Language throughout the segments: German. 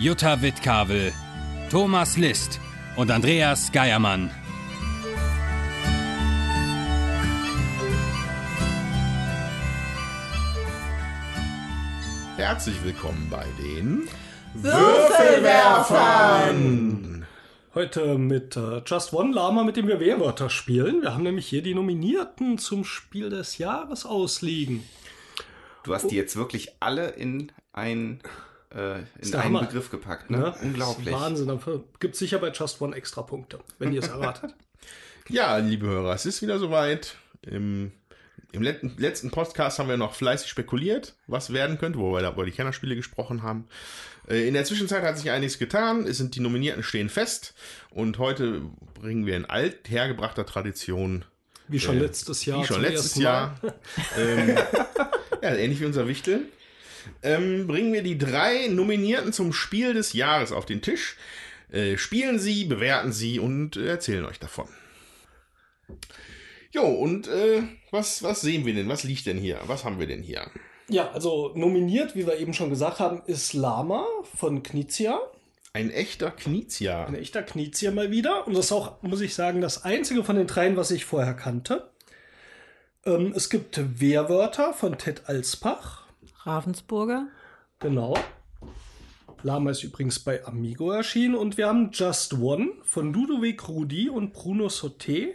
Jutta Wittkavel, Thomas List und Andreas Geiermann. Herzlich willkommen bei den Würfelwerfern! Heute mit äh, Just One Lama, mit dem wir Wehrwörter spielen. Wir haben nämlich hier die Nominierten zum Spiel des Jahres ausliegen. Du hast die jetzt wirklich alle in ein äh, in einen Hammer. Begriff gepackt, ne? Ja, Unglaublich. Wahnsinn. Dafür gibt es sicher bei Just One extra Punkte, wenn ihr es erwartet. Ja, liebe Hörer, es ist wieder soweit. Im, im letzten, letzten Podcast haben wir noch fleißig spekuliert, was werden könnte, wo wir da über die Kennerspiele gesprochen haben. Äh, In der Zwischenzeit hat sich einiges getan. Es sind die Nominierten stehen fest. Und heute bringen wir in alt hergebrachter Tradition, Wie schon Äh, letztes Jahr. wie schon letztes. Jahr, ähm, ja, ähnlich wie unser Wichtel, ähm, bringen wir die drei Nominierten zum Spiel des Jahres auf den Tisch. Äh, spielen sie, bewerten sie und äh, erzählen euch davon. Jo, und äh, was, was sehen wir denn? Was liegt denn hier? Was haben wir denn hier? Ja, also nominiert, wie wir eben schon gesagt haben, ist Lama von Knizia. Ein echter Knizia. Ein echter Knizia mal wieder. Und das ist auch, muss ich sagen, das einzige von den dreien, was ich vorher kannte. Ähm, es gibt Wehrwörter von Ted Alspach. Ravensburger. Genau. Lama ist übrigens bei Amigo erschienen. Und wir haben Just One von Ludovic Rudi und Bruno Sauté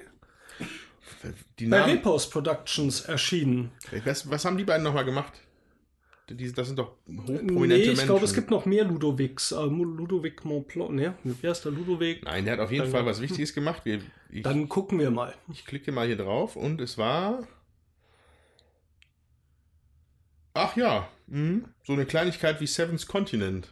Die bei Namen, Repos Productions erschienen. was, was haben die beiden nochmal gemacht? Die, das sind doch hochprominente Nee, ich Menschen. glaube, es gibt noch mehr Ludovics. Äh, Ludovic Montblanc. Ne, wer ist der Ludovic? Nein, der hat auf jeden Dann- Fall was Wichtiges gemacht. Wir, ich, Dann gucken wir mal. Ich klicke mal hier drauf und es war. Ach ja, mhm. so eine Kleinigkeit wie Seven's Continent.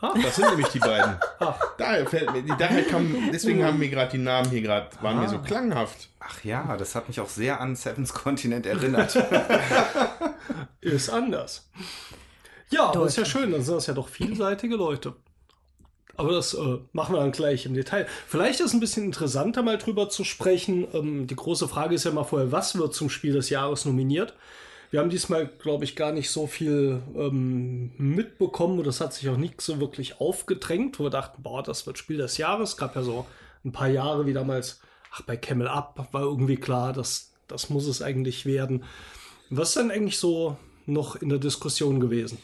Ah. Das sind nämlich die beiden. Ach. Daher fällt mir, daher kam, deswegen haben mir gerade die Namen hier gerade, waren mir so klanghaft. Ach ja, das hat mich auch sehr an Seven's Continent erinnert. Ist anders. Ja, aber ist ja schön, dann sind das ja doch vielseitige Leute. Aber das äh, machen wir dann gleich im Detail. Vielleicht ist es ein bisschen interessanter, mal drüber zu sprechen. Ähm, die große Frage ist ja mal vorher, was wird zum Spiel des Jahres nominiert? Wir haben diesmal, glaube ich, gar nicht so viel ähm, mitbekommen und das hat sich auch nicht so wirklich aufgedrängt, wo wir dachten, boah, das wird Spiel des Jahres. Es gab ja so ein paar Jahre wie damals, ach, bei Camel Up war irgendwie klar, dass das muss es eigentlich werden. Was ist denn eigentlich so noch in der Diskussion gewesen?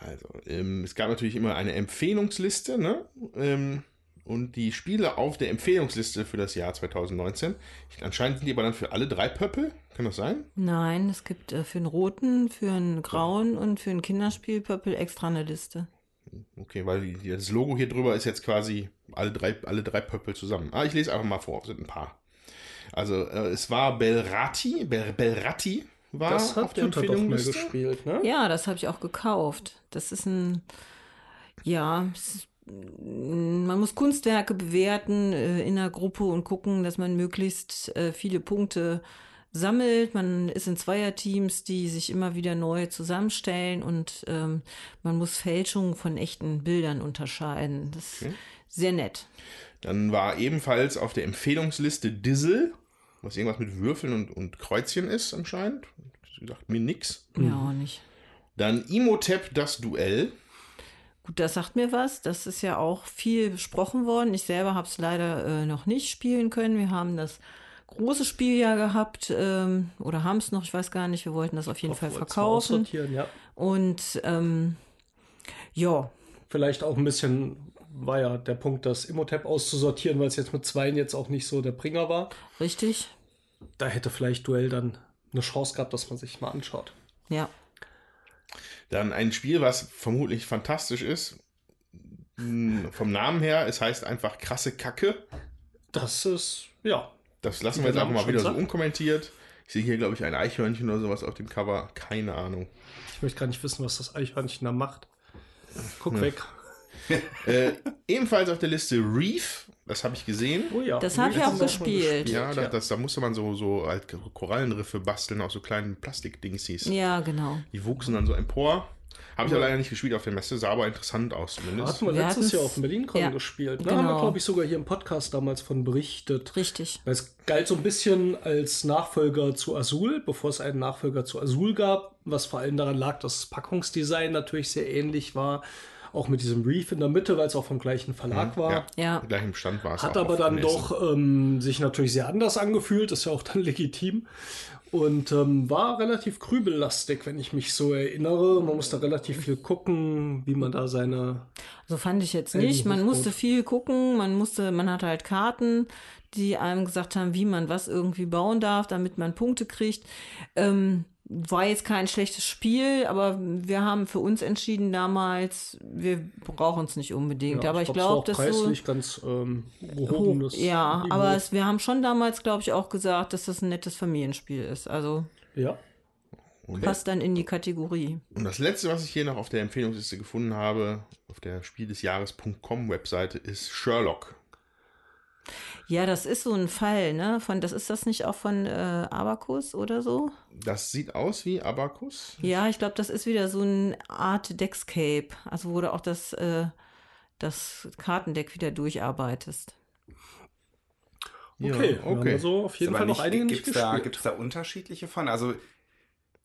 Also, ähm, es gab natürlich immer eine Empfehlungsliste, ne? Ähm, und die Spiele auf der Empfehlungsliste für das Jahr 2019, ich, anscheinend sind die aber dann für alle drei Pöppel, kann das sein? Nein, es gibt äh, für einen roten, für einen grauen und für ein Kinderspielpöppel extra eine Liste. Okay, weil die- das Logo hier drüber ist jetzt quasi alle drei, alle drei Pöppel zusammen. Ah, ich lese einfach mal vor, es sind ein paar. Also, äh, es war Belrati, Bel, Belratti war Das auf hat der Empfehlungsliste. gespielt, ne? Ja, das habe ich auch gekauft. Das ist ein, ja, es ist, man muss Kunstwerke bewerten äh, in der Gruppe und gucken, dass man möglichst äh, viele Punkte sammelt. Man ist in Zweierteams, die sich immer wieder neu zusammenstellen und ähm, man muss Fälschungen von echten Bildern unterscheiden. Das ist sehr nett. Dann war ebenfalls auf der Empfehlungsliste Dizzle, was irgendwas mit Würfeln und, und Kreuzchen ist anscheinend. Sie sagt mir nix. Ja, auch nicht. Dann Imhotep, das Duell. Gut, das sagt mir was. Das ist ja auch viel besprochen worden. Ich selber habe es leider äh, noch nicht spielen können. Wir haben das große Spiel ja gehabt ähm, oder haben es noch, ich weiß gar nicht. Wir wollten das auf jeden Fall verkaufen. ja. Und ähm, ja, Vielleicht auch ein bisschen war ja der Punkt, das Imhotep auszusortieren, weil es jetzt mit Zweien jetzt auch nicht so der Bringer war. richtig. Da hätte vielleicht Duell dann eine Chance gehabt, dass man sich mal anschaut. Ja. Dann ein Spiel, was vermutlich fantastisch ist. Hm, Vom Namen her, es heißt einfach krasse Kacke. Das ist, ja, Das lassen wir jetzt einfach mal wieder so unkommentiert. Ich sehe hier, glaube ich, ein Eichhörnchen oder sowas auf dem Cover. Keine Ahnung. ich möchte gar nicht wissen, was das Eichhörnchen da macht. Guck weg. äh, ebenfalls auf der Liste Reef, das habe ich gesehen. Oh ja. Das habe ich auch gespielt. Ja, da, das, da musste man so, so halt Korallenriffe basteln aus so kleinen Plastikdingsies. Ja, genau. Die wuchsen dann so empor. Habe ich aber leider nicht gespielt auf der Messe, sah aber interessant aus zumindest. Hatten wir Wir letztes Jahr auf dem BerlinCon ja, gespielt. Da genau. haben wir, glaube ich, sogar hier im Podcast damals von berichtet. Richtig. Weil Es galt so ein bisschen als Nachfolger zu Azul, bevor es einen Nachfolger zu Azul gab, was vor allem daran lag, dass das Packungsdesign natürlich sehr ähnlich war. Auch mit diesem Reef in der Mitte, weil es auch vom gleichen Verlag war. Ja, Ja. Gleich im Stand war es Hat auch aber dann doch ähm, sich natürlich sehr anders angefühlt, ist ja auch dann legitim. Und ähm, war relativ krübellastig, wenn ich mich so erinnere. Man musste relativ viel gucken, wie man da seine. So fand ich jetzt nicht. Man musste viel gucken, man musste, man hatte halt Karten, die einem gesagt haben, wie man was irgendwie bauen darf, damit man Punkte kriegt. Ähm, war jetzt kein schlechtes Spiel, aber wir haben für uns entschieden damals, wir brauchen es nicht unbedingt. aber ich glaub, glaube, dass so ganz ähm, hoch, ja, Niveau. aber es, wir haben schon damals, glaube ich, auch gesagt, dass das ein nettes Familienspiel ist. Also ja. Und, passt dann in die Kategorie. und das letzte, was ich hier noch auf der Empfehlungsliste gefunden habe, auf der Spieldesjahres.com Webseite, ist Sherlock. Ja, das ist so ein Fall, ne? Von, das ist das nicht auch von äh, Abacus oder so? Das sieht aus wie Abacus. Ja, ich glaube, das ist wieder so eine Art Deckscape, also wo du auch das, äh, das Kartendeck wieder durcharbeitest. Ja, Okay, haben okay. also auf jeden Fall noch einige nicht gibt's da, gespielt. gibt's da unterschiedliche von? Also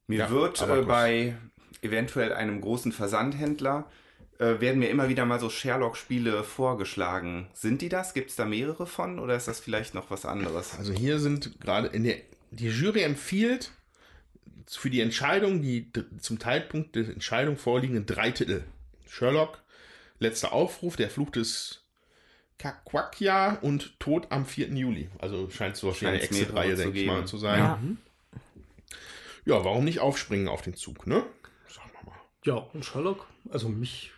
mir Ja, wird äh, bei eventuell einem großen Versandhändler äh, werden mir immer wieder mal so Sherlock-Spiele vorgeschlagen. Sind die das? Gibt es da mehrere von oder ist das vielleicht noch was anderes? Also hier sind gerade in der die Jury empfiehlt für die Entscheidung, die zum Zeitpunkt der Entscheidung vorliegenden drei Titel. Sherlock, letzter Aufruf, der Fluch des Kakwakia und Tod am 4. Juli. Also scheint so wie eine Exit-Reihe, zu denke ich mal, zu sein. Ja. Ja. ja, warum nicht aufspringen auf den Zug, ne? Sagen wir mal. Ja, und Sherlock, also mich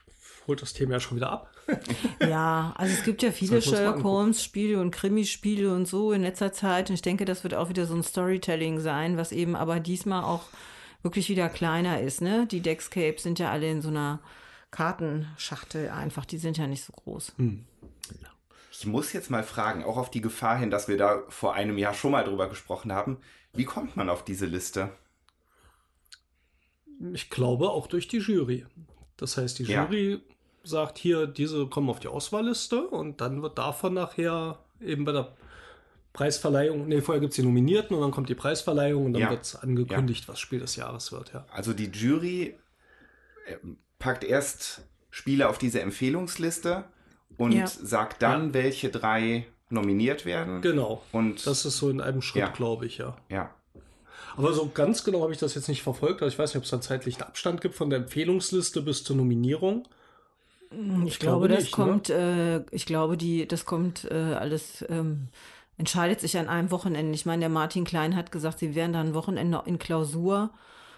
holt das Thema ja schon wieder ab. Ja, also es gibt ja viele Sherlock. Holmes-Spiele und Krimispiele und so in letzter Zeit. Und ich denke, das wird auch wieder so ein Storytelling sein, was eben aber diesmal auch wirklich wieder kleiner ist. Ne? Die Deckscapes sind ja alle in so einer Kartenschachtel einfach. Die sind ja nicht so groß. Ich muss jetzt mal fragen, auch auf die Gefahr hin, dass wir da vor einem Jahr schon mal drüber gesprochen haben. Wie kommt man auf diese Liste? Ich glaube auch durch die Jury. Das heißt, die Ja. Sagt hier, diese kommen auf die Auswahlliste und dann wird davon nachher eben bei der Preisverleihung, nee, vorher gibt es die Nominierten und dann kommt die Preisverleihung und dann Ja. wird angekündigt, was Spiel des Jahres wird, ja. Also die Jury äh, packt erst Spiele auf diese Empfehlungsliste und Ja. sagt dann, welche drei nominiert werden. Genau. Und Das ist so in einem Schritt, Ja. glaube ich, ja. ja, Aber so ganz genau habe ich das jetzt nicht verfolgt. Also ich weiß nicht, ob es dann zeitlichen Abstand gibt von der Empfehlungsliste bis zur Nominierung. Ich, glaube, das nicht, ne? kommt, äh, ich glaube, die, das kommt äh, alles, ähm, entscheidet sich an einem Wochenende. Ich meine, der Martin Klein hat gesagt, sie wären dann ein Wochenende in Klausur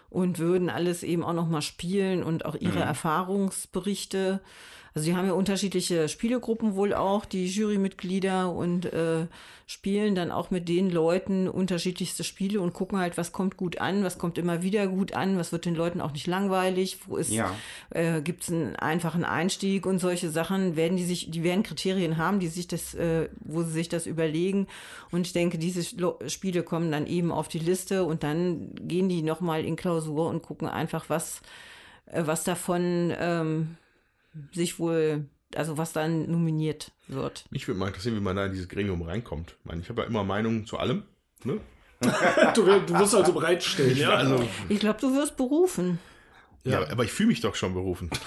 und würden alles eben auch nochmal spielen und auch ihre Erfahrungsberichte. Also die haben ja unterschiedliche Spielegruppen wohl auch, die Jurymitglieder und äh, spielen dann auch mit den Leuten unterschiedlichste Spiele und gucken halt, was kommt gut an, was kommt immer wieder gut an, was wird den Leuten auch nicht langweilig, wo ist Ja. äh, gibt es einen einfachen Einstieg und solche Sachen werden die sich, die werden Kriterien haben, die sich das, äh, wo sie sich das überlegen. Und ich denke, diese Spiele kommen dann eben auf die Liste und dann gehen die nochmal in Klausur und gucken einfach, was, äh, was davon ähm, sich wohl, also was dann nominiert wird. Mich würde mal interessieren, wie man da in dieses Gremium reinkommt. Ich meine, ich habe ja immer Meinungen zu allem. Ne? Du, du wirst also bereitstehen, ja. Also, Ich glaube, du wirst berufen. ja. aber ich fühle mich doch schon berufen.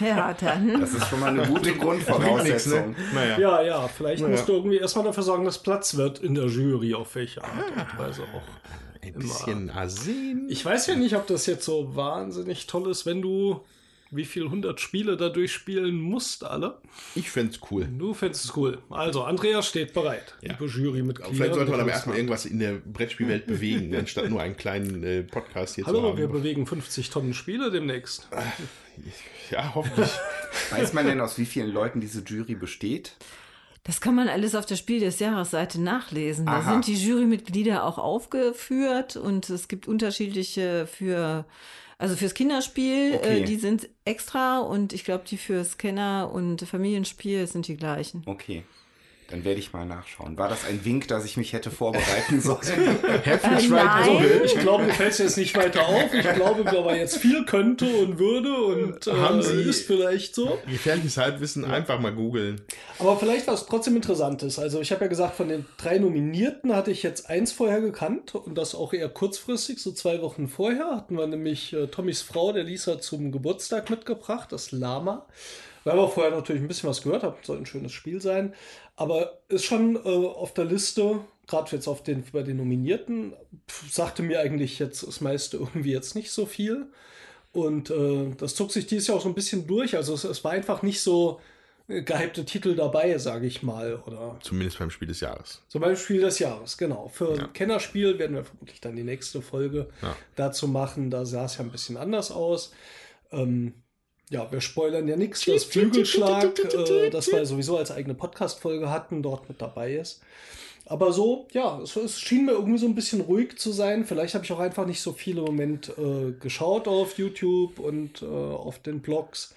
Ja, dann. das ist schon mal eine gute Nix, Grundvoraussetzung. ne? Naja. Ja, ja, vielleicht Naja. musst du irgendwie erstmal dafür sorgen, dass Platz wird in der Jury, auf welche Art und Weise auch. Ein bisschen Arsen. Ich weiß ja nicht, ob das jetzt so wahnsinnig toll ist, wenn du wie viel hundert Spiele da durchspielen musst, alle. Ich fände es cool. Du fändest es cool. Also, Andreas steht bereit. Ja. Liebe Jurymitglieder. Vielleicht sollte man aber erstmal irgendwas in der Brettspielwelt bewegen, anstatt nur einen kleinen äh, Podcast hier zu Hallo, haben. wir bewegen 50 Tonnen Spiele demnächst. ja, hoffentlich. Weiß man denn, aus wie vielen Leuten diese Jury besteht? Das kann man alles auf der Spiel des Jahres-Seite nachlesen. Da Aha. sind die Jurymitglieder auch aufgeführt und es gibt unterschiedliche für Also fürs Kinderspiel, Okay. äh, die sind extra und ich glaube, die fürs Kenner- und Familienspiel sind die gleichen. Okay. Dann werde ich mal nachschauen. War das ein Wink, dass ich mich hätte vorbereiten sollen? Äh, right nein. Google. Ich glaube, du fällst jetzt nicht weiter auf. Ich glaube, wenn man jetzt viel könnte und würde und äh, Haben Sie- ist vielleicht so. Gefährliches Halbwissen, einfach mal googeln. Aber vielleicht was trotzdem Interessantes. Also ich habe ja gesagt, von den drei Nominierten hatte ich jetzt eins vorher gekannt und das auch eher kurzfristig, so zwei Wochen vorher hatten wir nämlich äh, Tommys Frau, der Lisa, zum Geburtstag mitgebracht, das Lama. Weil wir vorher natürlich ein bisschen was gehört haben, soll ein schönes Spiel sein. Aber ist schon äh, auf der Liste, gerade jetzt auf den, bei den Nominierten, pf, sagte mir eigentlich jetzt das meiste irgendwie jetzt nicht so viel. Und äh, das zog sich dieses Jahr auch so ein bisschen durch. Also es, es war einfach nicht so äh, gehypte Titel dabei, sage ich mal. Oder Zumindest beim Spiel des Jahres. zum Beispiel Spiel des Jahres, genau. Für Ja. ein Kennerspiel werden wir vermutlich dann die nächste Folge Ja. dazu machen. Da sah es ja ein bisschen anders aus. Ähm, ja, wir spoilern ja nichts. Das Flügelschlag, äh, das wir sowieso als eigene Podcast-Folge hatten, dort mit dabei ist. Aber so, ja, es, es schien mir irgendwie so ein bisschen ruhig zu sein. Vielleicht habe ich auch einfach nicht so viel im Moment äh, geschaut auf YouTube und äh, auf den Blogs.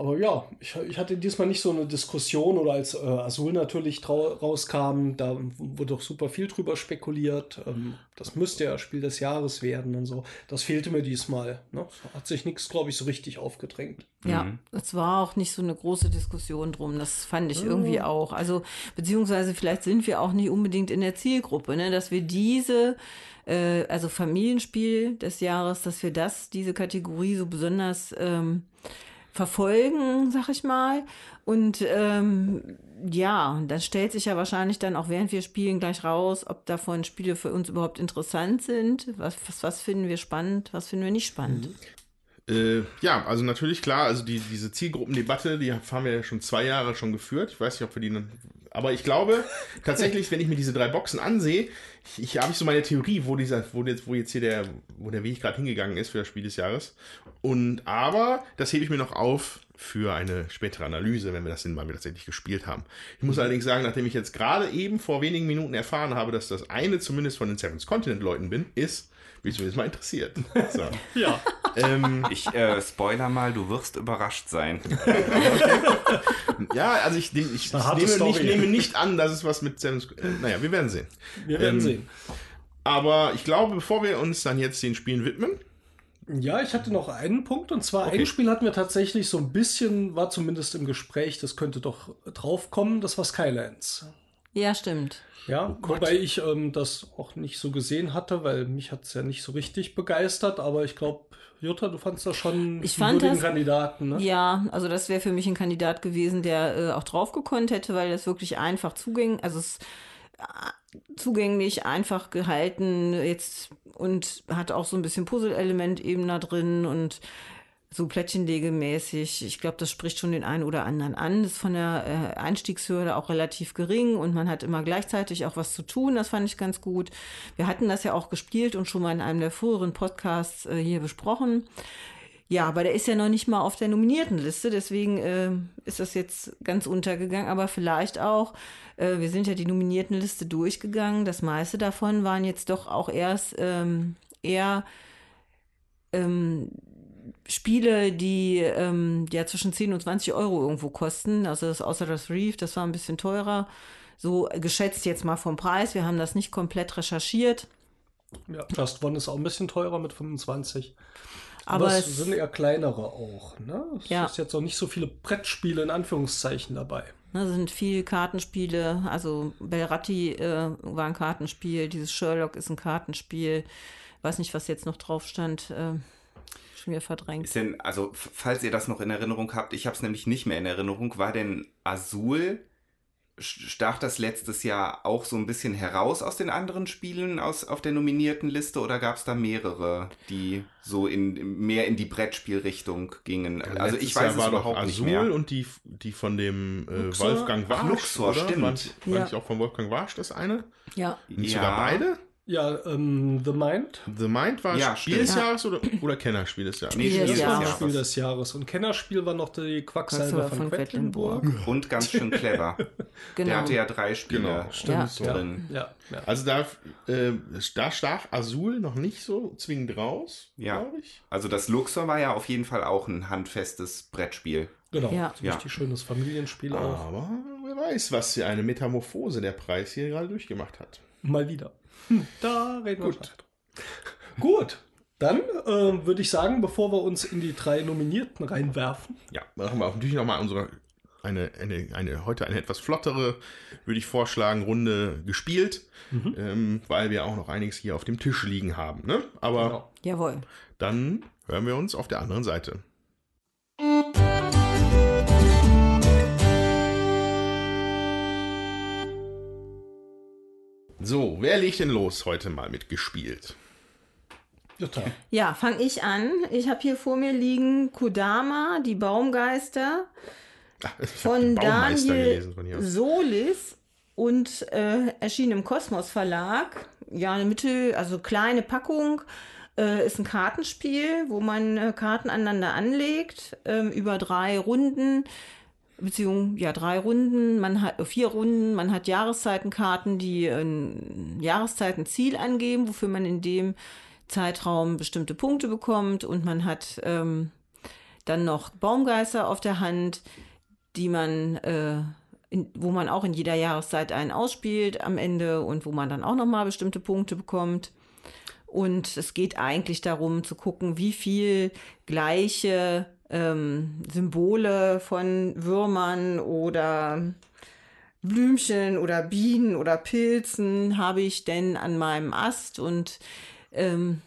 Aber ja, ich, ich hatte diesmal nicht so eine Diskussion oder als äh, Azul natürlich rauskam, da wurde doch super viel drüber spekuliert. Ähm, das müsste ja Spiel des Jahres werden und so. Das fehlte mir diesmal. Ne? Hat sich nichts, glaube ich, so richtig aufgedrängt. Ja, es war auch nicht so eine große Diskussion drum. Das fand ich irgendwie auch. Also, beziehungsweise vielleicht sind wir auch nicht unbedingt in der Zielgruppe, ne? dass wir diese, äh, also Familienspiel des Jahres, dass wir das, diese Kategorie so besonders ähm, verfolgen, sag ich mal. Und ähm, ja, das stellt sich ja wahrscheinlich dann auch während wir spielen gleich raus, ob davon Spiele für uns überhaupt interessant sind. Was, was, was finden wir spannend, was finden wir nicht spannend. Äh, ja, also natürlich klar, also die, diese Zielgruppendebatte, die haben wir ja schon zwei Jahre schon geführt. Ich weiß nicht, ob wir die. noch- Aber ich glaube tatsächlich, wenn ich mir diese drei Boxen ansehe, ich, ich habe ich so meine Theorie, wo dieser, wo jetzt, wo jetzt hier der, wo der Weg gerade hingegangen ist für das Spiel des Jahres. Und aber das hebe ich mir noch auf für eine spätere Analyse, wenn wir das denn mal tatsächlich gespielt haben. Ich muss allerdings sagen, nachdem ich jetzt gerade eben vor wenigen Minuten erfahren habe, dass das eine zumindest von den Seven's Continent Leuten bin, ist, bin ich zumindest mal interessiert. So. Ja. ähm, Ich äh, spoiler mal, du wirst überrascht sein. Ja, also ich, ich, ich, nehme, ich nehme nicht an, dass es was mit Sam's. Äh, naja, wir werden sehen. Wir werden Ähm, sehen. Aber ich glaube, bevor wir uns dann jetzt den Spielen widmen, Ja, ich hatte noch einen Punkt und zwar Okay. ein Spiel hatten wir tatsächlich so ein bisschen, war zumindest im Gespräch, das könnte doch draufkommen, das war Skylands. Ja, stimmt. Ja, wobei ich ähm, das auch nicht so gesehen hatte, weil mich hat es ja nicht so richtig begeistert, aber ich glaube, Jutta, du fandst das schon Ich einen fand das- Kandidaten, ne? Ja, also das wäre für mich ein Kandidat gewesen, der äh, auch drauf gekonnt hätte, weil das wirklich einfach zugänglich, also es äh, zugänglich, einfach gehalten jetzt und hat auch so ein bisschen Puzzle-Element eben da drin und so plättchenlegemäßig. Ich glaube, das spricht schon den einen oder anderen an. Das ist von der äh, Einstiegshürde auch relativ gering und man hat immer gleichzeitig auch was zu tun. Das fand ich ganz gut. Wir hatten das ja auch gespielt und schon mal in einem der früheren Podcasts äh, hier besprochen. Ja, aber der ist ja noch nicht mal auf der nominierten Liste, deswegen äh, ist das jetzt ganz untergegangen. Aber vielleicht auch, äh, wir sind ja die nominierten Liste durchgegangen. Das meiste davon waren jetzt doch auch erst ähm, eher ähm, Spiele, die ähm, ja zwischen 10 und 20 Euro irgendwo kosten. Also das, außer das Reef, das war ein bisschen teurer. So geschätzt jetzt mal vom Preis. Wir haben das nicht komplett recherchiert. Ja, Just One ist auch ein bisschen teurer mit 25. Aber Aber, es es- sind eher kleinere auch. Ne? Es Ja. ist jetzt auch nicht so viele Brettspiele in Anführungszeichen dabei. Ne, sind viel Kartenspiele, also Belratti äh, war ein Kartenspiel, dieses Sherlock ist ein Kartenspiel. Weiß nicht, was jetzt noch drauf stand. Äh, schon wieder verdrängt. Ist denn, also, falls ihr das noch in Erinnerung habt, ich habe es nämlich nicht mehr in Erinnerung, war denn Azul, stach das letztes Jahr auch so ein bisschen heraus aus den anderen Spielen aus, auf der nominierten Liste oder gab es da mehrere, die so in, mehr in die Brettspielrichtung gingen? Also ich weiß Jahr es war doch überhaupt nicht Azul mehr. und die, die von dem äh, Luxor? Wolfgang Ach, Warsch. Luxor, oder? stimmt. War, war Ja. nicht auch von Wolfgang Warsch das eine? Ja. Nicht Ja. sogar beide? Ja, ähm, The Mind. The Mind war Ja, Spiel stimmt. des Jahres oder, oder Kennerspiel des Jahres? Nee, Spiel Spiel des Jahres. Spiel des Jahres. Und Kennerspiel war noch die Quacksalber von, von Quedlinburg. Und ganz schön clever. Genau. Der hatte ja drei Spiele Genau, stimmt, ja. drin. Ja, ja. Also da, äh, da stach Azul noch nicht so zwingend raus, Ja. glaube ich. Also das Luxor war ja auf jeden Fall auch ein handfestes Brettspiel. Genau. Ja. Ein Richtig schönes Familienspiel auch. Aber wer weiß, was hier eine Metamorphose der Preis hier gerade durchgemacht hat. Mal wieder. Hm, da reden wir Gut. Gut. Dann äh, würde ich sagen, bevor wir uns in die drei Nominierten reinwerfen, Ja, machen wir auch natürlich nochmal unsere eine, eine, eine, heute eine etwas flottere, würde ich vorschlagen, Runde gespielt, ähm, weil wir auch noch einiges hier auf dem Tisch liegen haben. Ne? Aber Genau. Jawohl. dann hören wir uns auf der anderen Seite. So, wer legt denn los heute mal mit gespielt? Jutta. Ja, fange ich an. Ich habe hier vor mir liegen Kudama, die Baumgeister Ich hab von Daniel gelesen von hier. Solis und äh, erschien im Kosmos Verlag. Ja, eine mittel, also kleine Packung. Äh, ist ein Kartenspiel, wo man äh, Karten aneinander anlegt ähm, über drei Runden. Beziehungsweise, ja, drei Runden, man hat äh, vier Runden, man hat Jahreszeitenkarten, die ein Jahreszeitenziel angeben, wofür man in dem Zeitraum bestimmte Punkte bekommt und man hat ähm, dann noch Baumgeister auf der Hand, die man, äh, in, wo man auch in jeder Jahreszeit einen ausspielt am Ende und wo man dann auch nochmal bestimmte Punkte bekommt. Und es geht eigentlich darum zu gucken, wie viel gleiche ähm, Symbole von Würmern oder Blümchen oder Bienen oder Pilzen habe ich denn an meinem Ast und ähm,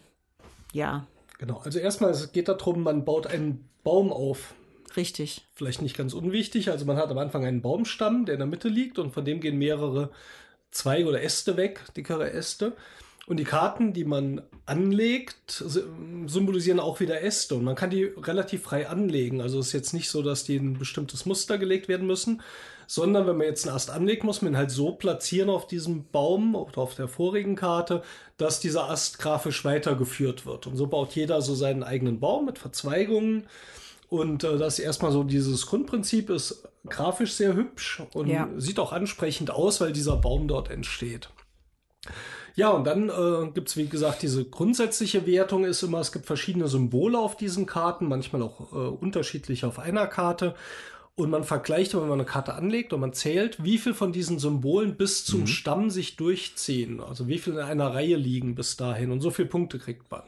ja, Genau. Also erstmal, es geht darum, man baut einen Baum auf. richtig. Vielleicht nicht ganz unwichtig. Also man hat am Anfang einen Baumstamm, der in der Mitte liegt und von dem gehen mehrere Zweige oder Äste weg, dickere Äste. Und die Karten, die man anlegt, sy- symbolisieren auch wieder Äste. Und man kann die relativ frei anlegen. Also es ist jetzt nicht so, dass die in ein bestimmtes Muster gelegt werden müssen, sondern wenn man jetzt einen Ast anlegt, muss man ihn halt so platzieren auf diesem Baum oder auf der vorigen Karte, dass dieser Ast grafisch weitergeführt wird. Und so baut jeder so seinen eigenen Baum mit Verzweigungen. Und äh, das ist erstmal so dieses Grundprinzip ist grafisch sehr hübsch und Ja. sieht auch ansprechend aus, weil dieser Baum dort entsteht. Ja, und dann äh, gibt es, wie gesagt, diese grundsätzliche Wertung ist immer, es gibt verschiedene Symbole auf diesen Karten, manchmal auch äh, unterschiedliche auf einer Karte. Und man vergleicht, wenn man eine Karte anlegt und man zählt, wie viel von diesen Symbolen bis zum Stamm sich durchziehen. Also wie viel in einer Reihe liegen bis dahin. Und so viele Punkte kriegt man.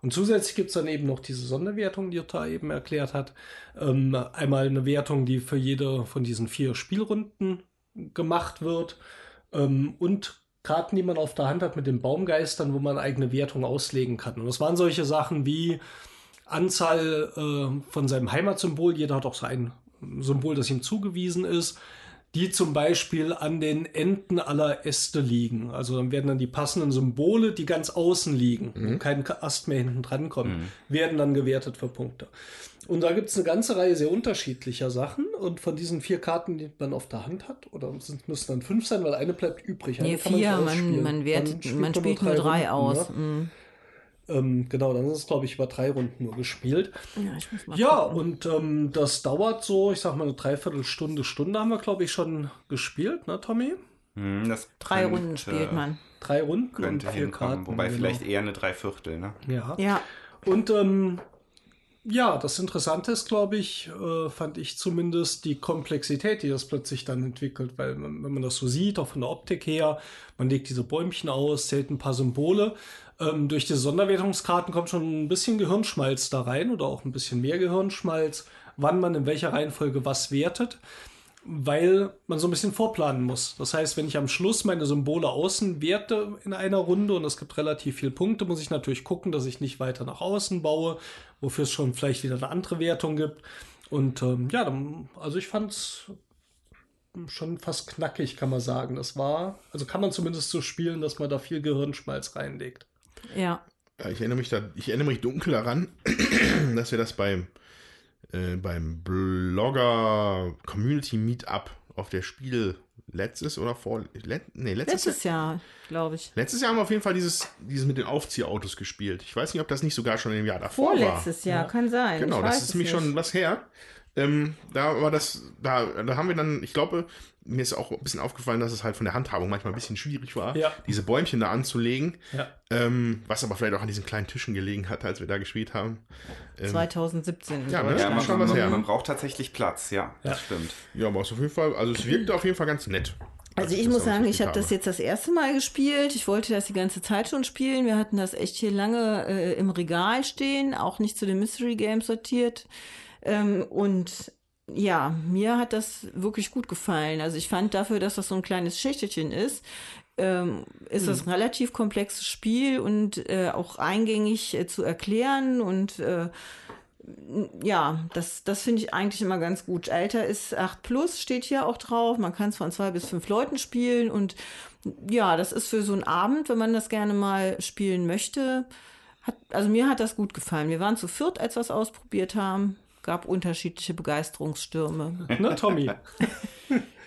Und zusätzlich gibt es dann eben noch diese Sonderwertung, die Jutta eben erklärt hat. Ähm, einmal eine Wertung, die für jede von diesen vier Spielrunden gemacht wird. Ähm, und Karten, die man auf der Hand hat mit den Baumgeistern, wo man eigene Wertung auslegen kann. Und das waren solche Sachen wie Anzahl äh, von seinem Heimatsymbol. Jeder hat auch so ein Symbol, das ihm zugewiesen ist, die zum Beispiel an den Enden aller Äste liegen. Also dann werden dann die passenden Symbole, die ganz außen liegen, wo kein Ast mehr hinten dran kommt, werden dann gewertet für Punkte. Und da gibt es eine ganze Reihe sehr unterschiedlicher Sachen. Und von diesen vier Karten, die man auf der Hand hat, oder es müssen dann fünf sein, weil eine bleibt übrig. Eine Nee, kann vier, nicht man, man, wertet, Dann man spielt nur drei Runden, aus. ne? Mhm. Ähm, genau, dann ist es, glaube ich, über drei Runden nur gespielt. Ja, ich muss mal Ja, gucken. und ähm, das dauert so, ich sag mal, eine Dreiviertelstunde, Stunde haben wir, glaube ich, schon gespielt, ne, Tommy? Hm, das drei könnte- Runden spielt man. Drei Runden Könnte und vier hinkommen, Karten. wobei genau. vielleicht eher eine Dreiviertel, ne? Ja. Ja, Und ähm, ja, das Interessante ist, glaube ich, äh, fand ich zumindest die Komplexität, die das plötzlich dann entwickelt, weil man, wenn man das so sieht, auch von der Optik her, man legt diese Bäumchen aus, zählt ein paar Symbole. Ähm, durch diese Sonderwertungskarten kommt schon ein bisschen Gehirnschmalz da rein oder auch ein bisschen mehr Gehirnschmalz, wann man in welcher Reihenfolge was wertet weil man so ein bisschen vorplanen muss. Das heißt, wenn ich am Schluss meine Symbole außen werte in einer Runde und es gibt relativ viele Punkte, muss ich natürlich gucken, dass ich nicht weiter nach außen baue, wofür es schon vielleicht wieder eine andere Wertung gibt. Und ähm, ja, dann, also ich fand es schon fast knackig, kann man sagen. Das war, also kann man zumindest so spielen, dass man da viel Gehirnschmalz reinlegt. Ja. Ja, ich erinnere mich da, ich erinnere mich dunkel daran, dass wir das beim, äh, beim Blogger Community Meetup auf der Spiel letztes oder vor. Let, nee, letztes, Letztes Jahr. Jahr, glaube ich. Letztes Jahr haben wir auf jeden Fall dieses, dieses mit den Aufziehautos gespielt. Ich weiß nicht, ob das nicht sogar schon im Jahr davor war. Vorletztes Jahr, kann sein. Genau, das ist nämlich schon was her. Ähm, da war das, da, da haben wir dann, ich glaube, mir ist auch ein bisschen aufgefallen, dass es halt von der Handhabung manchmal ein bisschen schwierig war, Ja. diese Bäumchen da anzulegen. Ja. Ähm, was aber vielleicht auch an diesen kleinen Tischen gelegen hat, als wir da gespielt haben. Ähm, 2017. in Ja, ne? Ja, man, schon was her. man braucht tatsächlich Platz, ja, Ja. das stimmt. ja, aber auf jeden Fall, also es wirkte auf jeden Fall ganz nett. als Also ich muss sagen, ich habe das jetzt das erste Mal gespielt. Ich wollte das die ganze Zeit schon spielen. Wir hatten das echt hier lange äh, im Regal stehen, auch nicht zu den Mystery Games sortiert. Ähm, und ja, mir hat das wirklich gut gefallen. Also ich fand dafür, dass das so ein kleines Schächtelchen ist, ähm, ist das ein relativ komplexes Spiel und äh, auch eingängig äh, zu erklären und äh, ja, das, das finde ich eigentlich immer ganz gut. Alter ist 8 plus, steht hier auch drauf. Man kann es von zwei bis fünf Leuten spielen und ja, das ist für so einen Abend, wenn man das gerne mal spielen möchte. Hat, also mir hat das gut gefallen. Wir waren zu viert, als wir es ausprobiert haben. Gab unterschiedliche Begeisterungsstürme. Ne, Tommy?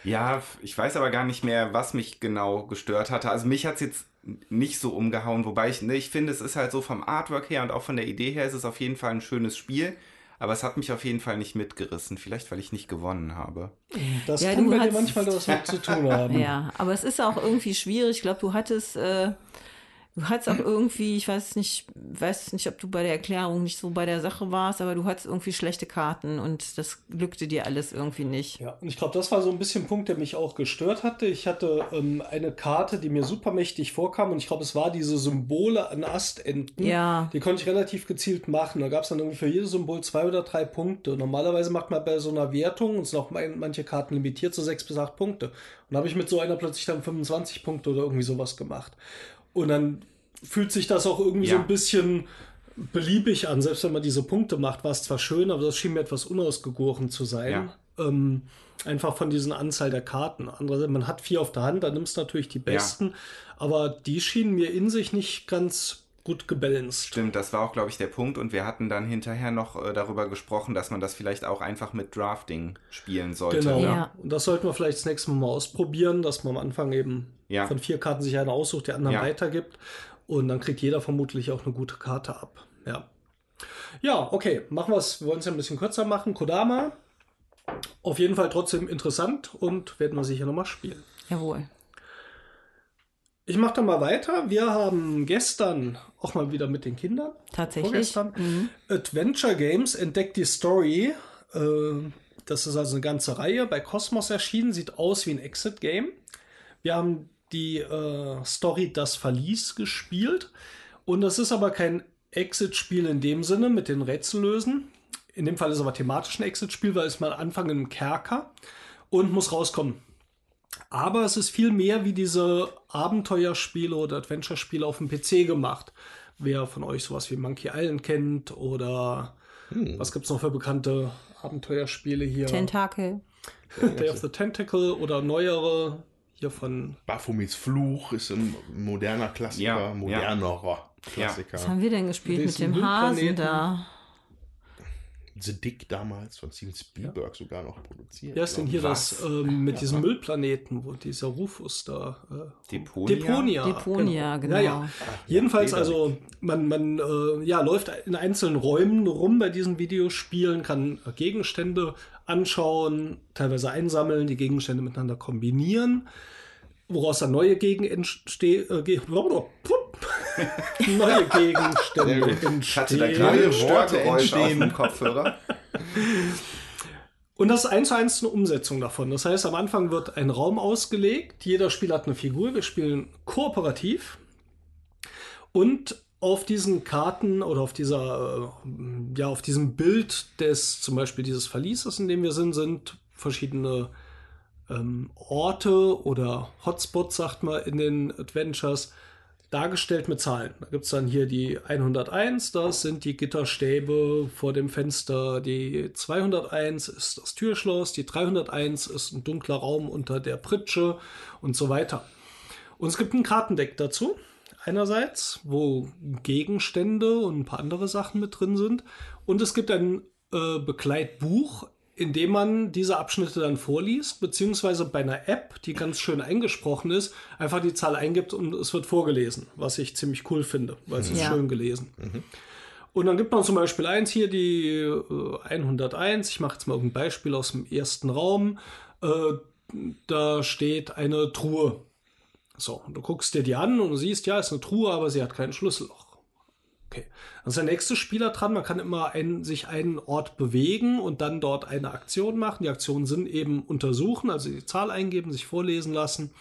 Ja, ich weiß aber gar nicht mehr, was mich genau gestört hatte. Also mich hat's jetzt nicht so umgehauen, wobei ich, ne, ich finde, es ist halt so vom Artwork her und auch von der Idee her ist es auf jeden Fall ein schönes Spiel. Aber es hat mich auf jeden Fall nicht mitgerissen. Vielleicht, weil ich nicht gewonnen habe. Das Ja, kann du bei dir manchmal was mit zu tun haben. Ja, aber es ist auch irgendwie schwierig. Ich glaube, du hattest, äh, du hattest auch irgendwie, ich weiß nicht, weiß nicht, ob du bei der Erklärung nicht so bei der Sache warst, aber du hattest irgendwie schlechte Karten und das glückte dir alles irgendwie nicht. Ja, und ich glaube, das war so ein bisschen ein Punkt, der mich auch gestört hatte. Ich hatte ähm, eine Karte, die mir super mächtig vorkam und ich glaube, es war diese Symbole an Astenden. Ja. Die konnte ich relativ gezielt machen. Da gab es dann irgendwie für jedes Symbol zwei oder drei Punkte. Normalerweise macht man bei so einer Wertung, und sind auch manche Karten limitiert, so sechs bis acht Punkte. Und da habe ich mit so einer plötzlich dann 25 Punkte oder irgendwie sowas gemacht. Und dann fühlt sich das auch irgendwie so Ja. ein bisschen beliebig an. Selbst wenn man diese Punkte macht, war es zwar schön, aber das schien mir etwas unausgegoren zu sein. Ja. Ähm, einfach von diesen Anzahl der Karten. Andererseits, man hat vier auf der Hand, dann nimmst du natürlich die besten, aber die schienen mir in sich nicht ganz gut gebalanced. Stimmt, das war auch, glaube ich, der Punkt. Und wir hatten dann hinterher noch äh, darüber gesprochen, dass man das vielleicht auch einfach mit Drafting spielen sollte. Genau. ne? Ja. Und das sollten wir vielleicht das nächste Mal mal ausprobieren, dass man am Anfang eben Ja. von vier Karten sich eine aussucht, die anderen Ja. weitergibt. Und dann kriegt jeder vermutlich auch eine gute Karte ab. Ja. Ja, okay. Machen wir es. Wir wollen es ja ein bisschen kürzer machen. Kodama. Auf jeden Fall trotzdem interessant und werden wir sicher nochmal spielen. Jawohl. Ich mache dann mal weiter. Wir haben gestern auch mal wieder mit den Kindern Tatsächlich. vorgestern Mhm. Adventure Games entdeckt die Story. Äh, das ist also eine ganze Reihe bei Cosmos erschienen. Sieht aus wie ein Exit-Game. Wir haben die äh, Story Das Verlies gespielt. Und das ist aber kein Exit-Spiel in dem Sinne mit den Rätsellösen. In dem Fall ist es aber thematisch ein Exit-Spiel, weil es mal anfangen im Kerker und muss rauskommen. Aber es ist viel mehr wie diese Abenteuerspiele oder Adventure-Spiele auf dem PC gemacht. Wer von euch sowas wie Monkey Island kennt oder was gibt's noch für bekannte Abenteuerspiele hier? Tentakel. Day of the Tentacle oder neuere hier von Baphomets Fluch ist ein moderner Klassiker, Ja, modernerer Klassiker. Was haben wir denn gespielt mit dem Hasen da? The Dick damals von Steven Spielberg sogar noch produziert. Wer ist denn hier Was? das ähm, mit diesem Müllplaneten, wo dieser Rufus da äh, Deponia? Deponia. Deponia, genau. Ja, ja. Jedenfalls, Lederig. also man, man äh, ja, läuft in einzelnen Räumen rum bei diesen Videospielen, kann Gegenstände anschauen, teilweise einsammeln, die Gegenstände miteinander kombinieren, woraus dann neue Gegen entstehen. Äh, ge neue Gegenstände gut. Hatte da entstehen. gerade Neue Worte Störgeräusche aus entstehen. dem Kopfhörer. Und das ist eins zu eins eine Umsetzung davon. Das heißt, am Anfang wird ein Raum ausgelegt, jeder Spieler hat eine Figur, wir spielen kooperativ. Und auf diesen Karten oder auf dieser, äh, ja, auf diesem Bild des, zum Beispiel dieses Verlieses, in dem wir sind, sind verschiedene ähm, Orte oder Hotspots, sagt man in den Adventures, dargestellt mit Zahlen. Da gibt es dann hier die 101, das sind die Gitterstäbe vor dem Fenster, die 201 ist das Türschloss, die 301 ist ein dunkler Raum unter der Pritsche und so weiter. Und es gibt ein Kartendeck dazu. Einerseits, wo Gegenstände und ein paar andere Sachen mit drin sind. Und es gibt ein äh, Begleitbuch, indem man diese Abschnitte dann vorliest, beziehungsweise bei einer App, die ganz schön eingesprochen ist, einfach die Zahl eingibt und es wird vorgelesen, was ich ziemlich cool finde, weil es ist Ja. schön gelesen. Und dann gibt man zum Beispiel eins hier, die äh, 101. Ich mache jetzt mal irgendein Beispiel aus dem ersten Raum. Äh, da steht eine Truhe. So, und du guckst dir die an und du siehst, ja, ist eine Truhe, aber sie hat kein Schlüsselloch. Okay. Dann ist der nächste Spieler dran. Man kann immer ein, sich einen Ort bewegen und dann dort eine Aktion machen. Die Aktionen sind eben untersuchen, also die Zahl eingeben, sich vorlesen lassen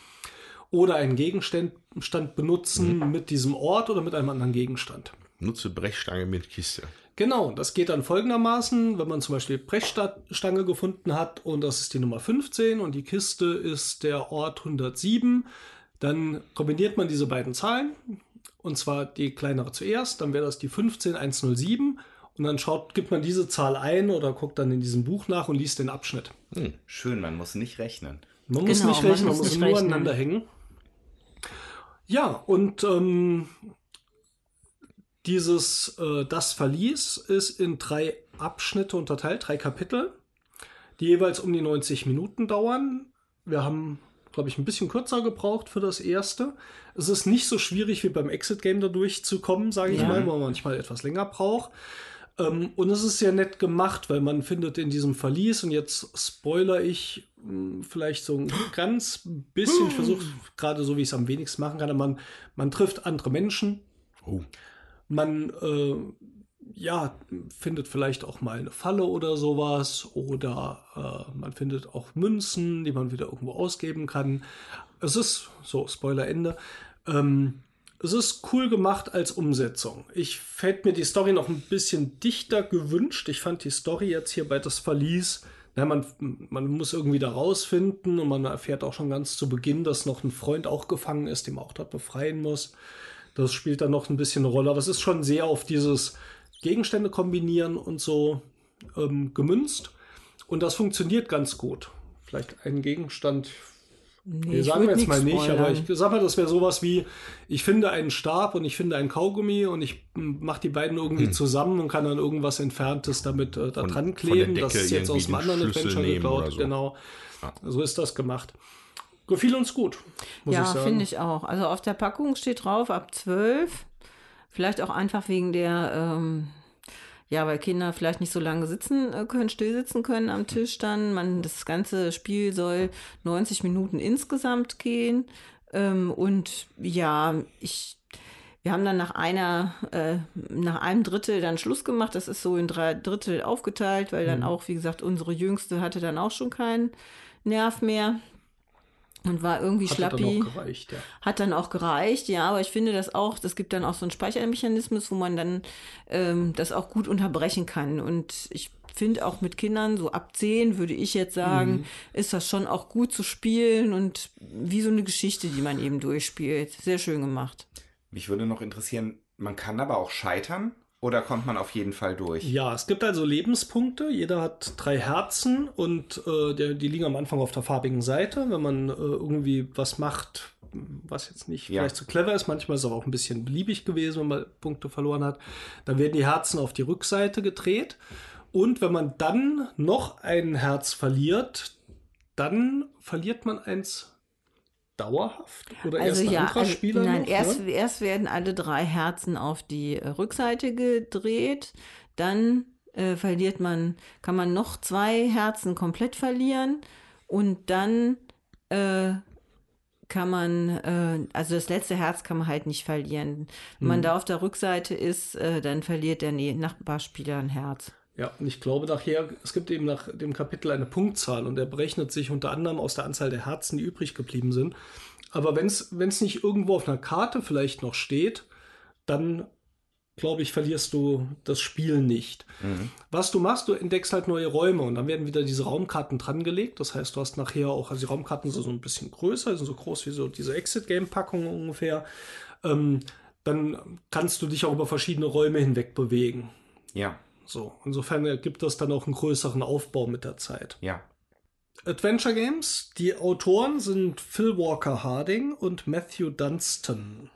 oder einen Gegenstand Stand benutzen mit diesem Ort oder mit einem anderen Gegenstand. Nutze Brechstange mit Kiste. Genau, das geht dann folgendermaßen, wenn man zum Beispiel Brechstange gefunden hat und das ist die Nummer 15 und die Kiste ist der Ort 107, dann kombiniert man diese beiden Zahlen und zwar die kleinere zuerst, dann wäre das die 15107 und dann schaut, gibt man diese Zahl ein oder guckt dann in diesem Buch nach und liest den Abschnitt. Schön, man muss nicht rechnen. Man muss Genau, nicht man rechnen, man muss muss nicht nur aneinander hängen. Ja, und ähm, dieses, äh, das Verlies ist in drei Abschnitte unterteilt, drei Kapitel, die jeweils um die 90 Minuten dauern. Wir haben, glaube ich, ein bisschen kürzer gebraucht für das erste. Es ist nicht so schwierig wie beim Exit-Game da durchzukommen, sage ich Ja. mal, wo man manchmal etwas länger braucht. Ähm, und es ist sehr nett gemacht, weil man findet in diesem Verlies, und jetzt spoiler ich mh, vielleicht so ein ganz bisschen, ich versuche gerade so, wie ich es am wenigsten machen kann, man, man trifft andere Menschen, Oh. man äh, ja, findet vielleicht auch mal eine Falle oder sowas oder äh, man findet auch Münzen, die man wieder irgendwo ausgeben kann. Es ist, so, Spoiler Ende, ähm, es ist cool gemacht als Umsetzung. Ich hätte mir die Story noch ein bisschen dichter gewünscht. Ich fand die Story jetzt hier bei das Verlies, na, man, man muss irgendwie da rausfinden und man erfährt auch schon ganz zu Beginn, dass noch ein Freund auch gefangen ist, den man auch dort befreien muss. Das spielt dann noch ein bisschen eine Rolle, aber es ist schon sehr auf dieses Gegenstände kombinieren und so ähm, gemünzt. Und das funktioniert ganz gut. Vielleicht ein Gegenstand, Nee, sagen wir jetzt mal nicht, aber ich sag mal, das wäre sowas wie, ich finde einen Stab und ich finde einen Kaugummi und ich mache die beiden irgendwie zusammen und kann dann irgendwas Entferntes damit äh, da Von- dran kleben. Das ist jetzt aus den anderen Schlüssel Adventure geklaut. so. Genau. So ist das gemacht. Gefiel uns gut, muss ich Ja, finde ich auch. Also auf der Packung steht drauf ab 12. Vielleicht auch einfach wegen der, ähm, ja, weil Kinder vielleicht nicht so lange sitzen äh, können, still sitzen können am Tisch dann. Man, das ganze Spiel soll 90 Minuten insgesamt gehen. Ähm, und ja, ich, wir haben dann nach einer, äh, nach einem Drittel dann Schluss gemacht. Das ist so in drei Drittel aufgeteilt, weil dann auch, wie gesagt, unsere Jüngste hatte dann auch schon keinen Nerv mehr und war irgendwie Hat dann schlappi. auch gereicht, ja. Hat dann auch gereicht, ja, aber ich finde das auch, das gibt dann auch so einen Speichermechanismus, wo man dann ähm, das auch gut unterbrechen kann. Und ich finde auch mit Kindern, so ab 10 würde ich jetzt sagen, Mhm. ist das schon auch gut zu spielen und wie so eine Geschichte, die man eben durchspielt. Sehr schön gemacht. Mich würde noch interessieren, man kann aber auch scheitern oder kommt man auf jeden Fall durch? Ja, es gibt also Lebenspunkte. Jeder hat drei Herzen und äh, der, die liegen am Anfang auf der farbigen Seite. Wenn man äh, irgendwie was macht, was jetzt nicht Ja. vielleicht so clever ist, manchmal ist es aber auch ein bisschen beliebig gewesen, wenn man Punkte verloren hat, dann werden die Herzen auf die Rückseite gedreht. Und wenn man dann noch ein Herz verliert, dann verliert man eins dauerhaft? Oder erst ein anderer also, nein, noch, erst, ne? erst werden alle drei Herzen auf die äh, Rückseite gedreht, dann äh, verliert man, kann man noch zwei Herzen komplett verlieren und dann äh, kann man, äh, also das letzte Herz kann man halt nicht verlieren. Wenn Mhm. man da auf der Rückseite ist, äh, dann verliert der Nachbarspieler ein Herz. Ja, und ich glaube nachher, es gibt eben nach dem Kapitel eine Punktzahl und der berechnet sich unter anderem aus der Anzahl der Herzen, die übrig geblieben sind. Aber wenn es nicht irgendwo auf einer Karte vielleicht noch steht, dann glaube ich, verlierst du das Spiel nicht. Was du machst, du entdeckst halt neue Räume und dann werden wieder diese Raumkarten drangelegt. Das heißt, du hast nachher auch, also die Raumkarten sind so ein bisschen größer, sind so groß wie so diese Exit-Game-Packung ungefähr. Ähm, dann kannst du dich auch über verschiedene Räume hinweg bewegen. Ja, So, insofern ergibt das dann auch einen größeren Aufbau mit der Zeit. ja. Adventure Games, die Autoren sind Phil Walker Harding und Matthew Dunstan.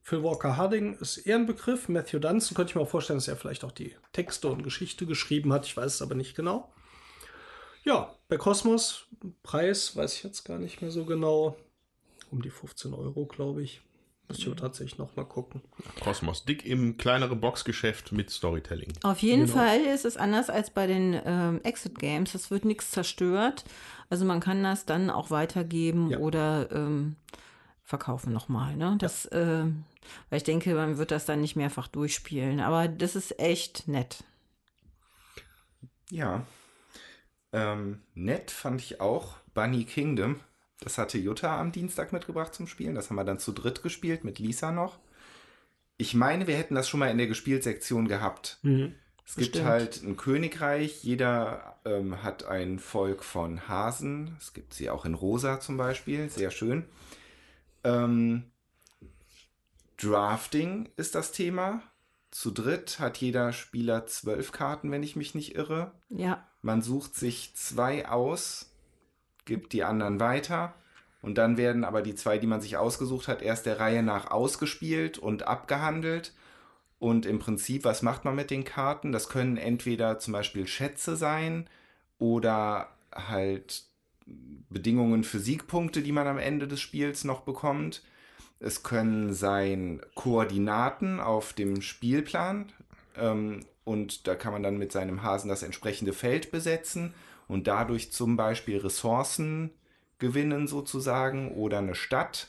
Phil Walker Harding ist eher ein Begriff. Matthew Dunstan könnte ich mir auch vorstellen, dass er vielleicht auch die Texte und Geschichte geschrieben hat. Ich weiß es aber nicht genau. Ja, bei Cosmos, Preis weiß ich jetzt gar nicht mehr so genau. Um die 15 Euro, glaube ich. Ich aber tatsächlich noch mal gucken. Kosmos, dick im kleinere Boxgeschäft mit Storytelling. Auf jeden Genau. Fall ist es anders als bei den ähm, Exit Games. Es wird nichts zerstört. Also man kann das dann auch weitergeben Ja. oder ähm, verkaufen nochmal. Ne? Das, ähm, weil ich denke, man wird das dann nicht mehrfach durchspielen. Aber das ist echt nett. Ja. Ähm, nett fand ich auch Bunny Kingdom. Das hatte Jutta am Dienstag mitgebracht zum Spielen. Das haben wir dann zu dritt gespielt, mit Lisa noch. Ich meine, wir hätten das schon mal in der Gespielsektion gehabt. Mhm. Es gibt Bestimmt. halt ein Königreich, jeder ähm, hat ein Volk von Hasen. Es gibt sie auch in Rosa zum Beispiel, sehr schön. Ähm, Drafting ist das Thema. Zu dritt hat jeder Spieler zwölf Karten, wenn ich mich nicht irre. Ja, Man sucht sich zwei aus, gibt die anderen weiter und dann werden aber die zwei, die man sich ausgesucht hat, erst der Reihe nach ausgespielt und abgehandelt. Und im Prinzip, was macht man mit den Karten? Das können entweder zum Beispiel Schätze sein oder halt Bedingungen für Siegpunkte, die man am Ende des Spiels noch bekommt. Es können sein Koordinaten auf dem Spielplan. Ähm, und da kann man dann mit seinem Hasen das entsprechende Feld besetzen und dadurch zum Beispiel Ressourcen gewinnen sozusagen oder eine Stadt.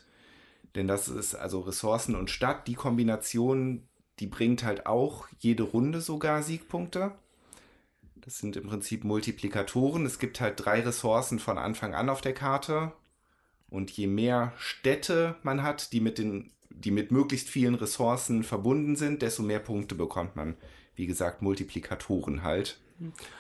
Denn das ist also Ressourcen und Stadt, die Kombination, die bringt halt auch jede Runde sogar Siegpunkte. Das sind im Prinzip Multiplikatoren. Es gibt halt drei Ressourcen von Anfang an auf der Karte. Und je mehr Städte man hat, die mit, den, die mit möglichst vielen Ressourcen verbunden sind, desto mehr Punkte bekommt man. Wie gesagt, Multiplikatoren halt.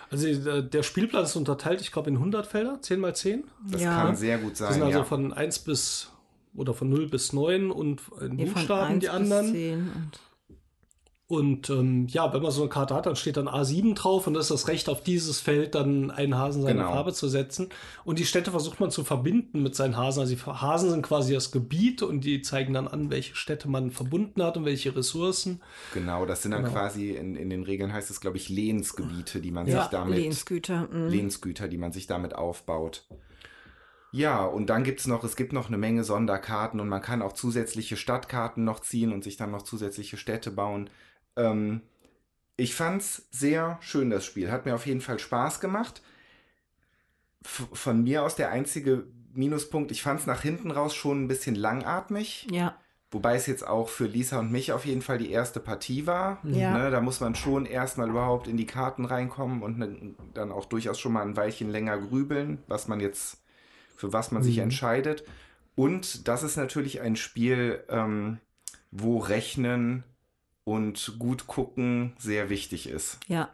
Also äh, der Spielplan ist unterteilt, ich glaube, in 100 Felder, 10 mal 10. Das Ja. kann sehr gut Das sein. sind also ja. von 1 bis oder von 0 bis 9 und in nee, von Buchstaben 1 die bis anderen. 10 und ähm, ja, wenn man so eine Karte hat, dann steht dann A7 drauf und das ist das Recht, auf dieses Feld dann einen Hasen seine Genau. Farbe zu setzen. Und die Städte versucht man zu verbinden mit seinen Hasen. Also die Hasen sind quasi das Gebiet und die zeigen dann an, welche Städte man verbunden hat und welche Ressourcen. Genau, das sind dann Genau. quasi, in, in den Regeln heißt es, glaube ich, Lehnsgebiete, die man ja, sich damit. Lehnsgüter. mm. Lehnsgüter, die man sich damit aufbaut. Ja, und dann gibt's noch, es gibt noch eine Menge Sonderkarten und man kann auch zusätzliche Stadtkarten noch ziehen und sich dann noch zusätzliche Städte bauen. Ähm, ich fand's sehr schön, das Spiel. Hat mir auf jeden Fall Spaß gemacht. F von mir aus der einzige Minuspunkt, ich fand's nach hinten raus schon ein bisschen langatmig. Ja, Wobei es jetzt auch für Lisa und mich auf jeden Fall die erste Partie war. Ja. Ne, da muss man schon erstmal überhaupt in die Karten reinkommen und ne, dann auch durchaus schon mal ein Weilchen länger grübeln, was man jetzt, für was man sich Mhm. entscheidet. Und das ist natürlich ein Spiel, ähm, wo Rechnen und gut gucken sehr wichtig ist. ja.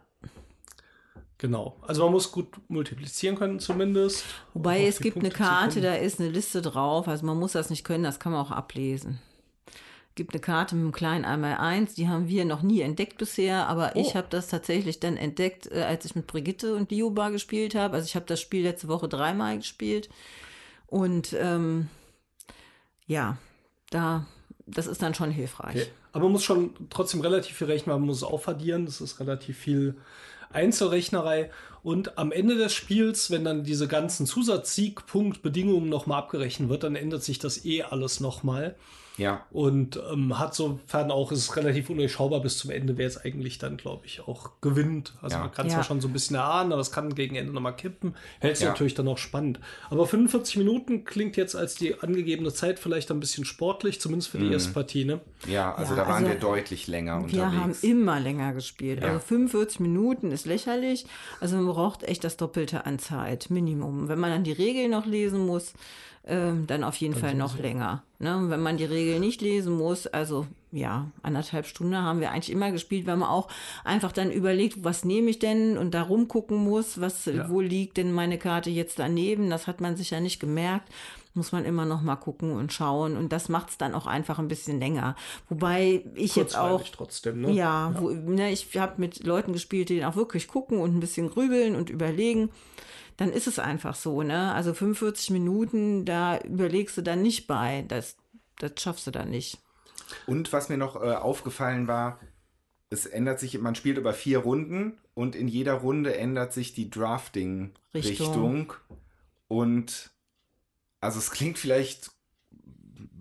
Genau. Also man muss gut multiplizieren können zumindest. Wobei Auf es gibt eine Punkte zu Karte, da ist eine Liste drauf. Also man muss das nicht können, das kann man auch ablesen. gibt eine Karte mit einem kleinen einmal eins, die haben wir noch nie entdeckt bisher, aber ich Oh. habe das tatsächlich dann entdeckt, äh, als ich mit Brigitte und Lioba gespielt habe. Also ich habe das Spiel letzte Woche dreimal gespielt und ähm, ja, da das ist dann schon hilfreich. Okay. Aber man muss schon trotzdem relativ viel rechnen, man muss es aufaddieren, das ist relativ viel Einzelrechnerei. Und am Ende des Spiels, wenn dann diese ganzen Zusatzsiegpunktbedingungen nochmal abgerechnet wird, dann ändert sich das eh alles nochmal. Ja, Und ähm, hat sofern auch, ist es relativ undurchschaubar bis zum Ende, wer es eigentlich dann, glaube ich, auch gewinnt. Also Ja. man kann es Ja. schon so ein bisschen erahnen, aber es kann gegen Ende nochmal kippen. Hält es Ja. natürlich dann auch spannend. Aber 45 Minuten klingt jetzt als die angegebene Zeit vielleicht ein bisschen sportlich, zumindest für die erste Partie, ne? ja, also Ja, da waren also wir deutlich länger Wir haben unterwegs. immer länger gespielt. Ja. Also 45 Minuten ist lächerlich. Also man braucht echt das Doppelte an Zeit, Minimum. Wenn man dann die Regeln noch lesen muss, ähm, dann auf jeden Fall noch länger. Ne? Wenn man die Regeln nicht lesen muss, also ja, anderthalb Stunden haben wir eigentlich immer gespielt, weil man auch einfach dann überlegt, was nehme ich denn und da rumgucken muss, was, Ja. wo liegt denn meine Karte jetzt daneben. Das hat man sich ja nicht gemerkt muss man immer noch mal gucken und schauen und das macht es dann auch einfach ein bisschen länger. Wobei ich jetzt auch trotzdem, ne? ja, Wo, ne, ich habe mit Leuten gespielt, die auch wirklich gucken und ein bisschen grübeln und überlegen. Dann ist es einfach so, ne? Also 45 Minuten, da überlegst du dann nicht bei. Das, das schaffst du dann nicht. Und was mir noch äh, aufgefallen war, es ändert sich, man spielt über vier Runden und in jeder Runde ändert sich die Drafting-Richtung. Richtung. Und also es klingt vielleicht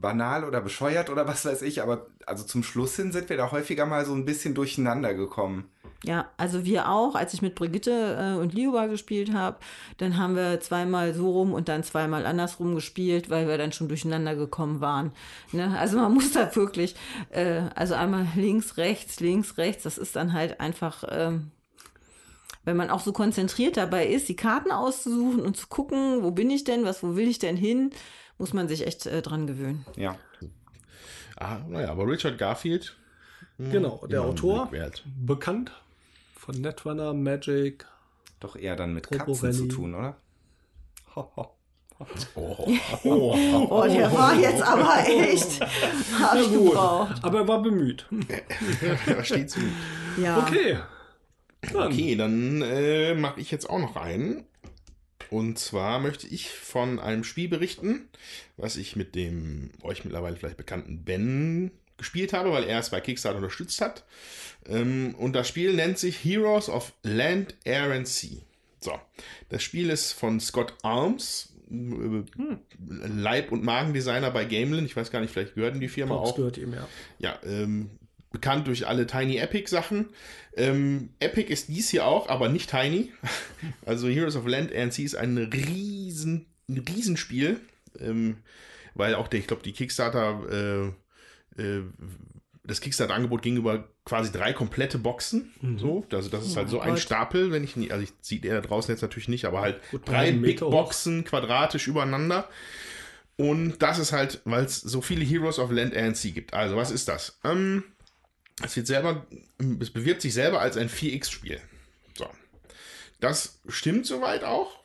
banal oder bescheuert oder was weiß ich, aber also zum Schluss hin sind wir da häufiger mal so ein bisschen durcheinander gekommen. Ja, also wir auch, als ich mit Brigitte äh, und Liuba gespielt habe, dann haben wir zweimal so rum und dann zweimal andersrum gespielt, weil wir dann schon durcheinander gekommen waren. Ne? Also man muss da wirklich, äh, also einmal links, rechts, links, rechts, das ist dann halt einfach, ähm, wenn man auch so konzentriert dabei ist, die Karten auszusuchen und zu gucken, wo bin ich denn, was, wo will ich denn hin, muss man sich echt äh, dran gewöhnen. Ja. Ah, naja, aber Richard Garfield. hm, Genau, der immer ein Autor. Bekannt von Netrunner, Magic. Doch eher dann mit Robo Katzen zu Rally. tun, oder? Oh, oh, Oh, der war jetzt aber echt, ich gebraucht. Aber er war bemüht. da steht zu. Ja. Okay. Dann. Okay, dann äh, mache ich jetzt auch noch einen. Und zwar möchte ich von einem Spiel berichten, was ich mit dem euch mittlerweile vielleicht bekannten Ben gespielt habe, weil er es bei Kickstarter unterstützt hat. Ähm, und das Spiel nennt sich Heroes of Land, Air and Sea. So, das Spiel ist von Scott Arms, äh, Leib- und Magendesigner bei Gamelin. Ich weiß gar nicht, vielleicht gehörten die Firma Box auch gehört ihm, ja. ja, ähm, bekannt durch alle Tiny Epic Sachen. Ähm, Epic ist dies hier auch, aber nicht Tiny. Also Heroes of Land and Sea ist ein riesen, ein Riesenspiel, ähm, weil auch der, ich glaube, die Kickstarter, äh, äh, das Kickstarter-Angebot ging über quasi drei komplette Boxen. So, also das ist halt so ein Gott. Stapel, wenn ich nie, also ich sieht er da draußen jetzt natürlich nicht, aber halt Gut, drei Big Meter hoch. Boxen quadratisch übereinander. Und das ist halt, weil es so viele Heroes of Land and Sea gibt. Also, was ist das? Ähm, es wird selber, es bewirbt sich selber als ein 4X-Spiel. So. Das stimmt soweit auch.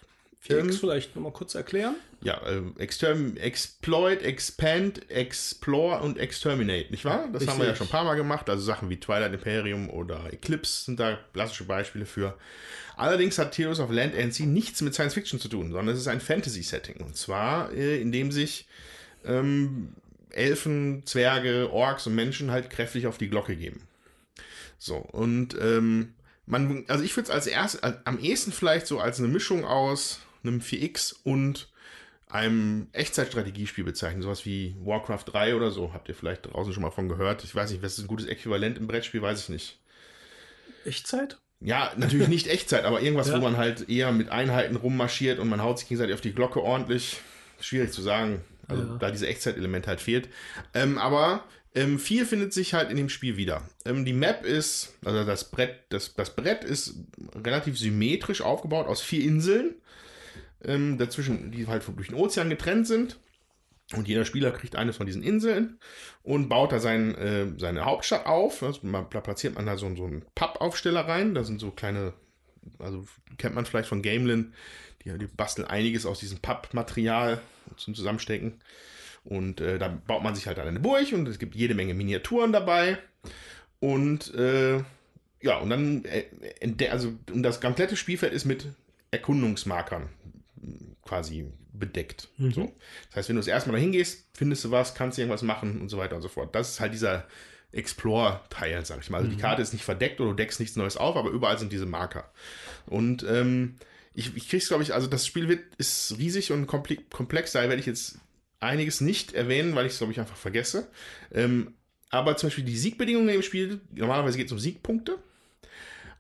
4X Ähm, vielleicht nochmal kurz erklären. ja, äh, Exterm Exploit, Expand, Explore und Exterminate, nicht wahr? Das haben wir ja Richtig. schon ein paar Mal gemacht. Also Sachen wie Twilight Imperium oder Eclipse sind da klassische Beispiele für. Allerdings hat Heroes of Land and Sea nichts mit Science Fiction zu tun, sondern es ist ein Fantasy-Setting. Und zwar, äh, in dem sich ähm, Elfen, Zwerge, Orks und Menschen halt kräftig auf die Glocke geben. So, und ähm, man, also ich würde es als erst, als, am ehesten vielleicht so als eine Mischung aus einem 4X und einem Echtzeitstrategiespiel bezeichnen, sowas wie Warcraft 3 oder so. Habt ihr vielleicht draußen schon mal von gehört? Ich weiß nicht, was ist ein gutes Äquivalent im Brettspiel, weiß ich nicht. Echtzeit? Ja, natürlich nicht Echtzeit, aber irgendwas, Ja. wo man halt eher mit Einheiten rummarschiert und man haut sich gegenseitig auf die Glocke ordentlich. Schwierig zu sagen. Also Ja. da diese Echtzeit-Element halt fehlt. Ähm, aber ähm, viel findet sich halt in dem Spiel wieder. Ähm, die Map ist, also das Brett, das, das Brett ist relativ symmetrisch aufgebaut aus vier Inseln. Ähm, dazwischen, die halt durch den Ozean getrennt sind. Und jeder Spieler kriegt eine von diesen Inseln und baut da sein, äh, seine Hauptstadt auf. Also man, da platziert man da so, so einen Pappaufsteller rein. Da sind so kleine, also kennt man vielleicht von Gamelin, die, die basteln einiges aus diesem Pappmaterial zum Zusammenstecken. Und äh, da baut man sich halt eine Burg und es gibt jede Menge Miniaturen dabei. Und äh, ja, und dann, äh, also und das komplette Spielfeld ist mit Erkundungsmarkern quasi bedeckt. So. Das heißt, wenn du das erste Mal da hingehst, findest du was, kannst irgendwas machen und so weiter und so fort. Das ist halt dieser Explore-Teil, sag ich mal. Also die Karte ist nicht verdeckt oder du deckst nichts Neues auf, aber überall sind diese Marker. Und ähm, ich, ich krieg's, glaube ich, also das Spiel wird, ist riesig und komple- komplex, daher werde ich jetzt einiges nicht erwähnen, weil ich es, glaube ich, einfach vergesse. Ähm, aber zum Beispiel die Siegbedingungen im Spiel, normalerweise geht es um Siegpunkte.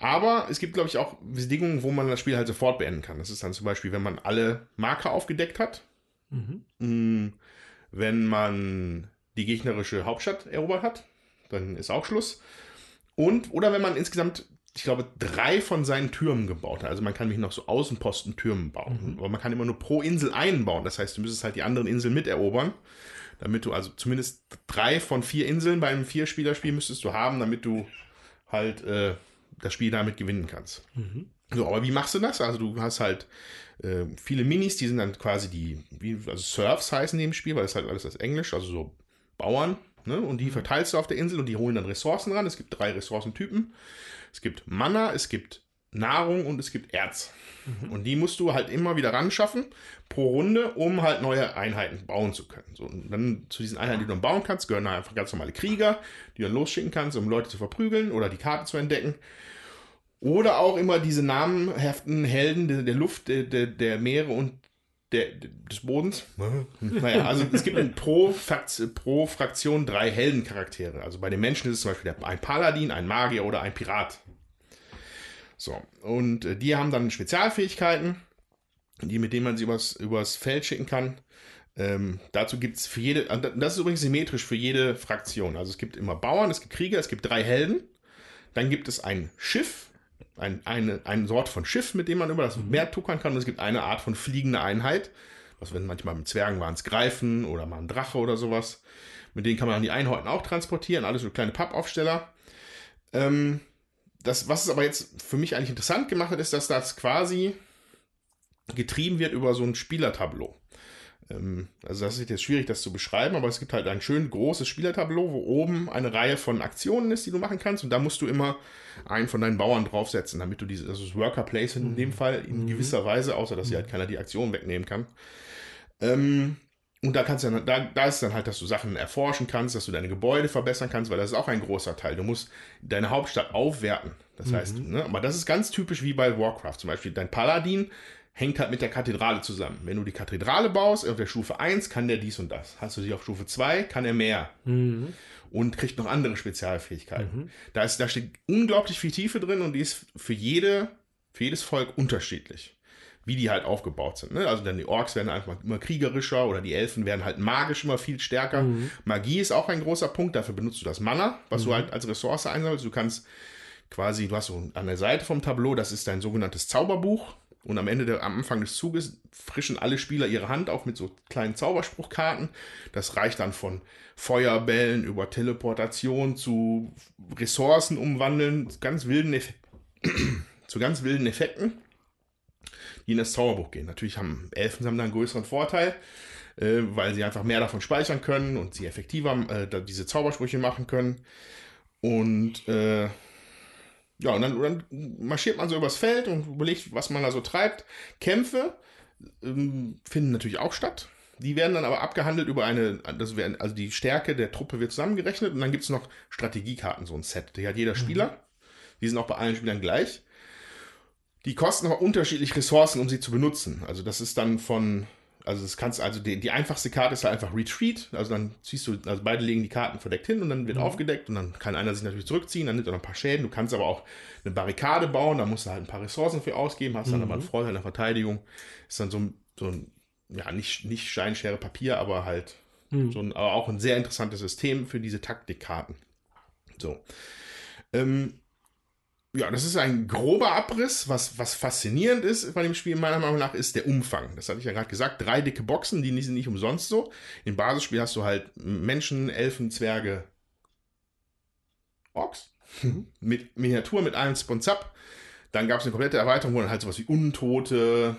Aber es gibt, glaube ich, auch Bedingungen, wo man das Spiel halt sofort beenden kann. Das ist dann zum Beispiel, wenn man alle Marker aufgedeckt hat, Mm, wenn man die gegnerische Hauptstadt erobert hat, dann ist auch Schluss. Und, oder wenn man insgesamt, ich glaube, drei von seinen Türmen gebaut hat. Also man kann nämlich noch so Außenposten-Türmen bauen. Aber man kann immer nur pro Insel einen bauen. Das heißt, du müsstest halt die anderen Inseln miterobern. Damit du also zumindest drei von vier Inseln bei einem Vierspielerspiel müsstest du haben, damit du halt äh, das Spiel damit gewinnen kannst. So, aber wie machst du das? Also du hast halt äh, viele Minis, die sind dann quasi die, wie, also Serfs heißen die im Spiel, weil das halt alles das Englisch, also so Bauern, ne? Und die verteilst du auf der Insel und die holen dann Ressourcen ran. Es gibt drei Ressourcentypen. Es gibt Mana, es gibt Nahrung und es gibt Erz. Und die musst du halt immer wieder ran schaffen pro Runde, um halt neue Einheiten bauen zu können. So, und dann zu diesen Einheiten, die du dann bauen kannst, gehören dann einfach ganz normale Krieger, die du dann losschicken kannst, um Leute zu verprügeln oder die Karte zu entdecken. Oder auch immer diese namenhaften Helden der, der Luft, der, der, der Meere und der, des Bodens. naja, also es gibt pro, pro Fraktion drei Heldencharaktere. Also bei den Menschen ist es zum Beispiel ein Paladin, ein Magier oder ein Pirat. So, und äh, die haben dann Spezialfähigkeiten, die, mit denen man sie übers, übers Feld schicken kann. Ähm, dazu gibt es für jede, das ist übrigens symmetrisch für jede Fraktion. Also es gibt immer Bauern, es gibt Krieger, es gibt drei Helden. Dann gibt es ein Schiff, ein, eine, eine Sort von Schiff, mit dem man über das Meer tuckern kann. Und es gibt eine Art von fliegende Einheit. Was wenn manchmal mit Zwergen waren es Greifen oder mal ein Drache oder sowas. Mit denen kann man dann die Einheiten auch transportieren. Alles so kleine Pappaufsteller. Ähm, das, was es aber jetzt für mich eigentlich interessant gemacht hat, ist, dass das quasi getrieben wird über so ein Spielertableau. Ähm, also das ist jetzt schwierig, das zu beschreiben, aber es gibt halt ein schön großes Spielertableau, wo oben eine Reihe von Aktionen ist, die du machen kannst. Und da musst du immer einen von deinen Bauern draufsetzen, damit du diese, also das Worker Placement in dem Fall in gewisser Weise, außer dass sie halt keiner die Aktion wegnehmen kann. Ähm, und da kannst du dann, da, da ist dann halt, dass du Sachen erforschen kannst, dass du deine Gebäude verbessern kannst, weil das ist auch ein großer Teil. Du musst deine Hauptstadt aufwerten. Das heißt, ne, aber das ist ganz typisch wie bei Warcraft. Zum Beispiel dein Paladin hängt halt mit der Kathedrale zusammen. Wenn du die Kathedrale baust, auf der Stufe 1 kann der dies und das. Hast du sie auf Stufe 2, kann er mehr. Und kriegt noch andere Spezialfähigkeiten. Da, ist, da steht unglaublich viel Tiefe drin und die ist für jede, für jedes Volk unterschiedlich wie die halt aufgebaut sind. Ne? Also dann die Orks werden einfach immer kriegerischer oder die Elfen werden halt magisch immer viel stärker. Magie ist auch ein großer Punkt, dafür benutzt du das Mana, was du halt als Ressource einsammelst. Du kannst quasi, du hast so an der Seite vom Tableau, das ist dein sogenanntes Zauberbuch. Und am Ende, der, am Anfang des Zuges frischen alle Spieler ihre Hand auf mit so kleinen Zauberspruchkarten. Das reicht dann von Feuerbällen über Teleportation zu Ressourcen umwandeln, ganz wilden Eff zu ganz wilden Effekten die in das Zauberbuch gehen. Natürlich haben Elfen haben da einen größeren Vorteil, äh, weil sie einfach mehr davon speichern können und sie effektiver äh, diese Zaubersprüche machen können. Und äh, ja, und dann, dann, marschiert man so übers Feld und überlegt, was man da so treibt. Kämpfe ähm, finden natürlich auch statt. Die werden dann aber abgehandelt über eine, das werden, also die Stärke der Truppe wird zusammengerechnet und dann gibt es noch Strategiekarten, so ein Set. Die hat jeder Spieler. Mhm. Die sind auch bei allen Spielern gleich. Die kosten aber unterschiedlich Ressourcen, um sie zu benutzen. Also das ist dann von, also das kannst, also die, die einfachste Karte ist halt einfach Retreat. Also dann ziehst du, also beide legen die Karten verdeckt hin und dann wird mhm. aufgedeckt und dann kann einer sich natürlich zurückziehen, dann nimmt er noch ein paar Schäden. Du kannst aber auch eine Barrikade bauen, da musst du halt ein paar Ressourcen für ausgeben, hast dann mhm. aber einen Vorteil in der Verteidigung. Ist dann so, ein, so ein, ja, nicht, nicht Scheinschere Papier, aber halt mhm. so ein, aber auch ein sehr interessantes System für diese Taktikkarten. So. Ähm, ja, das ist ein grober Abriss. Was, was faszinierend ist bei dem Spiel, meiner Meinung nach, ist der Umfang. Das hatte ich ja gerade gesagt. Drei dicke Boxen, die sind nicht umsonst so. Im Basisspiel hast du halt Menschen, Elfen, Zwerge, Orks. mit Miniatur, mit allen Sponsab. Dann gab es eine komplette Erweiterung, wo dann halt sowas wie Untote,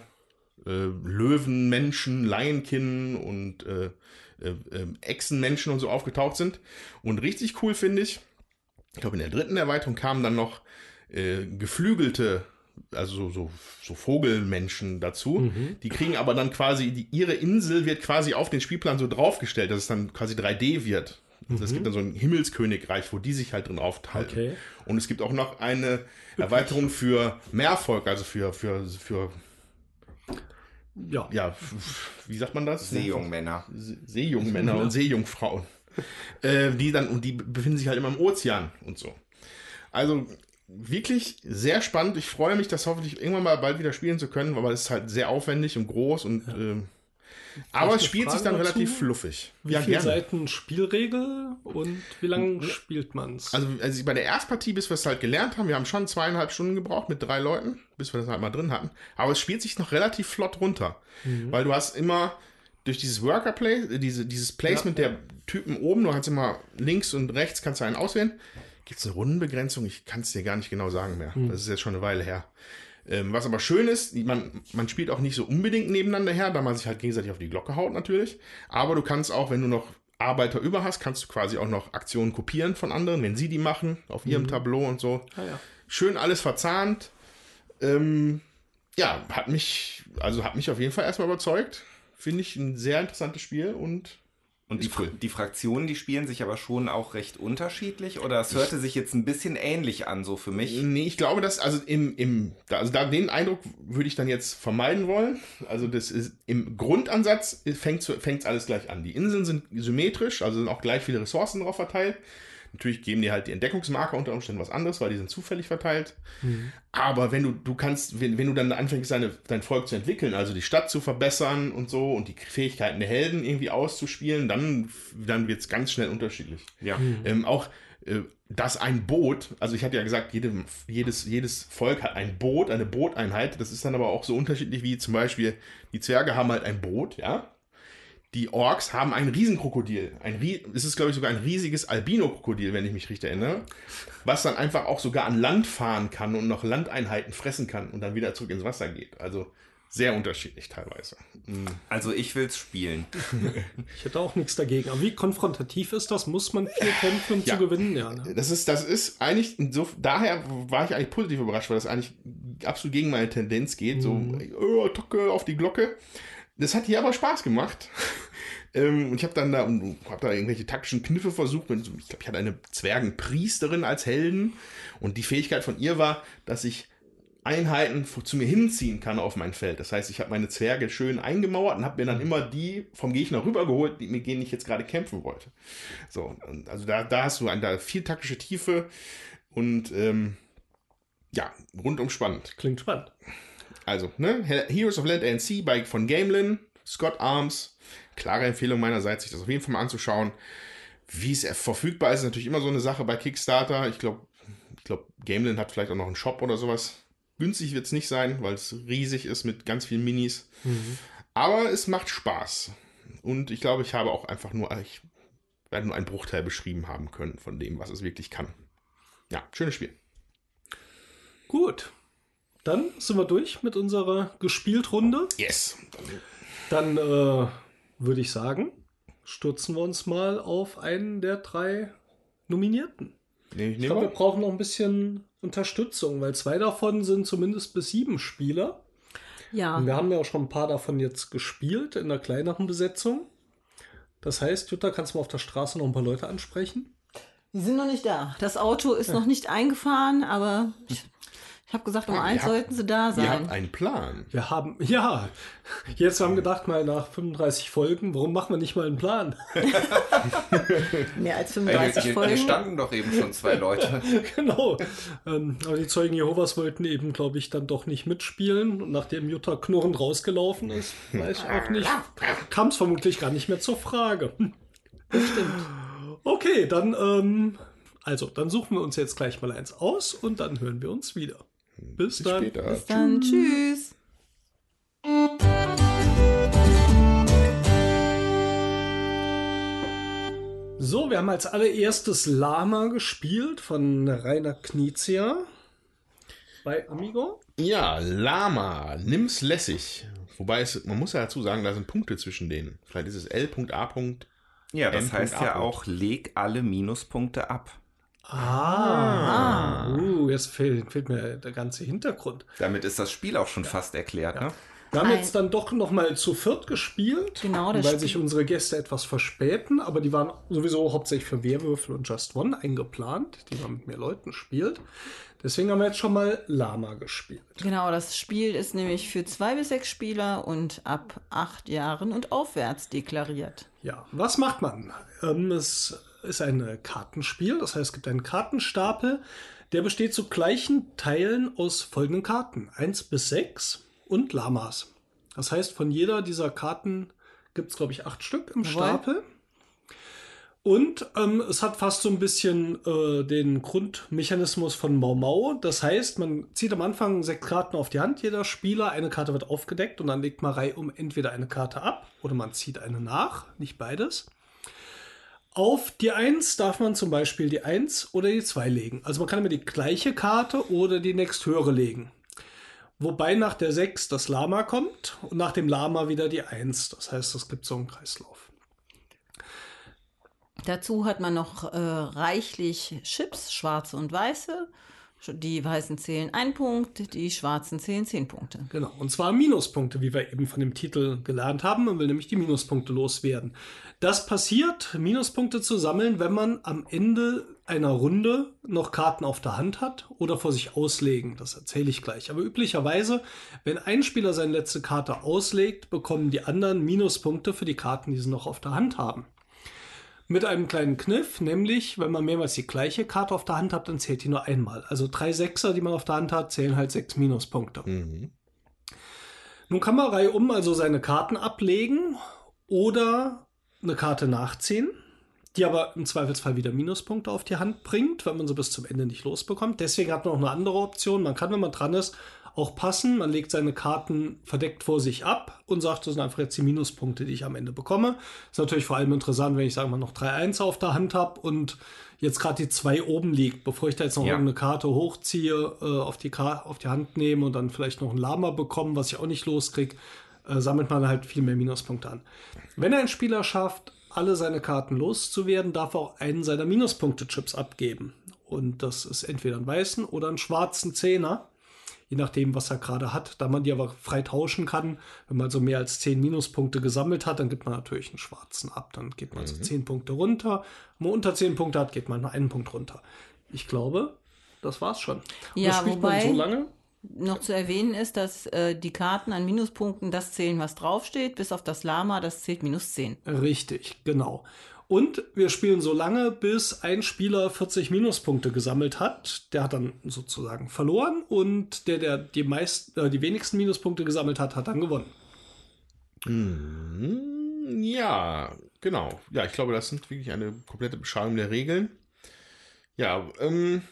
äh, Löwen, Menschen, Lionkin und äh, äh, äh, Echsenmenschen und so aufgetaucht sind. Und richtig cool finde ich, ich glaube, in der dritten Erweiterung kamen dann noch äh, geflügelte, also so, so, so Vogelmenschen dazu. Mhm. Die kriegen aber dann quasi, die, ihre Insel wird quasi auf den Spielplan so draufgestellt, dass es dann quasi 3D wird. Also mhm. Es gibt dann so ein Himmelskönigreich, wo die sich halt drin aufteilen. Okay. Und es gibt auch noch eine Erweiterung für Mehrvolk, also für, für, für ja. ja, wie sagt man das? Seejungmänner. Seejungmänner und Seejungfrauen. äh, die dann, und die befinden sich halt immer im Ozean und so. Also wirklich sehr spannend. Ich freue mich, das hoffentlich irgendwann mal bald wieder spielen zu können, aber es ist halt sehr aufwendig und groß und ja. äh, aber es spielt Frage sich dann dazu? relativ fluffig. Wie ja, viele gerne. Seiten Spielregel und wie lange spielt man es? Also, also bei der Erstpartie, bis wir es halt gelernt haben, wir haben schon zweieinhalb Stunden gebraucht mit drei Leuten, bis wir das halt mal drin hatten. Aber es spielt sich noch relativ flott runter. Mhm. Weil du hast immer durch dieses Worker Play, diese, dieses Placement ja. der Typen oben, du hast immer links und rechts kannst du einen auswählen. Gibt es eine Rundenbegrenzung? Ich kann es dir gar nicht genau sagen mehr. Hm. Das ist jetzt schon eine Weile her. Ähm, was aber schön ist, man, man spielt auch nicht so unbedingt nebeneinander her, da man sich halt gegenseitig auf die Glocke haut natürlich. Aber du kannst auch, wenn du noch Arbeiter über hast, kannst du quasi auch noch Aktionen kopieren von anderen, wenn sie die machen, auf ihrem mhm. Tableau und so. Ah, ja. Schön alles verzahnt. Ähm, ja, hat mich, also hat mich auf jeden Fall erstmal überzeugt. Finde ich ein sehr interessantes Spiel und und die, cool. die, Fraktionen, die spielen sich aber schon auch recht unterschiedlich oder es hörte sich jetzt ein bisschen ähnlich an, so für mich? Nee, ich glaube, dass, also im, im, also da den Eindruck würde ich dann jetzt vermeiden wollen. Also das ist, im Grundansatz fängt es alles gleich an. Die Inseln sind symmetrisch, also sind auch gleich viele Ressourcen drauf verteilt. Natürlich geben die halt die Entdeckungsmarker unter Umständen was anderes, weil die sind zufällig verteilt. Mhm. Aber wenn du, du kannst, wenn, wenn du dann anfängst, deine, dein Volk zu entwickeln, also die Stadt zu verbessern und so und die Fähigkeiten der Helden irgendwie auszuspielen, dann, dann wird es ganz schnell unterschiedlich. Ja. Mhm. Ähm, auch äh, dass ein Boot, also ich hatte ja gesagt, jede, jedes, jedes Volk hat ein Boot, eine Booteinheit. Das ist dann aber auch so unterschiedlich wie zum Beispiel die Zwerge haben halt ein Boot, ja die Orks haben ein Riesenkrokodil. Ein, es ist, glaube ich, sogar ein riesiges Albino-Krokodil, wenn ich mich richtig erinnere. Was dann einfach auch sogar an Land fahren kann und noch Landeinheiten fressen kann und dann wieder zurück ins Wasser geht. Also sehr unterschiedlich teilweise. Mhm. Also ich will es spielen. ich hätte auch nichts dagegen. Aber wie konfrontativ ist das? Muss man viel kämpfen, um ja. zu gewinnen? Ja, ne? das, ist, das ist eigentlich, so, daher war ich eigentlich positiv überrascht, weil das eigentlich absolut gegen meine Tendenz geht. Mhm. So, oh, Tocke auf die Glocke. Das hat hier aber Spaß gemacht. ähm, und ich habe dann da, hab da irgendwelche taktischen Kniffe versucht. Ich glaube, ich hatte eine Zwergenpriesterin als Helden. Und die Fähigkeit von ihr war, dass ich Einheiten zu mir hinziehen kann auf mein Feld. Das heißt, ich habe meine Zwerge schön eingemauert und habe mir dann immer die vom Gegner rübergeholt, die, mit denen ich jetzt gerade kämpfen wollte. So, also da, da hast du ein, da viel taktische Tiefe und ähm, ja, rundum spannend. Klingt spannend. Also, ne? Heroes of Land and Sea bei, von Gamelin, Scott Arms. Klare Empfehlung meinerseits, sich das auf jeden Fall mal anzuschauen. Wie es verfügbar ist, ist natürlich immer so eine Sache bei Kickstarter. Ich glaube, ich glaub, Gamelin hat vielleicht auch noch einen Shop oder sowas. Günstig wird es nicht sein, weil es riesig ist mit ganz vielen Minis. Mhm. Aber es macht Spaß. Und ich glaube, ich habe auch einfach nur, ich werde nur einen Bruchteil beschrieben haben können von dem, was es wirklich kann. Ja, schönes Spiel. Gut. Dann sind wir durch mit unserer Gespieltrunde. Yes. Dann äh, würde ich sagen, stürzen wir uns mal auf einen der drei Nominierten. Nee, ich, ich glaube, wir brauchen noch ein bisschen Unterstützung, weil zwei davon sind zumindest bis sieben Spieler. Ja. Und wir haben ja auch schon ein paar davon jetzt gespielt in einer kleineren Besetzung. Das heißt, Jutta, kannst du mal auf der Straße noch ein paar Leute ansprechen? Die sind noch nicht da. Das Auto ist ja. noch nicht eingefahren, aber ich ich habe gesagt, um ja, eins sollten sie da sein. Wir haben einen Plan. Wir haben, ja. Jetzt haben wir gedacht, mal nach 35 Folgen, warum machen wir nicht mal einen Plan? Mehr als 35 hier, Folgen. Hier standen doch eben schon zwei Leute. genau. Ähm, aber die Zeugen Jehovas wollten eben, glaube ich, dann doch nicht mitspielen. Und nachdem Jutta knurrend rausgelaufen ist, weiß ich auch nicht, kam es vermutlich gar nicht mehr zur Frage. Bestimmt. Okay, dann, ähm, also, dann suchen wir uns jetzt gleich mal eins aus und dann hören wir uns wieder. Bis, Bis dann. Später. Bis dann. Tschüss. So, wir haben als allererstes Lama gespielt von Rainer Knizia bei Amigo. Ja, Lama, nimm's lässig. Wobei es, man muss ja dazu sagen, da sind Punkte zwischen denen. Vielleicht ist es L.A. Ja, das M. heißt ja auch, leg alle Minuspunkte ab. Ah, ah. Uh, jetzt fehlt, fehlt, mir der ganze Hintergrund. Damit ist das Spiel auch schon ja. fast erklärt, ja. ne? Wir haben jetzt dann doch noch mal zu viert gespielt, genau, weil Spiel. sich unsere Gäste etwas verspäten, aber die waren sowieso hauptsächlich für Werwürfel und Just One eingeplant, die man mit mehr Leuten spielt. Deswegen haben wir jetzt schon mal Lama gespielt. Genau, das Spiel ist nämlich für zwei bis sechs Spieler und ab acht Jahren und aufwärts deklariert. Ja, was macht man? Ähm, es ist ein Kartenspiel. Das heißt, es gibt einen Kartenstapel, der besteht zu gleichen Teilen aus folgenden Karten. Eins bis sechs und Lamas. Das heißt, von jeder dieser Karten gibt es, glaube ich, acht Stück im Jawohl. Stapel. Und ähm, es hat fast so ein bisschen äh, den Grundmechanismus von Mau Mau. Das heißt, man zieht am Anfang sechs Karten auf die Hand, jeder Spieler, eine Karte wird aufgedeckt und dann legt man Reihe um entweder eine Karte ab oder man zieht eine nach, nicht beides. Auf die 1 darf man zum Beispiel die 1 oder die 2 legen. Also man kann immer die gleiche Karte oder die nächsthöhere legen. Wobei nach der 6 das Lama kommt und nach dem Lama wieder die 1. Das heißt, es gibt so einen Kreislauf. Dazu hat man noch äh, reichlich Chips, schwarze und weiße, Die weißen zählen ein Punkt, die schwarzen zählen zehn Punkte. Genau. Und zwar Minuspunkte, wie wir eben von dem Titel gelernt haben. Man will nämlich die Minuspunkte loswerden. Das passiert, Minuspunkte zu sammeln, wenn man am Ende einer Runde noch Karten auf der Hand hat oder vor sich auslegen. Das erzähle ich gleich. Aber üblicherweise, wenn ein Spieler seine letzte Karte auslegt, bekommen die anderen Minuspunkte für die Karten, die sie noch auf der Hand haben. Mit einem kleinen Kniff, nämlich, wenn man mehrmals die gleiche Karte auf der Hand hat, dann zählt die nur einmal. Also drei Sechser, die man auf der Hand hat, zählen halt sechs Minuspunkte. Mhm. Nun kann man reihum also seine Karten ablegen oder eine Karte nachziehen, die aber im Zweifelsfall wieder Minuspunkte auf die Hand bringt, wenn man sie bis zum Ende nicht losbekommt. Deswegen hat man auch eine andere Option. Man kann, wenn man dran ist, auch passen. Man legt seine Karten verdeckt vor sich ab und sagt, das sind einfach jetzt die Minuspunkte, die ich am Ende bekomme. Ist natürlich vor allem interessant, wenn ich, sagen wir mal, noch 3-1 auf der Hand habe und jetzt gerade die 2 oben liegt, bevor ich da jetzt noch ja. irgendeine Karte hochziehe, äh, auf, die auf die Hand nehme und dann vielleicht noch ein Lama bekomme, was ich auch nicht loskriege, äh, sammelt man halt viel mehr Minuspunkte an. Wenn ein Spieler schafft, alle seine Karten loszuwerden, darf er auch einen seiner Minuspunkte-Chips abgeben. Und das ist entweder einen weißen oder einen schwarzen Zehner je nachdem, was er gerade hat. Da man die aber frei tauschen kann, wenn man so mehr als 10 Minuspunkte gesammelt hat, dann gibt man natürlich einen schwarzen ab. Dann geht man mhm. so 10 Punkte runter. Wenn man unter 10 Punkte hat, geht man nur einen Punkt runter. Ich glaube, das war's schon. Und ja, wobei so lange. Noch zu erwähnen ist, dass äh, die Karten an Minuspunkten das zählen, was draufsteht, bis auf das Lama, das zählt minus 10. Richtig, genau. Und wir spielen so lange, bis ein Spieler 40 Minuspunkte gesammelt hat. Der hat dann sozusagen verloren und der, der die, meist, äh, die wenigsten Minuspunkte gesammelt hat, hat dann gewonnen. Mhm, ja, genau. Ja, ich glaube, das sind wirklich eine komplette Beschreibung der Regeln. Ja, ähm,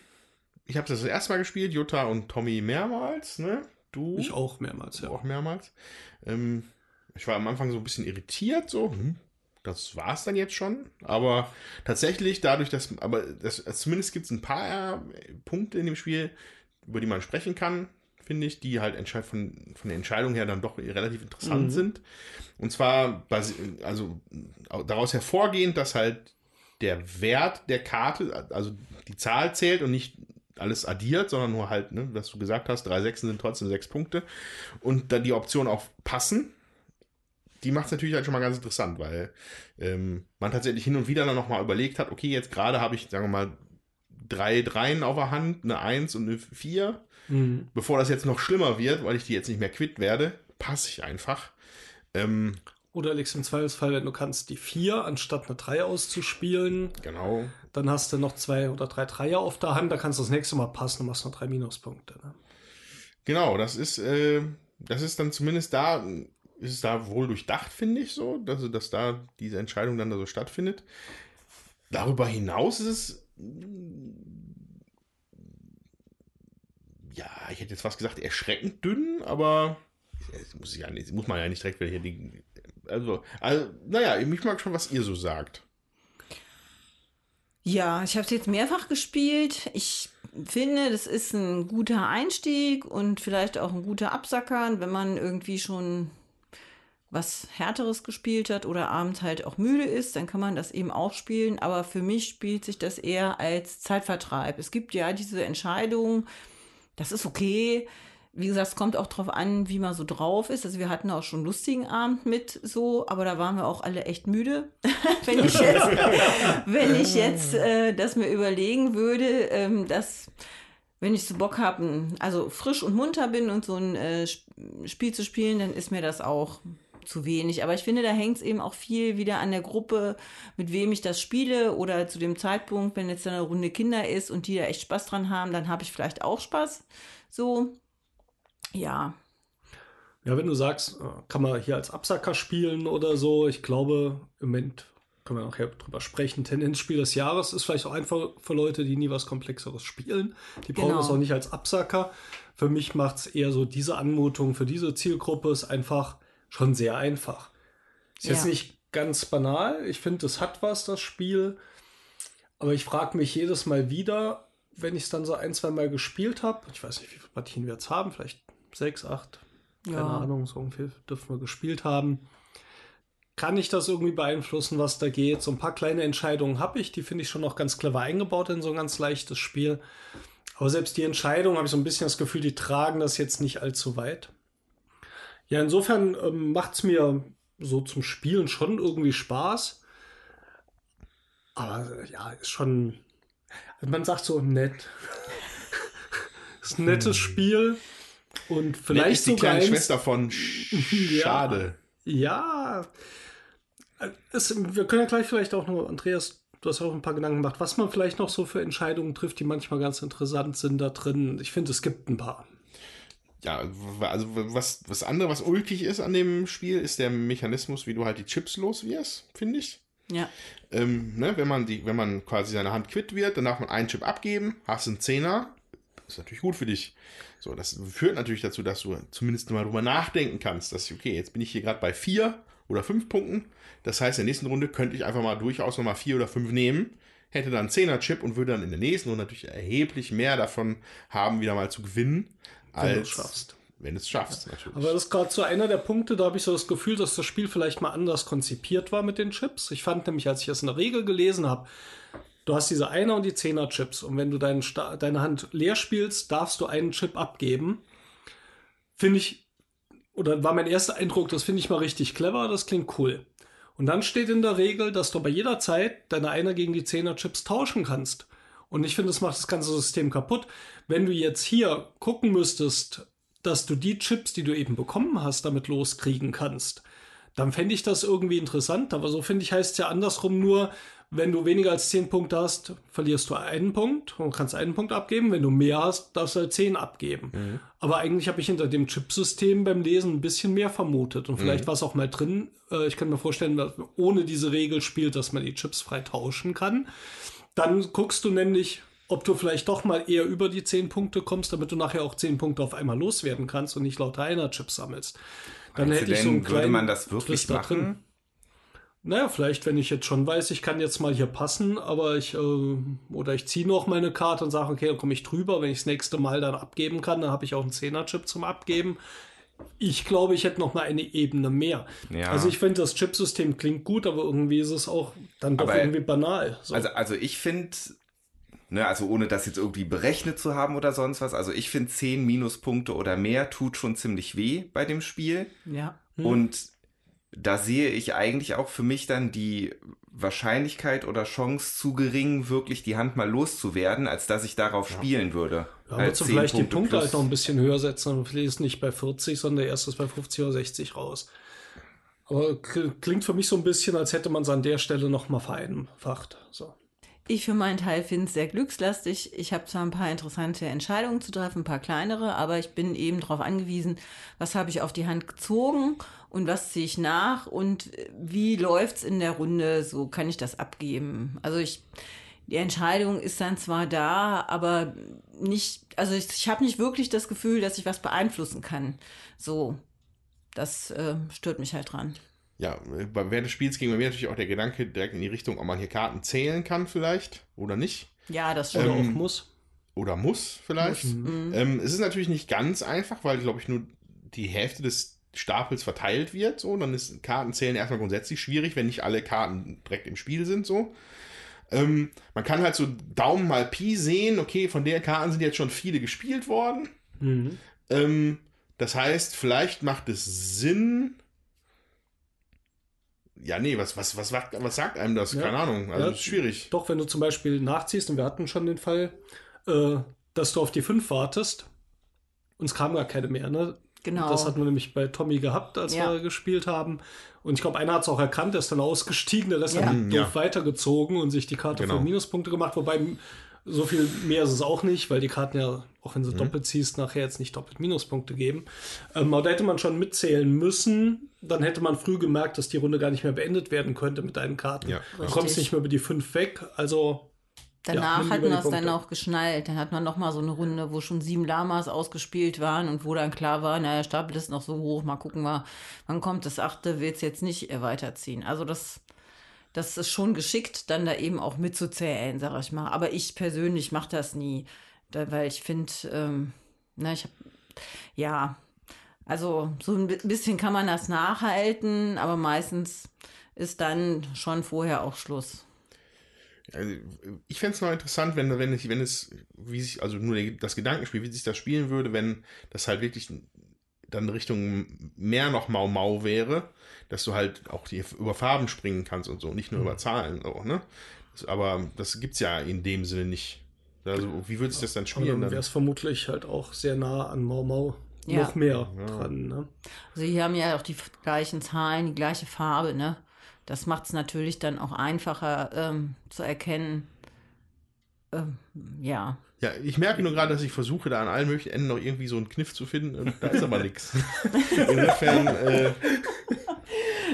ich habe das das erste Mal gespielt, Jutta und Tommy mehrmals, ne? Du? Ich auch mehrmals, ja. Auch mehrmals. Ähm, ich war am Anfang so ein bisschen irritiert, so, hm, das war es dann jetzt schon. Aber tatsächlich, dadurch, dass, aber das, zumindest gibt es ein paar Punkte in dem Spiel, über die man sprechen kann, finde ich, die halt von, von der Entscheidung her dann doch relativ interessant mhm. sind. Und zwar, also daraus hervorgehend, dass halt der Wert der Karte, also die Zahl zählt und nicht alles addiert, sondern nur halt, ne, was du gesagt hast, drei Sechsen sind trotzdem sechs Punkte. Und dann die Option auch passen die macht es natürlich halt schon mal ganz interessant, weil ähm, man tatsächlich hin und wieder dann nochmal überlegt hat, okay, jetzt gerade habe ich, sagen wir mal, drei Dreien auf der Hand, eine Eins und eine Vier. Mhm. Bevor das jetzt noch schlimmer wird, weil ich die jetzt nicht mehr quitt werde, passe ich einfach. Ähm, oder legst im Zweifelsfall, wenn du kannst, die vier anstatt eine Drei auszuspielen. Genau. Dann hast du noch zwei oder drei Dreier auf der Hand, da kannst du das nächste Mal passen und machst noch drei Minuspunkte. Ne? Genau, das ist, äh, das ist dann zumindest da ist es da wohl durchdacht, finde ich so, dass, dass da diese Entscheidung dann da so stattfindet. Darüber hinaus ist es. Ja, ich hätte jetzt fast gesagt, erschreckend dünn, aber muss, ja nicht, muss man ja nicht direkt wieder hier die. Also, also, naja, ich mag schon, was ihr so sagt. Ja, ich habe es jetzt mehrfach gespielt. Ich finde, das ist ein guter Einstieg und vielleicht auch ein guter Absacker, wenn man irgendwie schon was Härteres gespielt hat oder abends halt auch müde ist, dann kann man das eben auch spielen. Aber für mich spielt sich das eher als Zeitvertreib. Es gibt ja diese Entscheidung, das ist okay. Wie gesagt, es kommt auch darauf an, wie man so drauf ist. Also wir hatten auch schon einen lustigen Abend mit so, aber da waren wir auch alle echt müde. wenn ich jetzt, wenn ich jetzt äh, das mir überlegen würde, ähm, dass wenn ich so Bock habe, also frisch und munter bin und so ein äh, Spiel zu spielen, dann ist mir das auch zu wenig. Aber ich finde, da hängt es eben auch viel wieder an der Gruppe, mit wem ich das spiele oder zu dem Zeitpunkt, wenn jetzt eine Runde Kinder ist und die da echt Spaß dran haben, dann habe ich vielleicht auch Spaß. So, ja. Ja, wenn du sagst, äh, kann man hier als Absacker spielen oder so, ich glaube, im Moment können wir nachher drüber sprechen. Tendenzspiel des Jahres ist vielleicht auch einfach für Leute, die nie was Komplexeres spielen. Die brauchen genau. es auch nicht als Absacker. Für mich macht es eher so diese Anmutung für diese Zielgruppe ist einfach schon sehr einfach. Ist ja. jetzt nicht ganz banal. Ich finde, es hat was, das Spiel. Aber ich frage mich jedes Mal wieder, wenn ich es dann so ein, zwei Mal gespielt habe. Ich weiß nicht, wie viele Partien wir jetzt haben. Vielleicht sechs, acht. Keine ja. Ahnung, so ungefähr dürfen wir gespielt haben. Kann ich das irgendwie beeinflussen, was da geht? So ein paar kleine Entscheidungen habe ich, die finde ich schon noch ganz clever eingebaut in so ein ganz leichtes Spiel. Aber selbst die Entscheidung habe ich so ein bisschen das Gefühl, die tragen das jetzt nicht allzu weit. Ja, insofern ähm, macht es mir so zum Spielen schon irgendwie Spaß. Aber ja, ist schon. Man sagt so nett. ist ein nettes Hm. Spiel. Und vielleicht ist die sogar kleine Schwester von Sch- Schade. Ja. Es, wir können ja gleich vielleicht auch noch, Andreas, du hast ja auch ein paar Gedanken gemacht, was man vielleicht noch so für Entscheidungen trifft, die manchmal ganz interessant sind da drin. Ich finde, es gibt ein paar. Ja, also was, was andere, was ulkig ist an dem Spiel, ist der Mechanismus, wie du halt die Chips los wirst, finde ich. Ja. Ähm, ne, wenn man die, wenn man quasi seine Hand quitt wird, dann darf man einen Chip abgeben, hast einen Zehner, ist natürlich gut für dich. So, das führt natürlich dazu, dass du zumindest mal drüber nachdenken kannst, dass okay, jetzt bin ich hier gerade bei vier oder fünf Punkten. Das heißt, in der nächsten Runde könnte ich einfach mal durchaus nochmal vier oder fünf nehmen, hätte dann einen Zehner-Chip und würde dann in der nächsten Runde natürlich erheblich mehr davon haben, wieder mal zu gewinnen, Wenn du es als schaffst. wenn du es schaffst, natürlich. Aber das ist gerade so einer der Punkte, da habe ich so das Gefühl, dass das Spiel vielleicht mal anders konzipiert war mit den Chips. Ich fand nämlich, als ich das in der Regel gelesen habe, du hast diese Einer- und die Zehner-Chips und wenn du deinen Sta deine Hand leer spielst, darfst du einen Chip abgeben. Finde ich, oder war mein erster Eindruck, das finde ich mal richtig clever, das klingt cool. Und dann steht in der Regel, dass du bei jeder Zeit deine Einer gegen die Zehner-Chips tauschen kannst. Und ich finde, das macht das ganze System kaputt. Wenn du jetzt hier gucken müsstest, dass du die Chips, die du eben bekommen hast, damit loskriegen kannst, dann fände ich das irgendwie interessant. Aber so finde ich, heißt es ja andersrum nur, wenn du weniger als 10 Punkte hast, verlierst du einen Punkt und kannst einen Punkt abgeben. Wenn du mehr hast, darfst du halt 10 abgeben. Aber eigentlich habe ich hinter dem Chipsystem beim Lesen ein bisschen mehr vermutet. Und vielleicht war es auch mal drin. Äh, Ich kann mir vorstellen, dass man ohne diese Regel spielt, dass man die Chips frei tauschen kann. Dann guckst du nämlich, ob du vielleicht doch mal eher über die 10 Punkte kommst, damit du nachher auch 10 Punkte auf einmal loswerden kannst und nicht lauter einer Chips sammelst. Dann Meinst hätte du ich so einen denn, würde kleinen man das wirklich Twist da drin. Naja, vielleicht, wenn ich jetzt schon weiß, ich kann jetzt mal hier passen, aber ich, äh, oder ich ziehe noch meine Karte und sage, okay, dann komme ich drüber. Wenn ich das nächste Mal dann abgeben kann, dann habe ich auch einen 10er-Chip zum Abgeben. Ich glaube, ich hätte noch mal eine Ebene mehr. Ja. Also ich finde, das Chipsystem klingt gut, aber irgendwie ist es auch dann doch Aber- irgendwie banal. So. Also, also ich finde, ne, also ohne das jetzt irgendwie berechnet zu haben oder sonst was, also ich finde 10 Minuspunkte oder mehr tut schon ziemlich weh bei dem Spiel. Ja. Und da sehe ich eigentlich auch für mich dann die Wahrscheinlichkeit oder Chance zu gering, wirklich die Hand mal loszuwerden, als dass ich darauf spielen würde. Ja, würdest du 10 vielleicht die Punkte Punkte plus. halt noch ein bisschen höher setzen und fließt nicht bei 40, sondern ist bei 50 oder 60 raus. Aber kl- klingt für mich so ein bisschen, als hätte man es an der Stelle noch mal vereinfacht. So. Ich für meinen Teil finde es sehr glückslastig. Ich habe zwar ein paar interessante Entscheidungen zu treffen, ein paar kleinere, aber ich bin eben darauf angewiesen, was habe ich auf die Hand gezogen und was ziehe ich nach und äh, wie läuft's in der Runde, so kann ich das abgeben. Also ich, die Entscheidung ist dann zwar da, aber nicht, also ich, ich habe nicht wirklich das Gefühl, dass ich was beeinflussen kann. So, das äh, stört mich halt dran. Ja, bei- während des Spiels ging bei mir natürlich auch der Gedanke direkt in die Richtung, ob man hier Karten zählen kann vielleicht oder nicht. Ja, das Oder. Ähm, auch muss. Oder muss vielleicht. Ähm, es ist natürlich nicht ganz einfach, weil, glaube ich, nur die Hälfte des Stapels verteilt wird. So, dann ist Kartenzählen erstmal grundsätzlich schwierig, wenn nicht alle Karten direkt im Spiel sind. So. Ähm, man kann halt so Daumen mal Pi sehen, okay, von der Karten sind jetzt schon viele gespielt worden. Mhm. Ähm, das heißt, vielleicht macht es Sinn. Ja, nee, was, was, was, was, was sagt einem das? Ja. Keine Ahnung. Also Ja. ist schwierig. Doch, wenn du zum Beispiel nachziehst, und wir hatten schon den Fall, äh, dass du auf die 5 wartest, uns kam gar keine mehr, ne? Genau. Das hatten wir nämlich bei Tommy gehabt, als Ja. wir gespielt haben. Und ich glaube, einer hat es auch erkannt, der ist dann ausgestiegen, der Rest Ja. hat Mhm, doof ja. weitergezogen und sich die Karte Genau. für Minuspunkte gemacht, wobei so viel mehr ist es auch nicht, weil die Karten ja, auch wenn sie doppelt ziehst, nachher jetzt nicht doppelt Minuspunkte geben. Ähm, aber da hätte man schon mitzählen müssen. Dann hätte man früh gemerkt, dass die Runde gar nicht mehr beendet werden könnte mit deinen Karten. Ja. Du kommst nicht mehr über die 5 weg. Also Danach nimm hat man das dann auch geschnallt. Dann hat man noch mal so eine Runde, wo schon sieben Lamas ausgespielt waren und wo dann klar war, naja, Stapel ist noch so hoch, mal gucken wir, wann kommt das achte, will es jetzt nicht weiterziehen. Also das, das ist schon geschickt, dann da eben auch mitzuzählen, sag ich mal. Aber ich persönlich mache das nie, da, weil ich finde, ähm, na, ich habe, ja, also so ein bi- bisschen kann man das nachhalten, aber meistens ist dann schon vorher auch Schluss. Also, ich fände es noch interessant, wenn, wenn, ich, wenn es, wie sich, also nur das Gedankenspiel, wie sich das spielen würde, wenn das halt wirklich dann Richtung mehr noch Mau Mau wäre, dass du halt auch die, über Farben springen kannst und so, nicht nur mhm. über Zahlen, auch, ne? Das, aber das gibt's ja in dem Sinne nicht. Also, wie würde sich das dann spielen? dann wäre es vermutlich halt auch sehr nah an Mau Mau ja. noch mehr ja. dran, ne? Also, hier haben ja auch die gleichen Zahlen, die gleiche Farbe, ne? Das macht es natürlich dann auch einfacher ähm, zu erkennen. Ähm, ja. Ja, ich merke nur gerade, dass ich versuche, da an allen möglichen Enden noch irgendwie so einen Kniff zu finden und da ist aber nichts. Insofern. Äh,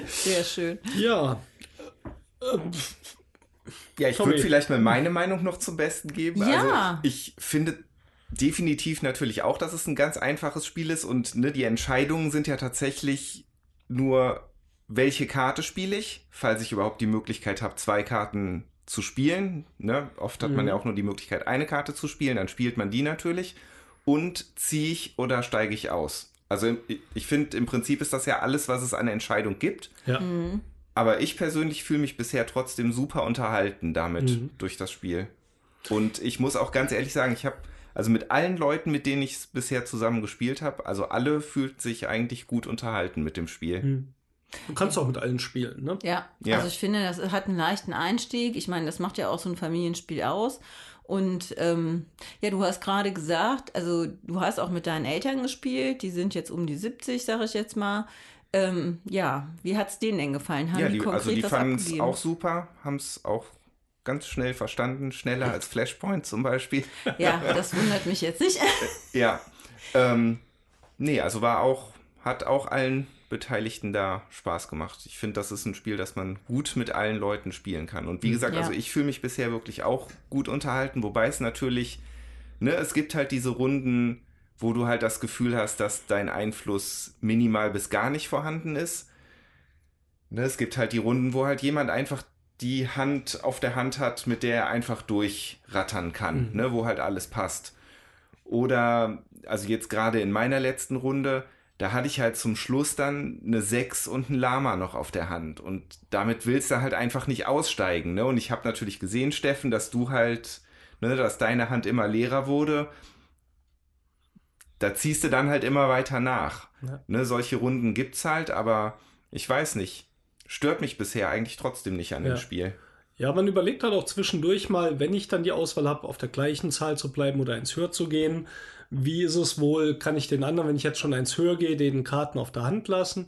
Sehr schön. Ja. Ja, ich würde vielleicht mal meine Meinung noch zum Besten geben. Ja. Also ich finde definitiv natürlich auch, dass es ein ganz einfaches Spiel ist und ne, die Entscheidungen sind ja tatsächlich nur welche Karte spiele ich, falls ich überhaupt die Möglichkeit habe, zwei Karten zu spielen. Ne? Oft hat mhm. man ja auch nur die Möglichkeit, eine Karte zu spielen, dann spielt man die natürlich. Und ziehe ich oder steige ich aus? Also ich finde, im Prinzip ist das ja alles, was es an Entscheidung gibt. Ja. Mhm. Aber ich persönlich fühle mich bisher trotzdem super unterhalten damit mhm. durch das Spiel. Und ich muss auch ganz ehrlich sagen, ich habe also mit allen Leuten, mit denen ich es bisher zusammen gespielt habe, also alle fühlt sich eigentlich gut unterhalten mit dem Spiel. Mhm. Du kannst auch mit allen spielen, ne? Ja, ja, also ich finde, das hat einen leichten Einstieg. Ich meine, das macht ja auch so ein Familienspiel aus. Und ähm, ja, du hast gerade gesagt, also du hast auch mit deinen Eltern gespielt, die sind jetzt um die 70, sage ich jetzt mal. Ähm, ja, wie hat es denen denn gefallen? Haben ja, die, die also die fanden es auch super, haben es auch ganz schnell verstanden, schneller als Flashpoint zum Beispiel. Ja, das wundert mich jetzt nicht. ja, ähm, nee, also war auch, hat auch allen Beteiligten da Spaß gemacht. Ich finde, das ist ein Spiel, das man gut mit allen Leuten spielen kann. Und wie mhm. gesagt, ja. also ich fühle mich bisher wirklich auch gut unterhalten, wobei es natürlich, ne, es gibt halt diese Runden, wo du halt das Gefühl hast, dass dein Einfluss minimal bis gar nicht vorhanden ist. Ne, es gibt halt die Runden, wo halt jemand einfach die Hand auf der Hand hat, mit der er einfach durchrattern kann, mhm. ne, wo halt alles passt. Oder, also jetzt gerade in meiner letzten Runde, da hatte ich halt zum Schluss dann eine 6 und ein Lama noch auf der Hand. Und damit willst du halt einfach nicht aussteigen. Ne? Und ich habe natürlich gesehen, Steffen, dass du halt, ne, dass deine Hand immer leerer wurde. Da ziehst du dann halt immer weiter nach. Ja. Ne, solche Runden gibt's halt, aber ich weiß nicht. Stört mich bisher eigentlich trotzdem nicht an ja. dem Spiel. Ja, man überlegt halt auch zwischendurch mal, wenn ich dann die Auswahl habe, auf der gleichen Zahl zu bleiben oder ins Höher zu gehen wie ist es wohl, kann ich den anderen, wenn ich jetzt schon eins höher gehe, den Karten auf der Hand lassen?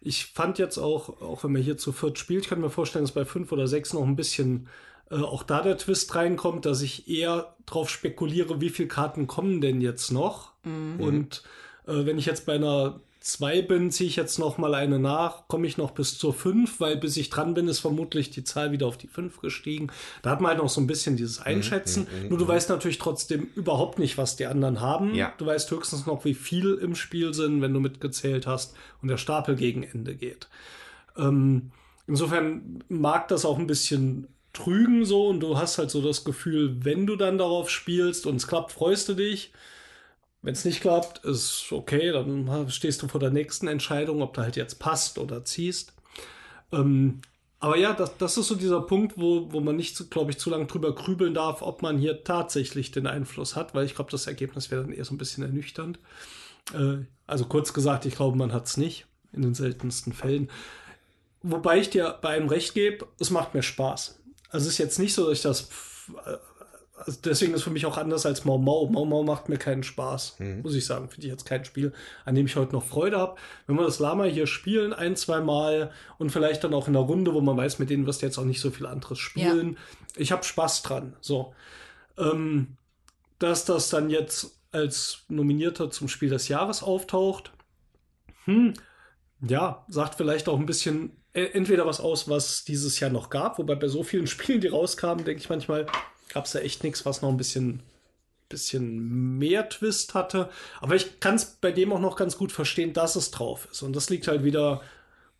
Ich fand jetzt auch, auch wenn man hier zu viert spielt, ich kann mir vorstellen, dass bei fünf oder sechs noch ein bisschen äh, auch da der Twist reinkommt, dass ich eher drauf spekuliere, wie viele Karten kommen denn jetzt noch? Mhm. Und äh, wenn ich jetzt bei einer 2 bin, ziehe ich jetzt noch mal eine nach, komme ich noch bis zur 5, weil bis ich dran bin, ist vermutlich die Zahl wieder auf die 5 gestiegen. Da hat man halt noch so ein bisschen dieses mhm, Einschätzen. Mhm, Nur du mhm. weißt natürlich trotzdem überhaupt nicht, was die anderen haben. Ja. Du weißt höchstens noch, wie viel im Spiel sind, wenn du mitgezählt hast und der Stapel gegen Ende geht. Ähm, insofern mag das auch ein bisschen trügen so und du hast halt so das Gefühl, wenn du dann darauf spielst und es klappt, freust du dich. Wenn es nicht klappt, ist okay, dann stehst du vor der nächsten Entscheidung, ob du halt jetzt passt oder ziehst. Ähm, aber ja, das, das ist so dieser Punkt, wo, wo man nicht, glaube ich, zu lange drüber grübeln darf, ob man hier tatsächlich den Einfluss hat, weil ich glaube, das Ergebnis wäre dann eher so ein bisschen ernüchternd. Äh, also kurz gesagt, ich glaube, man hat es nicht in den seltensten Fällen. Wobei ich dir bei einem recht gebe, es macht mir Spaß. Also es ist jetzt nicht so, dass ich das also deswegen ist für mich auch anders als Mau Mau. Mau Mau macht mir keinen Spaß, mhm. muss ich sagen. Finde ich jetzt kein Spiel, an dem ich heute noch Freude habe. Wenn wir das Lama hier spielen, ein, zwei Mal und vielleicht dann auch in der Runde, wo man weiß, mit denen wirst du jetzt auch nicht so viel anderes spielen. Ja. Ich habe Spaß dran. So. Ähm, dass das dann jetzt als Nominierter zum Spiel des Jahres auftaucht, hm, ja, sagt vielleicht auch ein bisschen äh, entweder was aus, was dieses Jahr noch gab, wobei bei so vielen Spielen, die rauskamen, denke ich manchmal, gab es da echt nichts, was noch ein bisschen, bisschen mehr Twist hatte. Aber ich kann es bei dem auch noch ganz gut verstehen, dass es drauf ist. Und das liegt halt wieder,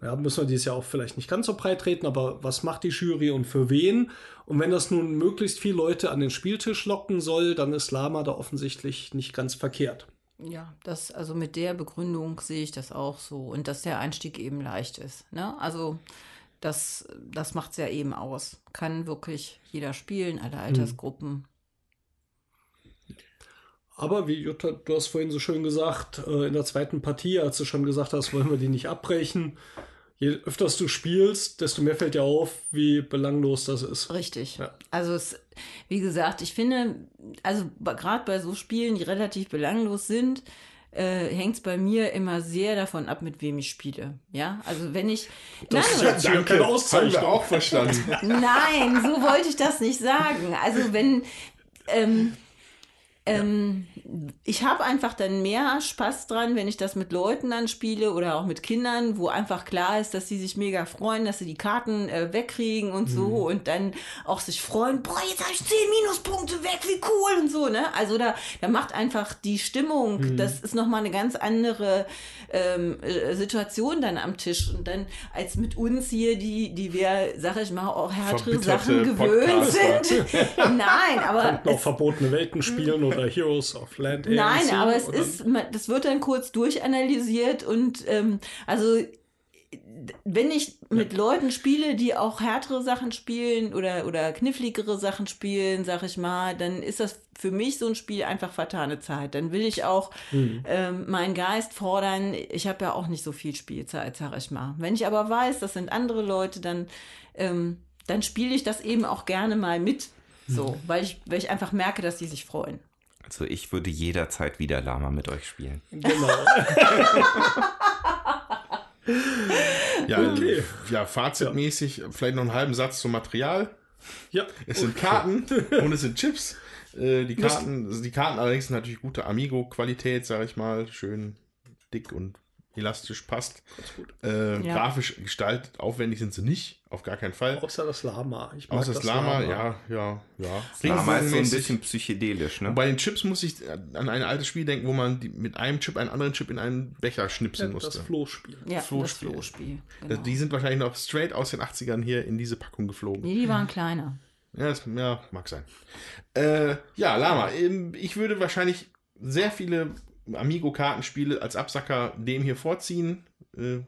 ja, müssen wir dieses Jahr auch vielleicht nicht ganz so breit treten, aber was macht die Jury und für wen? Und wenn das nun möglichst viele Leute an den Spieltisch locken soll, dann ist Lama da offensichtlich nicht ganz verkehrt. Ja, das, also mit der Begründung sehe ich das auch so. Und dass der Einstieg eben leicht ist. Ne? Also Das, das macht es ja eben aus. Kann wirklich jeder spielen, alle Altersgruppen. Aber wie Jutta, du hast vorhin so schön gesagt, äh, in der zweiten Partie, als du schon gesagt hast, wollen wir die nicht abbrechen. Je öfters du spielst, desto mehr fällt dir auf, wie belanglos das ist. Richtig. Ja. Also es, wie gesagt, ich finde, also gerade bei so Spielen, die relativ belanglos sind, äh, hängt es bei mir immer sehr davon ab, mit wem ich spiele. Ja, also wenn ich. Das ist aber- ja keine Danke, haben Auszeichnung. wir auch verstanden. Nein, so wollte ich das nicht sagen. Also wenn ähm, ähm, ich habe einfach dann mehr Spaß dran, wenn ich das mit Leuten dann spiele oder auch mit Kindern, wo einfach klar ist, dass sie sich mega freuen, dass sie die Karten äh, wegkriegen und so und dann auch sich freuen, boah, jetzt habe ich zehn Minuspunkte weg, wie cool und so, ne? Also da, da macht einfach die Stimmung, das ist nochmal eine ganz andere ähm, äh, Situation dann am Tisch und dann als mit uns hier, die, die wir, sag ich mal, auch härtere Sachen gewöhnt Podcaster. sind. Nein, aber Noch verbotene Welten spielen oder Heroes of Land. Nein, AMC aber es oder- ist, das wird dann kurz durchanalysiert und ähm, also wenn ich mit Leuten spiele, die auch härtere Sachen spielen oder, oder kniffligere Sachen spielen, sag ich mal, dann ist das für mich so ein Spiel einfach vertane Zeit. Dann will ich auch ähm, meinen Geist fordern. Ich habe ja auch nicht so viel Spielzeit, sag ich mal. Wenn ich aber weiß, das sind andere Leute, dann, ähm, dann spiele ich das eben auch gerne mal mit. So, weil ich, weil ich einfach merke, dass die sich freuen. Also ich würde jederzeit wieder Lama mit euch spielen. Genau. Ja, Okay. ja fazitmäßig, vielleicht noch einen halben Satz zum Material. Ja. Es sind Karten und es sind Chips. Äh, Die Karten, also die Karten allerdings sind natürlich gute Amigo-Qualität, sage ich mal. Schön dick und elastisch passt. Äh, Ja. Grafisch gestaltet, aufwendig sind sie nicht, auf gar keinen Fall. Außer das Lama. Ich mag Außer das Lama, ja, ja, ja. Lama ist so ein bisschen psychedelisch, ne? Und bei den Chips muss ich an ein altes Spiel denken, wo man die, mit einem Chip einen anderen Chip in einen Becher schnipsen Ja, musste. das Flohspiel. Ja, das Flohspiel. Flohspiel. Das- Genau. Die sind wahrscheinlich noch straight aus den 80ern hier in diese Packung geflogen. Nee, die waren kleiner. Ja, das, ja mag sein. Äh, ja, Lama. ähm, Ich würde wahrscheinlich sehr viele Amigo-Kartenspiele als Absacker dem hier vorziehen. Äh,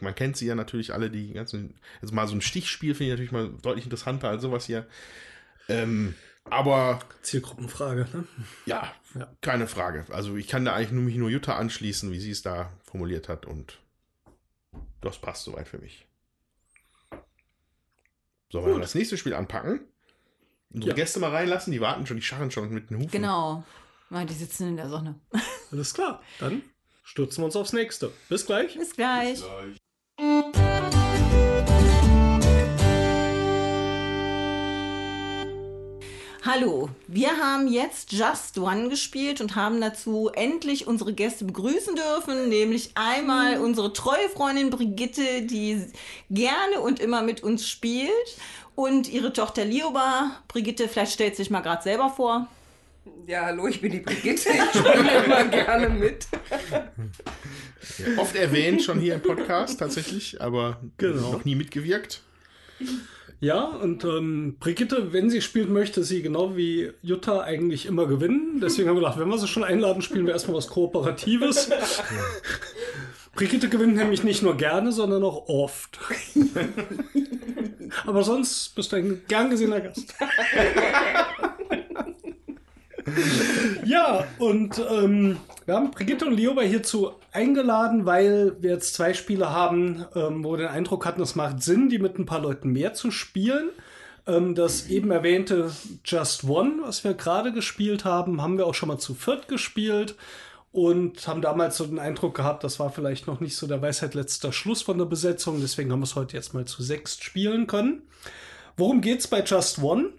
man kennt sie ja natürlich alle, die ganzen. Also mal so ein Stichspiel finde ich natürlich mal deutlich interessanter als sowas hier. Ähm, aber Zielgruppenfrage. Ne? ja, Ja. keine Frage. Also ich kann da eigentlich nur mich nur Jutta anschließen, wie sie es da formuliert hat und das passt soweit für mich. Sollen wir das nächste Spiel anpacken? Unsere Ja. Gäste mal reinlassen, die warten schon, die scharren schon mit den Hufen. Genau. Die sitzen in der Sonne. Alles klar. Dann stürzen wir uns aufs nächste. Bis gleich. Bis gleich. Hallo, wir haben jetzt Just One gespielt und haben dazu endlich unsere Gäste begrüßen dürfen, nämlich einmal unsere treue Freundin Brigitte, die gerne und immer mit uns spielt, und ihre Tochter Lioba. Brigitte, vielleicht stellt sich mal gerade selber vor. Ja, hallo, ich bin die Brigitte. Ich spiele immer gerne mit. Oft erwähnt schon hier im Podcast tatsächlich, aber Genau. noch nie mitgewirkt. Ja, und ähm, Brigitte, wenn sie spielt, möchte sie genau wie Jutta eigentlich immer gewinnen. Deswegen haben wir gedacht, wenn wir sie schon einladen, spielen wir erstmal was Kooperatives. Brigitte gewinnt nämlich nicht nur gerne, sondern auch oft. Aber sonst bist du ein gern gesehener Gast. ja, und ähm, wir haben Brigitte und Lioba hierzu eingeladen, weil wir jetzt zwei Spiele haben, ähm, wo wir den Eindruck hatten, es macht Sinn, die mit ein paar Leuten mehr zu spielen. Ähm, das eben erwähnte Just One, was wir gerade gespielt haben, haben wir auch schon mal zu viert gespielt und haben damals so den Eindruck gehabt, das war vielleicht noch nicht so der Weisheit letzter Schluss von der Besetzung. Deswegen haben wir es heute jetzt mal zu sechst spielen können. Worum geht's bei Just One?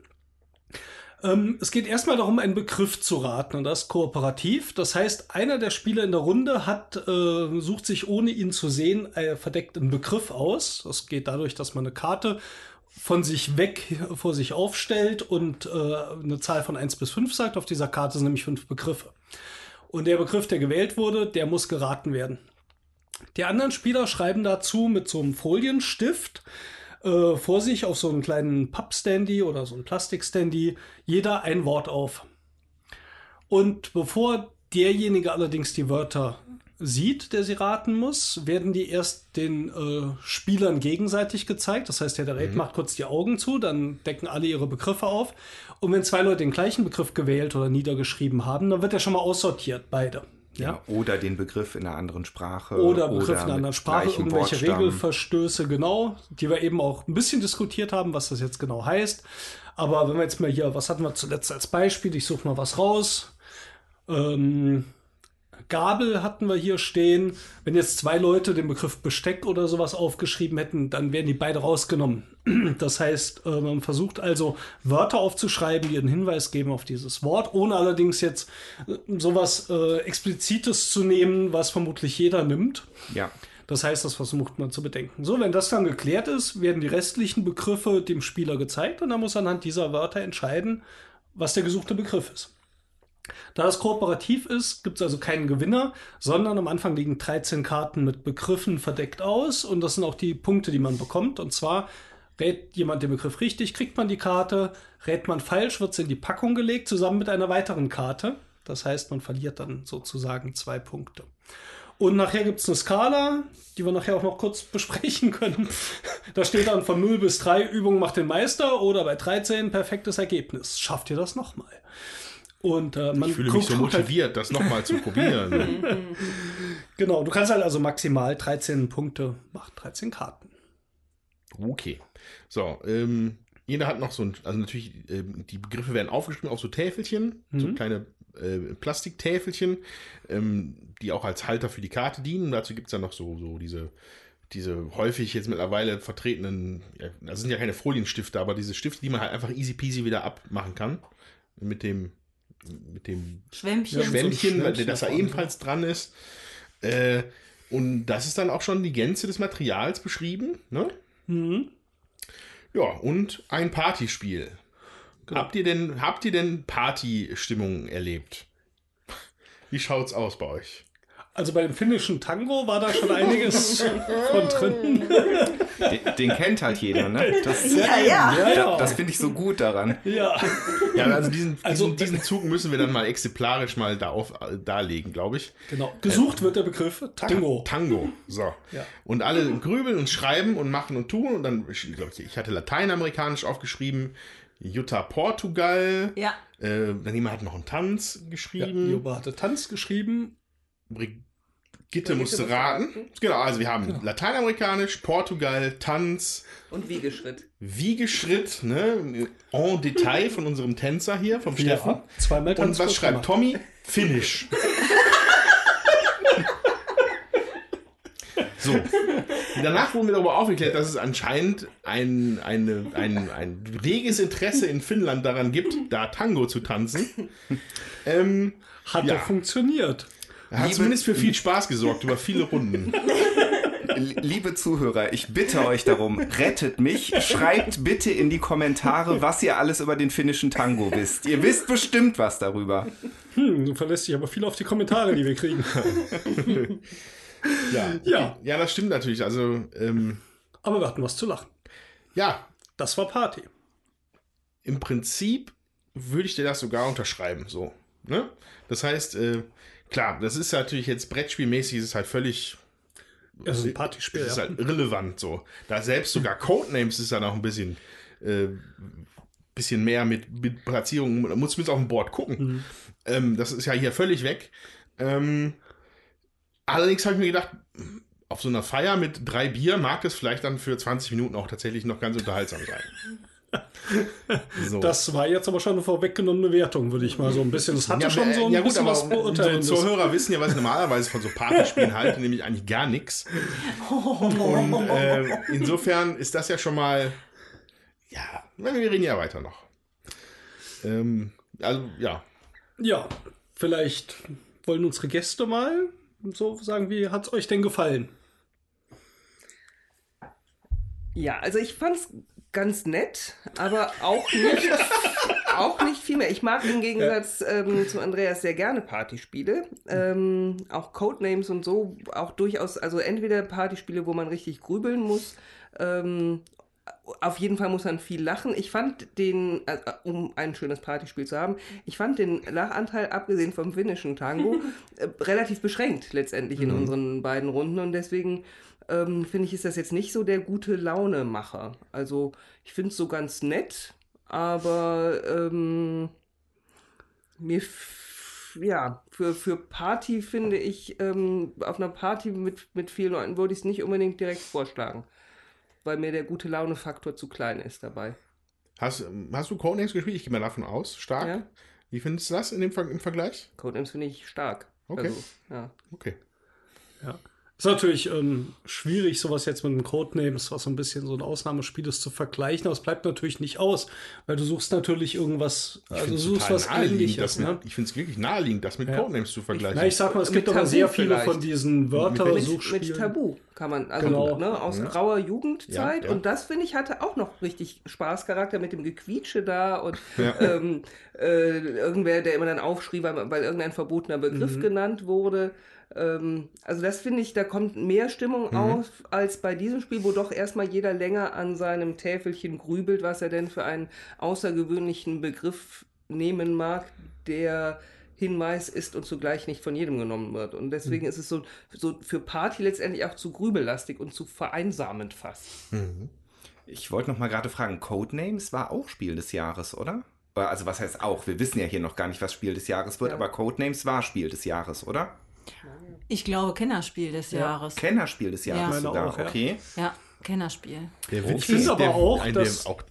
Ähm, es geht erstmal darum, einen Begriff zu raten und das ist kooperativ. Das heißt, einer der Spieler in der Runde hat, äh, sucht sich ohne ihn zu sehen, äh, verdeckt einen Begriff aus. Das geht dadurch, dass man eine Karte von sich weg vor sich aufstellt und äh, eine Zahl von 1 bis 5 sagt. Auf dieser Karte sind nämlich fünf Begriffe. Und der Begriff, der gewählt wurde, der muss geraten werden. Die anderen Spieler schreiben dazu mit so einem Folienstift äh, vor sich auf so einen kleinen Pappstandy oder so ein Plastikstandy jeder ein Wort auf. Und bevor derjenige allerdings die Wörter sieht, der sie raten muss, werden die erst den äh, Spielern gegenseitig gezeigt. Das heißt, der Gerät macht kurz die Augen zu, dann decken alle ihre Begriffe auf. Und wenn zwei Leute den gleichen Begriff gewählt oder niedergeschrieben haben, dann wird er schon mal aussortiert, beide. Ja. Oder den Begriff in einer anderen Sprache. Oder Begriff in einer anderen Sprache, irgendwelche Wortstamm. Regelverstöße, genau, die wir eben auch ein bisschen diskutiert haben, was das jetzt genau heißt. Aber wenn wir jetzt mal hier, was hatten wir zuletzt als Beispiel? Ich suche mal was raus. Ähm, Gabel hatten wir hier stehen. Wenn jetzt zwei Leute den Begriff Besteck oder sowas aufgeschrieben hätten, dann werden die beide rausgenommen. Das heißt, äh, man versucht also Wörter aufzuschreiben, die einen Hinweis geben auf dieses Wort, ohne allerdings jetzt äh, sowas äh, Explizites zu nehmen, was vermutlich jeder nimmt. Ja. Das heißt, das versucht man zu bedenken. So, wenn das dann geklärt ist, werden die restlichen Begriffe dem Spieler gezeigt und er muss anhand dieser Wörter entscheiden, was der gesuchte Begriff ist. Da das kooperativ ist, gibt es also keinen Gewinner, sondern am Anfang liegen 13 Karten mit Begriffen verdeckt aus und das sind auch die Punkte, die man bekommt. Und zwar rät jemand den Begriff richtig, kriegt man die Karte, rät man falsch, wird sie in die Packung gelegt, zusammen mit einer weiteren Karte. Das heißt, man verliert dann sozusagen zwei Punkte. Und nachher gibt es eine Skala, die wir nachher auch noch kurz besprechen können. Da steht dann von 0 bis 3 Übung macht den Meister oder bei 13 perfektes Ergebnis. Schafft ihr das nochmal? Und äh, man Ich fühle mich so halt, motiviert, das nochmal zu probieren. genau, du kannst halt also maximal 13 Punkte, macht 13 Karten. Okay. So, ähm, jeder hat noch so ein, also natürlich, ähm, die Begriffe werden aufgeschrieben auf so Täfelchen, so kleine äh, Plastiktäfelchen, ähm, die auch als Halter für die Karte dienen. Dazu gibt es dann noch so, so diese, diese häufig jetzt mittlerweile vertretenen, ja, das sind ja keine Folienstifte, aber diese Stifte, die man halt einfach easy peasy wieder abmachen kann. Mit dem, mit dem Schwämmchen. Schwämmchen, Schwämmchen das da ebenfalls dran ist. Äh, und das ist dann auch schon die Gänze des Materials beschrieben. Ne? Mhm. Ja, und ein Partyspiel. Genau. Habt ihr denn, habt ihr denn Partystimmung erlebt? Wie schaut's aus bei euch? Also bei dem finnischen Tango war da schon einiges von drin. Den, den kennt halt jeder, ne? Das, Ja, ja. Ja, da, das finde ich so gut daran. ja. Ja, also diesen, Also- diesen, diesen Zug müssen wir dann mal exemplarisch mal da auf, äh, darlegen, glaube ich. Genau. Gesucht wird der Begriff Tango. Tango. So. Ja. Und alle grübeln und schreiben und machen und tun. Und dann, ich glaub, ich hatte lateinamerikanisch aufgeschrieben, Jutta Portugal. Ja. Äh, dann jemand hat noch einen Tanz Ja, geschrieben. Joba hatte Tanz geschrieben. Brigitte musste raten. Genau, also wir haben lateinamerikanisch, Portugal, Tanz, Und Wiegeschritt. Wiegeschritt, ne? En Detail von unserem Tänzer hier, vom Steffen. Ja, zweimal Und was schreibt gemacht. Tommy? Finish. so. Danach wurden wir darüber aufgeklärt, dass es anscheinend ein, eine, ein, ein reges Interesse in Finnland daran gibt, da Tango zu tanzen. Ähm, Hat Ja. doch funktioniert. hat Liebe- zumindest für viel Spaß gesorgt, über viele Runden. Liebe Zuhörer, ich bitte euch darum, rettet mich. Schreibt bitte in die Kommentare, was ihr alles über den finnischen Tango wisst. Ihr wisst bestimmt was darüber. Hm, du verlässt dich aber viel auf die Kommentare, die wir kriegen. Ja, Ja. ja das stimmt natürlich. Also, ähm, Aber wir hatten was zu lachen. ja, Das war Party. im Prinzip würde ich dir das sogar unterschreiben. So, ne? Das heißt, äh, klar, das ist natürlich jetzt brettspielmäßig, ist es halt völlig Es ist ein Partyspiel. Das ist halt irrelevant so. Da selbst sogar Codenames ist dann auch ein bisschen, äh, bisschen mehr mit, mit Platzierungen. Da muss man auf dem Board gucken. Ähm, das ist ja hier völlig weg. Ähm, allerdings habe ich mir gedacht, auf so einer Feier mit drei Bier mag es vielleicht dann für 20 Minuten auch tatsächlich noch ganz unterhaltsam sein. So. Das war jetzt aber schon eine vorweggenommene Wertung, würde ich mal so ein bisschen. Das hatte ja, schon so ein ja, gut, bisschen aber was so, Beurteilendes. Zuhörer wissen ja, was ich normalerweise von so Partyspielen halte, nämlich eigentlich gar nichts. Und äh, insofern ist das ja schon mal, ja, wir reden ja weiter noch. Ähm, also, ja. Ja, vielleicht wollen unsere Gäste mal so sagen, wie hat es euch denn gefallen? Ja, also ich fand's ganz nett, aber auch nicht, auch nicht viel mehr. Ich mag im Gegensatz ähm, zu Andreas sehr gerne Partyspiele. Ähm, auch Codenames und so, auch durchaus, also entweder Partyspiele, wo man richtig grübeln muss, ähm, auf jeden Fall muss man viel lachen. Ich fand den, äh, um ein schönes Partyspiel zu haben, ich fand den Lachanteil, abgesehen vom finnischen Tango, äh, relativ beschränkt letztendlich in unseren beiden Runden. Und deswegen ähm, finde ich, ist das jetzt nicht so der gute Launemacher. Also ich finde es so ganz nett, aber ähm, mir ja, für, für Party finde ich, ähm, auf einer Party mit, mit vielen Leuten würde ich es nicht unbedingt direkt vorschlagen, weil mir der gute Laune-Faktor zu klein ist dabei. Hast, hast du Codenames gespielt? Ich gehe mal davon aus. Stark. Ja? Wie findest du das in dem, im Vergleich? Codenames finde ich stark. Okay. Also, ja. Okay. Ja. Ist natürlich ähm, schwierig, sowas jetzt mit einem Codenames, was so ein bisschen so ein Ausnahmespiel ist, zu vergleichen, aber es bleibt natürlich nicht aus, weil du suchst natürlich irgendwas, also du suchst was ähnliches. mit, Ne? Ich finde es wirklich naheliegend, das mit Ja. Codenames zu vergleichen. Na, ich sag mal, es Mit gibt aber sehr viele vielleicht. von diesen Mit, Wörtersuchspielen. mit Tabu kann man, also Genau. ne, aus Ja. grauer Jugendzeit. Ja, ja. Und das, finde ich, hatte auch noch richtig Spaßcharakter mit dem Gequietsche da und Ja. ähm, äh, irgendwer, der immer dann aufschrie, weil, weil irgendein verbotener Begriff Mhm. genannt wurde. Ähm, also das finde ich, da kommt mehr Stimmung Mhm. auf als bei diesem Spiel, wo doch erstmal jeder länger an seinem Täfelchen grübelt, was er denn für einen außergewöhnlichen Begriff nehmen mag, der Hinweis ist und zugleich nicht von jedem genommen wird. Und deswegen Mhm. ist es so, so für Party letztendlich auch zu grübellastig und zu vereinsamend fast. Ich wollte noch mal gerade fragen, Codenames war auch Spiel des Jahres, oder? Also was heißt auch? Wir wissen ja hier noch gar nicht, was Spiel des Jahres wird, Ja. aber Codenames war Spiel des Jahres, oder? Ich glaube, Kennerspiel des Jahres. Kennerspiel des Jahres Ja. Meine sogar, auch, ja. okay. Ja, Kennerspiel. Der Ich finde aber auch, dass- auch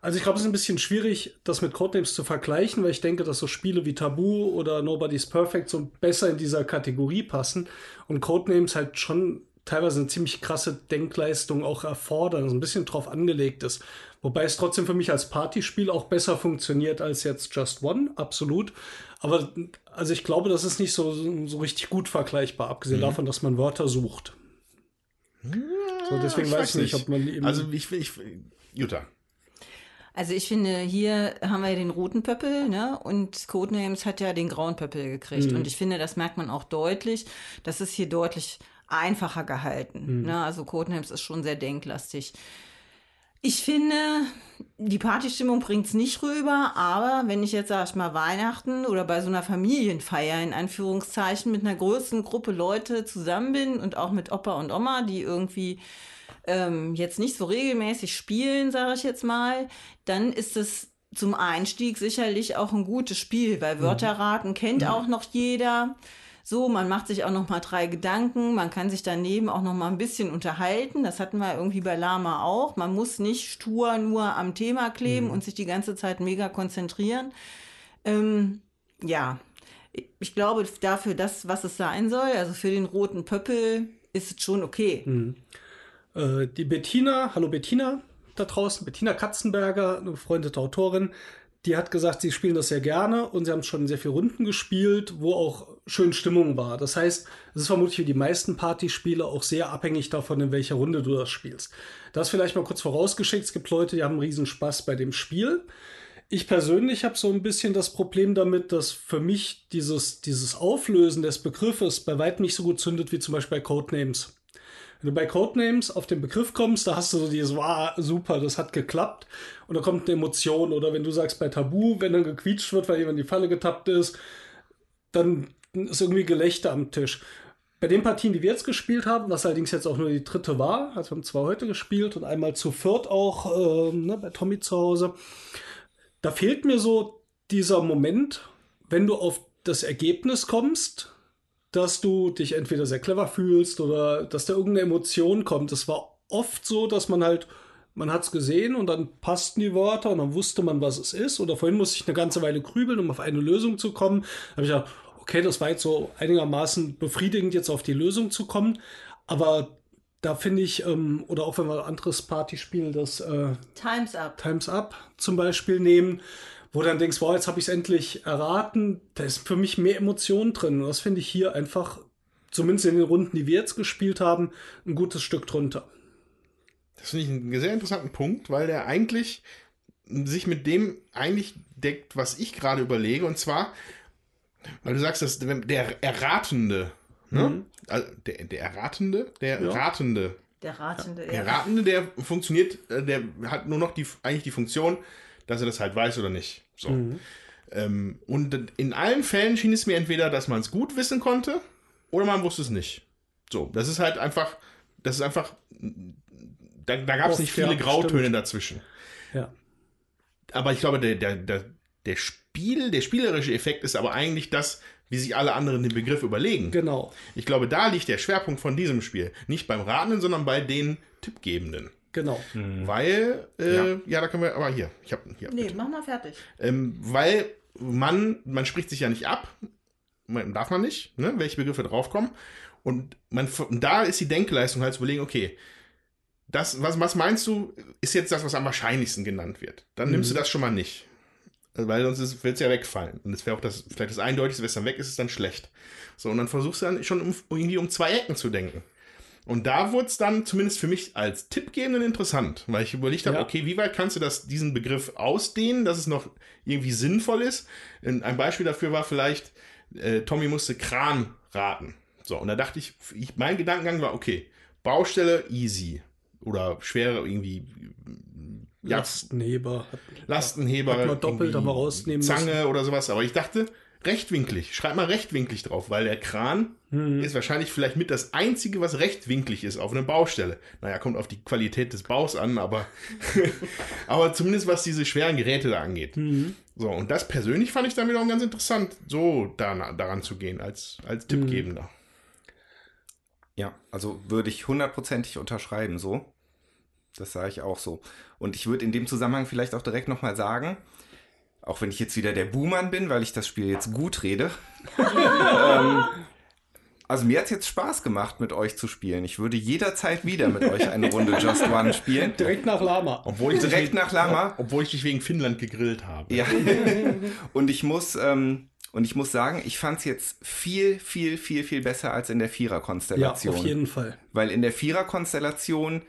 Also ich glaube, es ist ein bisschen schwierig, das mit Codenames zu vergleichen, weil ich denke, dass so Spiele wie Tabu oder Nobody's Perfect so besser in dieser Kategorie passen und Codenames halt schon teilweise eine ziemlich krasse Denkleistung auch erfordern, so ein bisschen drauf angelegt ist. Wobei es trotzdem für mich als Partyspiel auch besser funktioniert als jetzt Just One, absolut. Aber also ich glaube, das ist nicht so, so richtig gut vergleichbar, abgesehen Mhm. davon, dass man Wörter sucht. So, deswegen ich weiß ich nicht, nicht. ob man eben Also ich, ich Jutta. Also ich finde, hier haben wir ja den roten Pöppel, ne? Und Codenames hat ja den grauen Pöppel gekriegt. Und ich finde, das merkt man auch deutlich. Das ist hier deutlich einfacher gehalten. Ne? Also Codenames ist schon sehr denklastig. Ich finde, die Partystimmung bringt's nicht rüber, aber wenn ich jetzt, sag ich mal, Weihnachten oder bei so einer Familienfeier in Anführungszeichen mit einer größeren Gruppe Leute zusammen bin und auch mit Opa und Oma, die irgendwie ähm, jetzt nicht so regelmäßig spielen, sage ich jetzt mal, dann ist es zum Einstieg sicherlich auch ein gutes Spiel, weil Wörterraten kennt auch noch jeder. So, man macht sich auch noch mal drei Gedanken, man kann sich daneben auch noch mal ein bisschen unterhalten. Das hatten wir irgendwie bei Lama auch. Man muss nicht stur nur am Thema kleben und sich die ganze Zeit mega konzentrieren. Ähm, ja, ich glaube, dafür das, was es sein soll, also für den roten Pöppel, ist es schon okay. Äh, die Bettina, hallo Bettina da draußen, Bettina Katzenberger, eine befreundete Autorin, die hat gesagt, sie spielen das sehr gerne und sie haben schon sehr viele Runden gespielt, wo auch schön Stimmung war. Das heißt, es ist vermutlich wie die meisten Partyspiele auch sehr abhängig davon, in welcher Runde du das spielst. Das vielleicht mal kurz vorausgeschickt. Es gibt Leute, die haben einen riesen Spaß bei dem Spiel. Ich persönlich habe so ein bisschen das Problem damit, dass für mich dieses, dieses Auflösen des Begriffes bei weitem nicht so gut zündet wie zum Beispiel bei Codenames. Wenn du bei Codenames auf den Begriff kommst, da hast du so dieses, wow, super, das hat geklappt. Und da kommt eine Emotion. Oder wenn du sagst bei Tabu, wenn dann gequietscht wird, weil jemand in die Falle getappt ist, dann ist irgendwie Gelächter am Tisch. Bei den Partien, die wir jetzt gespielt haben, was allerdings jetzt auch nur die dritte war, also wir haben zwei heute gespielt und einmal zu viert auch ähm, ne, bei Tommy zu Hause, da fehlt mir so dieser Moment, wenn du auf das Ergebnis kommst, dass du dich entweder sehr clever fühlst oder dass da irgendeine Emotion kommt. Es war oft so, dass man halt, man hat es gesehen und dann passten die Wörter und dann wusste man, was es ist. Oder vorhin musste ich eine ganze Weile grübeln, um auf eine Lösung zu kommen. Da habe ich gedacht, okay, das war jetzt so einigermaßen befriedigend, jetzt auf die Lösung zu kommen. Aber da finde ich, ähm, oder auch wenn wir ein anderes Partyspiel, das äh, Time's up. Times Up zum Beispiel nehmen, wo du dann denkst, wow, jetzt habe ich es endlich erraten. Da ist für mich mehr Emotion drin. Und das finde ich hier einfach, zumindest in den Runden, die wir jetzt gespielt haben, ein gutes Stück drunter. Das finde ich einen sehr interessanten Punkt, weil der eigentlich sich mit dem eigentlich deckt, was ich gerade überlege. Und zwar, weil du sagst, dass der Erratende, ne? Also der, der Erratende, der Ja. Ratende Der Ratende, Der Ratende, der funktioniert, äh, der hat nur noch die, eigentlich die Funktion, dass er das halt weiß oder nicht. So. Ähm, und in allen Fällen schien es mir entweder, dass man es gut wissen konnte oder man wusste es nicht. So, das ist halt einfach, das ist einfach, da, da gab es Oft, nicht viele ja, Grautöne stimmt. dazwischen. Ja. Aber ich glaube, der, der, der, der Spiel, der spielerische Effekt ist aber eigentlich das, wie sich alle anderen den Begriff überlegen. Genau. Ich glaube, da liegt der Schwerpunkt von diesem Spiel. Nicht beim Ratenden, sondern bei den Tippgebenden. Genau. Weil, äh, ja. da können wir, aber hier, ich habe hier. Nee, mach mal fertig. Ähm, weil man, man spricht sich ja nicht ab, man, darf man nicht, ne, welche Begriffe draufkommen. Und man, und da ist die Denkleistung halt zu überlegen, okay, das, was, was meinst du, ist jetzt das, was am wahrscheinlichsten genannt wird? Dann nimmst du das schon mal nicht. Also, Weil sonst wird es ja wegfallen. Und es wäre auch das, vielleicht das Eindeutigste, wenn es dann weg ist, ist dann schlecht. So, und dann versuchst du dann schon um, irgendwie um zwei Ecken zu denken. Und da wurde es dann zumindest für mich als Tippgebenden interessant, weil ich überlegt habe, Ja. okay, wie weit kannst du das, diesen Begriff ausdehnen, dass es noch irgendwie sinnvoll ist? Ein ein Beispiel dafür war vielleicht, äh, Tommy musste Kran raten. So, und da dachte ich, ich, mein Gedankengang war, okay, Baustelle easy. Oder schwere irgendwie ja, Lastenheber. Hat, Lastenheber, Hat man doppelt, aber rausnehmen Zange oder sowas. Aber ich dachte, rechtwinklig. Schreib mal rechtwinklig drauf, weil der Kran Mhm. ist wahrscheinlich vielleicht mit das Einzige, was rechtwinklig ist auf einer Baustelle. Naja, kommt auf die Qualität des Baus an, aber, aber zumindest was diese schweren Geräte da angeht. Mhm. So, und das persönlich fand ich dann wiederum ganz interessant, so da, daran zu gehen, als, als Tippgebender. Ja, also würde ich hundertprozentig unterschreiben, so. Das sage ich auch so. Und ich würde in dem Zusammenhang vielleicht auch direkt nochmal sagen, auch wenn ich jetzt wieder der Buhmann bin, weil ich das Spiel jetzt gut rede. ähm, also mir hat es jetzt Spaß gemacht, mit euch zu spielen. Ich würde jederzeit wieder mit euch eine Runde Just One spielen. Direkt nach Lama. Obwohl ich dich Direkt wegen- nach Lama. Obwohl ich dich wegen Finnland gegrillt habe. Ja. und ich muss, ähm, und ich muss sagen, ich fand es jetzt viel, viel, viel, viel besser als in der Ja, Vierer-Konstellation. auf jeden Fall. Weil in der Vierer-Konstellation,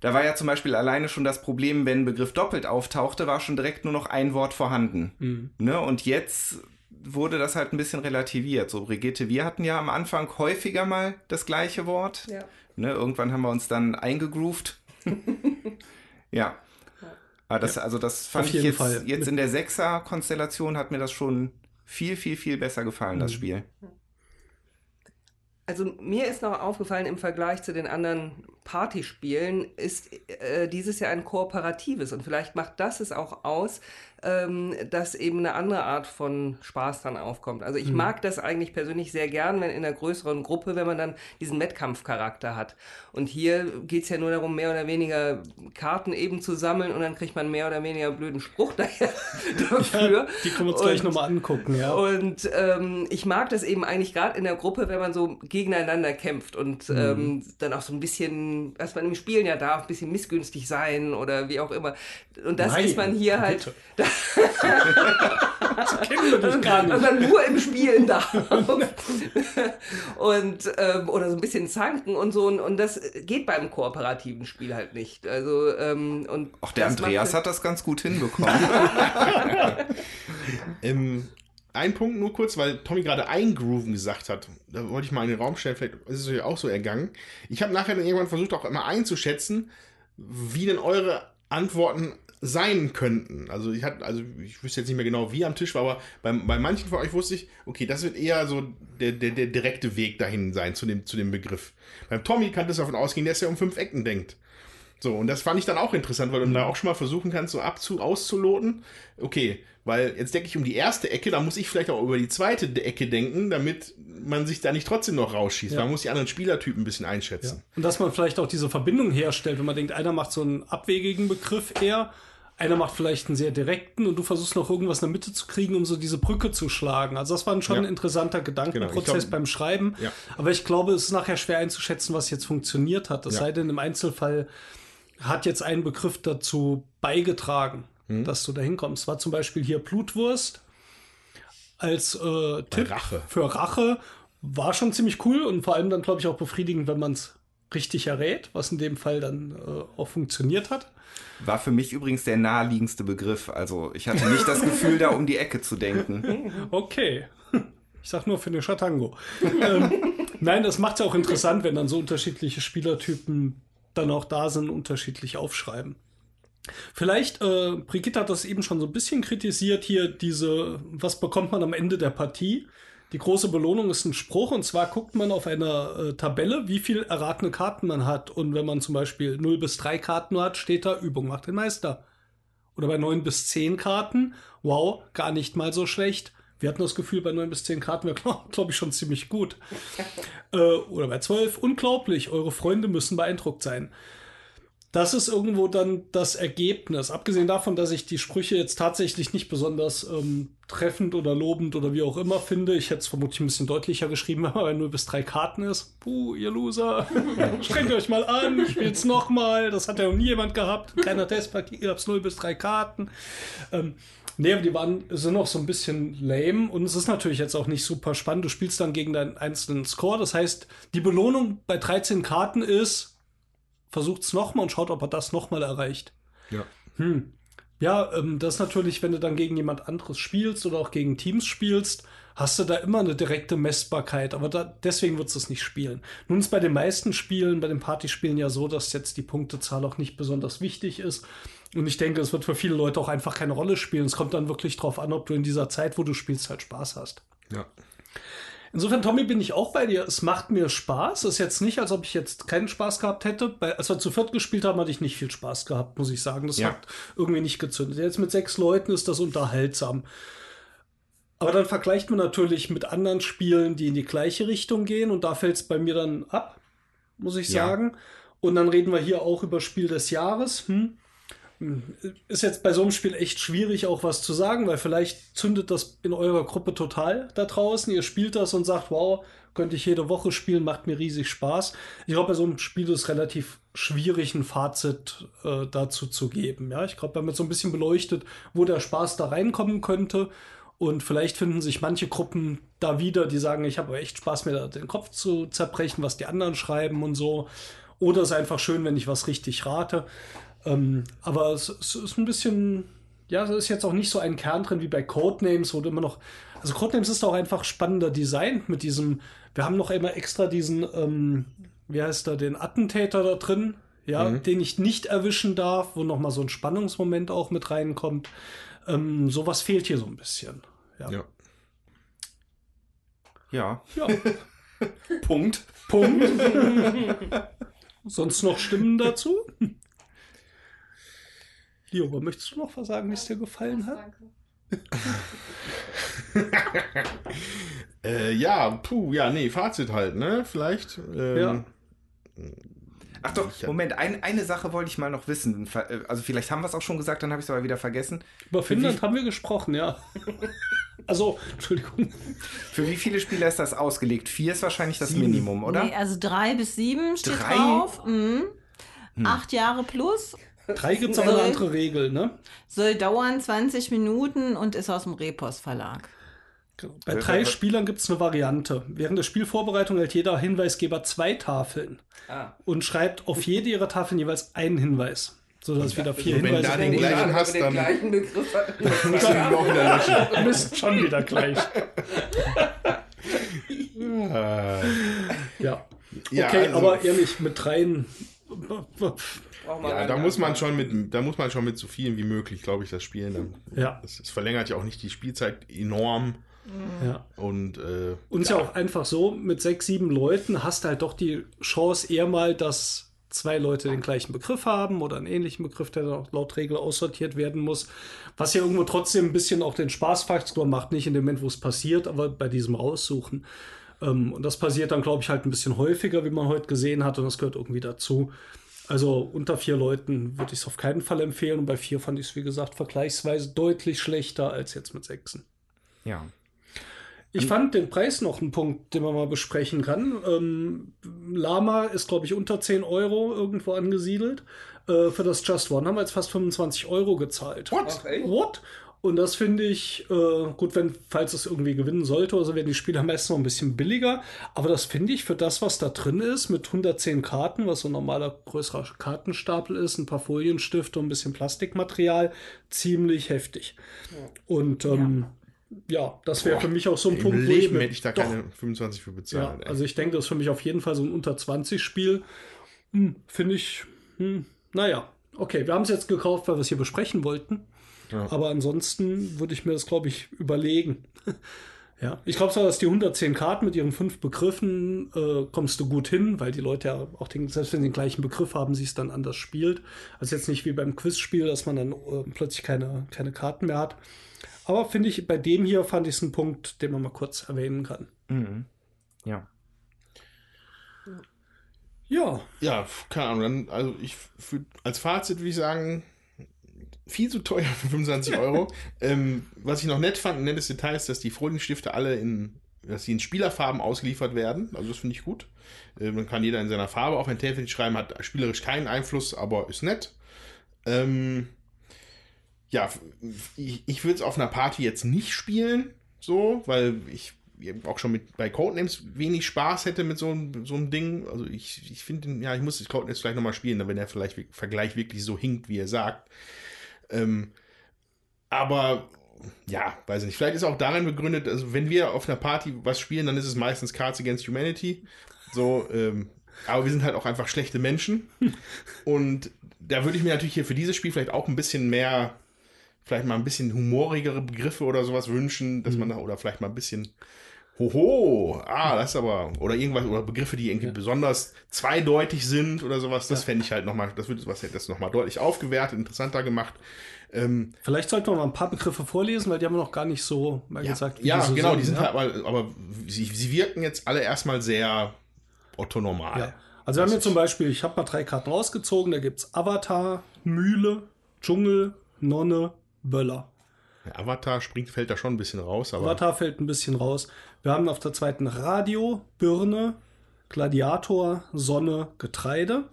da war ja zum Beispiel alleine schon das Problem, wenn ein Begriff doppelt auftauchte, war schon direkt nur noch ein Wort vorhanden. Mhm. Ne? Und jetzt wurde das halt ein bisschen relativiert. So, Brigitte, wir hatten ja am Anfang häufiger mal das gleiche Wort. Ja. Ne? Irgendwann haben wir uns dann eingegroovt. ja. Aber das, also das fand ich jetzt, Fall. jetzt in der Sechser-Konstellation hat mir das schon viel, viel, viel besser gefallen, Mhm. das Spiel. Also mir ist noch aufgefallen, im Vergleich zu den anderen Partyspielen ist äh, dieses Jahr ein kooperatives. Und vielleicht macht das es auch aus, ähm, dass eben eine andere Art von Spaß dann aufkommt. Also ich mag das eigentlich persönlich sehr gern, wenn in einer größeren Gruppe, wenn man dann diesen Wettkampfcharakter hat. Und hier geht's ja nur darum, mehr oder weniger Karten eben zu sammeln und dann kriegt man mehr oder weniger blöden Spruch daher dafür. Die können wir uns gleich Und- nochmal angucken, ja. und ähm, ich mag das eben eigentlich gerade in der Gruppe, wenn man so gegeneinander kämpft und Mhm. ähm, dann auch so ein bisschen, was man im Spielen ja darf, ein bisschen missgünstig sein oder wie auch immer. Und das Nein, ist man hier halt, bitte. Das kennen wir gar nicht. man nur im Spielen darf. und ähm, oder so ein bisschen zanken und so. Und, und das geht beim kooperativen Spiel halt nicht. Also ähm, und Auch der Andreas macht- hat das ganz gut hinbekommen. Ähm, ein Punkt nur kurz, weil Tommy gerade eingrooven gesagt hat. Da wollte ich mal in den Raum stellen, vielleicht ist es euch auch so ergangen. Ich habe nachher dann irgendwann versucht, auch immer einzuschätzen, wie denn eure Antworten sein könnten. Also ich hatte, also ich wüsste jetzt nicht mehr genau, wie am Tisch war, aber bei, bei manchen von euch wusste ich, okay, das wird eher so der, der, der direkte Weg dahin sein zu dem, zu dem Begriff. Beim Tommy kann das davon ausgehen, dass er um fünf Ecken denkt. So, und das fand ich dann auch interessant, weil du da auch schon mal versuchen kannst, so abzu auszuloten. Okay, weil jetzt denke ich um die erste Ecke, da muss ich vielleicht auch über die zweite Ecke denken, damit man sich da nicht trotzdem noch rausschießt. Ja. Man muss die anderen Spielertypen ein bisschen einschätzen. Und dass man vielleicht auch diese Verbindung herstellt, wenn man denkt, einer macht so einen abwegigen Begriff eher, einer macht vielleicht einen sehr direkten und du versuchst noch irgendwas in der Mitte zu kriegen, um so diese Brücke zu schlagen. Also das war schon Ja. ein interessanter Gedankenprozess Genau, glaub- beim Schreiben. Ja. Aber ich glaube, es ist nachher schwer einzuschätzen, was jetzt funktioniert hat. Es Ja. sei denn, im Einzelfall hat jetzt ein Begriff dazu beigetragen, Hm. dass du da hinkommst. War zum Beispiel hier Blutwurst als äh, Tipp Rache. für Rache. War schon ziemlich cool und vor allem dann, glaube ich, auch befriedigend, wenn man es richtig errät, was in dem Fall dann äh, auch funktioniert hat. War für mich übrigens der naheliegendste Begriff. Also ich hatte nicht das Gefühl, da um die Ecke zu denken. Okay. Ich sag nur für den Chatango. ähm, nein, das macht es auch interessant, wenn dann so unterschiedliche Spielertypen dann auch da sind, unterschiedlich aufschreiben. Vielleicht, äh, Brigitte hat das eben schon so ein bisschen kritisiert hier, diese, was bekommt man am Ende der Partie? Die große Belohnung ist ein Spruch und zwar guckt man auf einer äh, Tabelle, wie viel erratene Karten man hat. Und wenn man zum Beispiel 0 bis 3 Karten hat, steht da Übung macht den Meister. Oder bei 9 bis 10 Karten, wow, gar nicht mal so schlecht. Wir hatten das Gefühl, bei 9 bis 10 Karten wäre, glaube glaub ich, schon ziemlich gut. äh, oder bei 12, unglaublich, eure Freunde müssen beeindruckt sein das ist irgendwo dann das Ergebnis. Abgesehen davon, dass ich die Sprüche jetzt tatsächlich nicht besonders ähm, treffend oder lobend oder wie auch immer finde. Ich hätte es vermutlich ein bisschen deutlicher geschrieben, wenn man nur bis drei Karten ist. Puh, ihr Loser. Strengt euch mal an, spielt's nochmal. Das hat ja noch nie jemand gehabt. Keiner Testpaket, ihr habt null bis drei Karten. Ähm, Nee, aber die waren, sind noch so ein bisschen lame und es ist natürlich jetzt auch nicht super spannend. Du spielst dann gegen deinen einzelnen Score. Das heißt, die Belohnung bei 13 Karten ist, versucht es nochmal und schaut, ob er das nochmal erreicht. Ja. Hm. Ja, ähm, das ist natürlich, wenn du dann gegen jemand anderes spielst oder auch gegen Teams spielst, hast du da immer eine direkte Messbarkeit, aber da, deswegen wird es nicht spielen. Nun ist bei den meisten Spielen, bei den Partyspielen ja so, dass jetzt die Punktezahl auch nicht besonders wichtig ist. Und ich denke, es wird für viele Leute auch einfach keine Rolle spielen. Es kommt dann wirklich drauf an, ob du in dieser Zeit, wo du spielst, halt Spaß hast. Ja. Insofern, Tommy, bin ich auch bei dir. Es macht mir Spaß. Es ist jetzt nicht, als ob ich jetzt keinen Spaß gehabt hätte. Bei, als wir zu viert gespielt haben, hatte ich nicht viel Spaß gehabt, muss ich sagen. Das ja. hat irgendwie nicht gezündet. Jetzt mit sechs Leuten ist das unterhaltsam. Aber dann vergleicht man natürlich mit anderen Spielen, die in die gleiche Richtung gehen. Und da fällt es bei mir dann ab, muss ich ja. sagen. Und dann reden wir hier auch über Spiel des Jahres. Hm ist jetzt bei so einem Spiel echt schwierig, auch was zu sagen, weil vielleicht zündet das in eurer Gruppe total da draußen. Ihr spielt das und sagt, wow, könnte ich jede Woche spielen, macht mir riesig Spaß. Ich glaube, bei so einem Spiel ist es relativ schwierig, ein Fazit äh, dazu zu geben. Ja, ich glaube, wir haben so ein bisschen beleuchtet, wo der Spaß da reinkommen könnte. Und vielleicht finden sich manche Gruppen da wieder, die sagen, ich habe echt Spaß, mir da den Kopf zu zerbrechen, was die anderen schreiben und so. Oder es ist einfach schön, wenn ich was richtig rate. Ähm, aber es, es, ist ein bisschen, ja, es ist jetzt auch nicht so ein Kern drin wie bei Codenames, wo du immer noch, also Codenames ist auch einfach spannender designt mit diesem, wir haben noch immer extra diesen, ähm, wie heißt da, den Attentäter da drin, ja, mhm. den ich nicht erwischen darf, wo nochmal so ein Spannungsmoment auch mit reinkommt. Ähm, sowas fehlt hier so ein bisschen. Ja. Ja. Ja. ja. Punkt. Punkt. Sonst noch Stimmen dazu? Lioba, möchtest du noch was sagen, wie es dir gefallen hat? äh, ja, puh, ja, nee, Fazit halt, ne? Vielleicht. Ähm, ja. Ach doch, Moment, ein, eine Sache wollte ich mal noch wissen. Also vielleicht haben wir es auch schon gesagt, dann habe ich es aber wieder vergessen. Über Finnland haben wir gesprochen, ja. also, Entschuldigung. Für wie viele Spieler ist das ausgelegt? Vier ist wahrscheinlich das sieben. Minimum, oder? Nee, also drei bis sieben steht drei? drauf. Mhm. Hm. Acht Jahre plus. Drei gibt es aber eine andere Regel, ne? Soll dauern 20 Minuten und ist aus dem Repos Verlag. Genau. Bei drei Spielern gibt es eine Variante. Während der Spielvorbereitung hält jeder Hinweisgeber zwei Tafeln ah. und schreibt auf jede ihrer Tafeln jeweils einen Hinweis. So dass es wieder vier Hinweise Wenn du den gleichen hast, dann gleichen Begriff hat, müssen wir auch wieder löschen. Mist, schon wieder gleich. ja. ja. Okay, also, aber ehrlich, mit dreien ja, da muss man schon mit, da muss man schon mit so vielen wie möglich, glaube ich, das spielen. Dann, ja. Es verlängert ja auch nicht die Spielzeit enorm. Ja. Und äh, uns ja. ja auch einfach so, mit sechs, sieben Leuten hast du halt doch die Chance eher mal, dass zwei Leute den gleichen Begriff haben oder einen ähnlichen Begriff, der dann auch laut Regel aussortiert werden muss. Was ja irgendwo trotzdem ein bisschen auch den Spaßfaktor macht, nicht in dem Moment, wo es passiert, aber bei diesem Raussuchen. Ähm, und das passiert dann, glaube ich, halt ein bisschen häufiger, wie man heute gesehen hat, und das gehört irgendwie dazu. Also unter vier Leuten würde ich es auf keinen Fall empfehlen. Und bei vier fand ich es, wie gesagt, vergleichsweise deutlich schlechter als jetzt mit sechsen. Ja. Ich fand den Preis noch einen Punkt, den man mal besprechen kann. Ähm, Lama ist, glaube ich, unter 10 Euro irgendwo angesiedelt. Äh, für das Just One haben wir jetzt fast 25 Euro gezahlt. What? What? Und das finde ich äh, gut, wenn, falls es irgendwie gewinnen sollte, also werden die Spieler meistens noch ein bisschen billiger. Aber das finde ich für das, was da drin ist, mit 110 Karten, was so ein normaler größerer Kartenstapel ist, ein paar Folienstifte und ein bisschen Plastikmaterial, ziemlich heftig. Und ähm, ja. ja. das wäre für mich auch so ein Im Punkt. Leben hätte ich da doch, keine 25 für bezahlt. Ja, also ich denke, das ist für mich auf jeden Fall so ein unter 20 Spiel. Hm, Finde ich, hm, naja, okay, wir haben es jetzt gekauft, weil wir es hier besprechen wollten. Ja. Aber ansonsten würde ich mir das, glaube ich, überlegen. ja, ich glaube zwar, dass die 110 Karten mit ihren fünf Begriffen äh, kommst du gut hin, weil die Leute ja auch den, selbst wenn sie den gleichen Begriff haben, sie es dann anders spielt. Also jetzt nicht wie beim Quizspiel, dass man dann äh, plötzlich keine, keine Karten mehr hat. Aber finde ich, bei dem hier fand ich es einen Punkt, den man mal kurz erwähnen kann. Mhm. Ja. Ja, Ja, keine Ahnung. Dann, also ich für, als Fazit würde ich sagen, viel zu teuer für 25 Euro. ähm, was ich noch nett fand, ein nettes Detail ist, dass die Frolingstifte alle in, dass sie in Spielerfarben ausgeliefert werden. Also das finde ich gut. Äh, dann kann jeder in seiner Farbe auf ein Tafeln schreiben, hat spielerisch keinen Einfluss, aber ist nett. Ähm, ja, ich, ich würde es auf einer Party jetzt nicht spielen, so, weil ich auch schon mit bei Codenames wenig Spaß hätte mit so, einem- so einem Ding. Also ich, ich finde, ja, ich muss das Codenames vielleicht nochmal spielen, wenn der vielleicht Vergleich wirklich so hinkt, wie er sagt. Ähm, aber ja, weiß ich nicht. Vielleicht ist auch darin begründet, also wenn wir auf einer Party was spielen, dann ist es meistens Cards Against Humanity. So, ähm, aber wir sind halt auch einfach schlechte Menschen. Und da würde ich mir natürlich hier für dieses Spiel vielleicht auch ein bisschen mehr, vielleicht mal ein bisschen humorigere Begriffe oder sowas wünschen, dass man da, oder vielleicht mal ein bisschen Hoho, ah, das ist aber, oder irgendwas, oder Begriffe, die irgendwie besonders zweideutig sind oder sowas, das fände ich halt nochmal, das würde was hätte das nochmal deutlich aufgewertet, interessanter gemacht. Ähm, vielleicht sollten wir mal ein paar Begriffe vorlesen, weil die haben wir noch gar nicht so mal ja, gesagt. ja so genau, die sind ja? halt, aber, aber sie, sie wirken jetzt alle erstmal sehr orthonormal. Ja. Also wir haben jetzt zum Beispiel, ich habe mal drei Karten rausgezogen, da gibt es Avatar, Mühle, Dschungel, Nonne, Böller. Der Avatar springt, fällt da schon ein bisschen raus, aber Avatar fällt ein bisschen raus. Wir haben auf der zweiten Radio, Birne, Gladiator, Sonne, Getreide.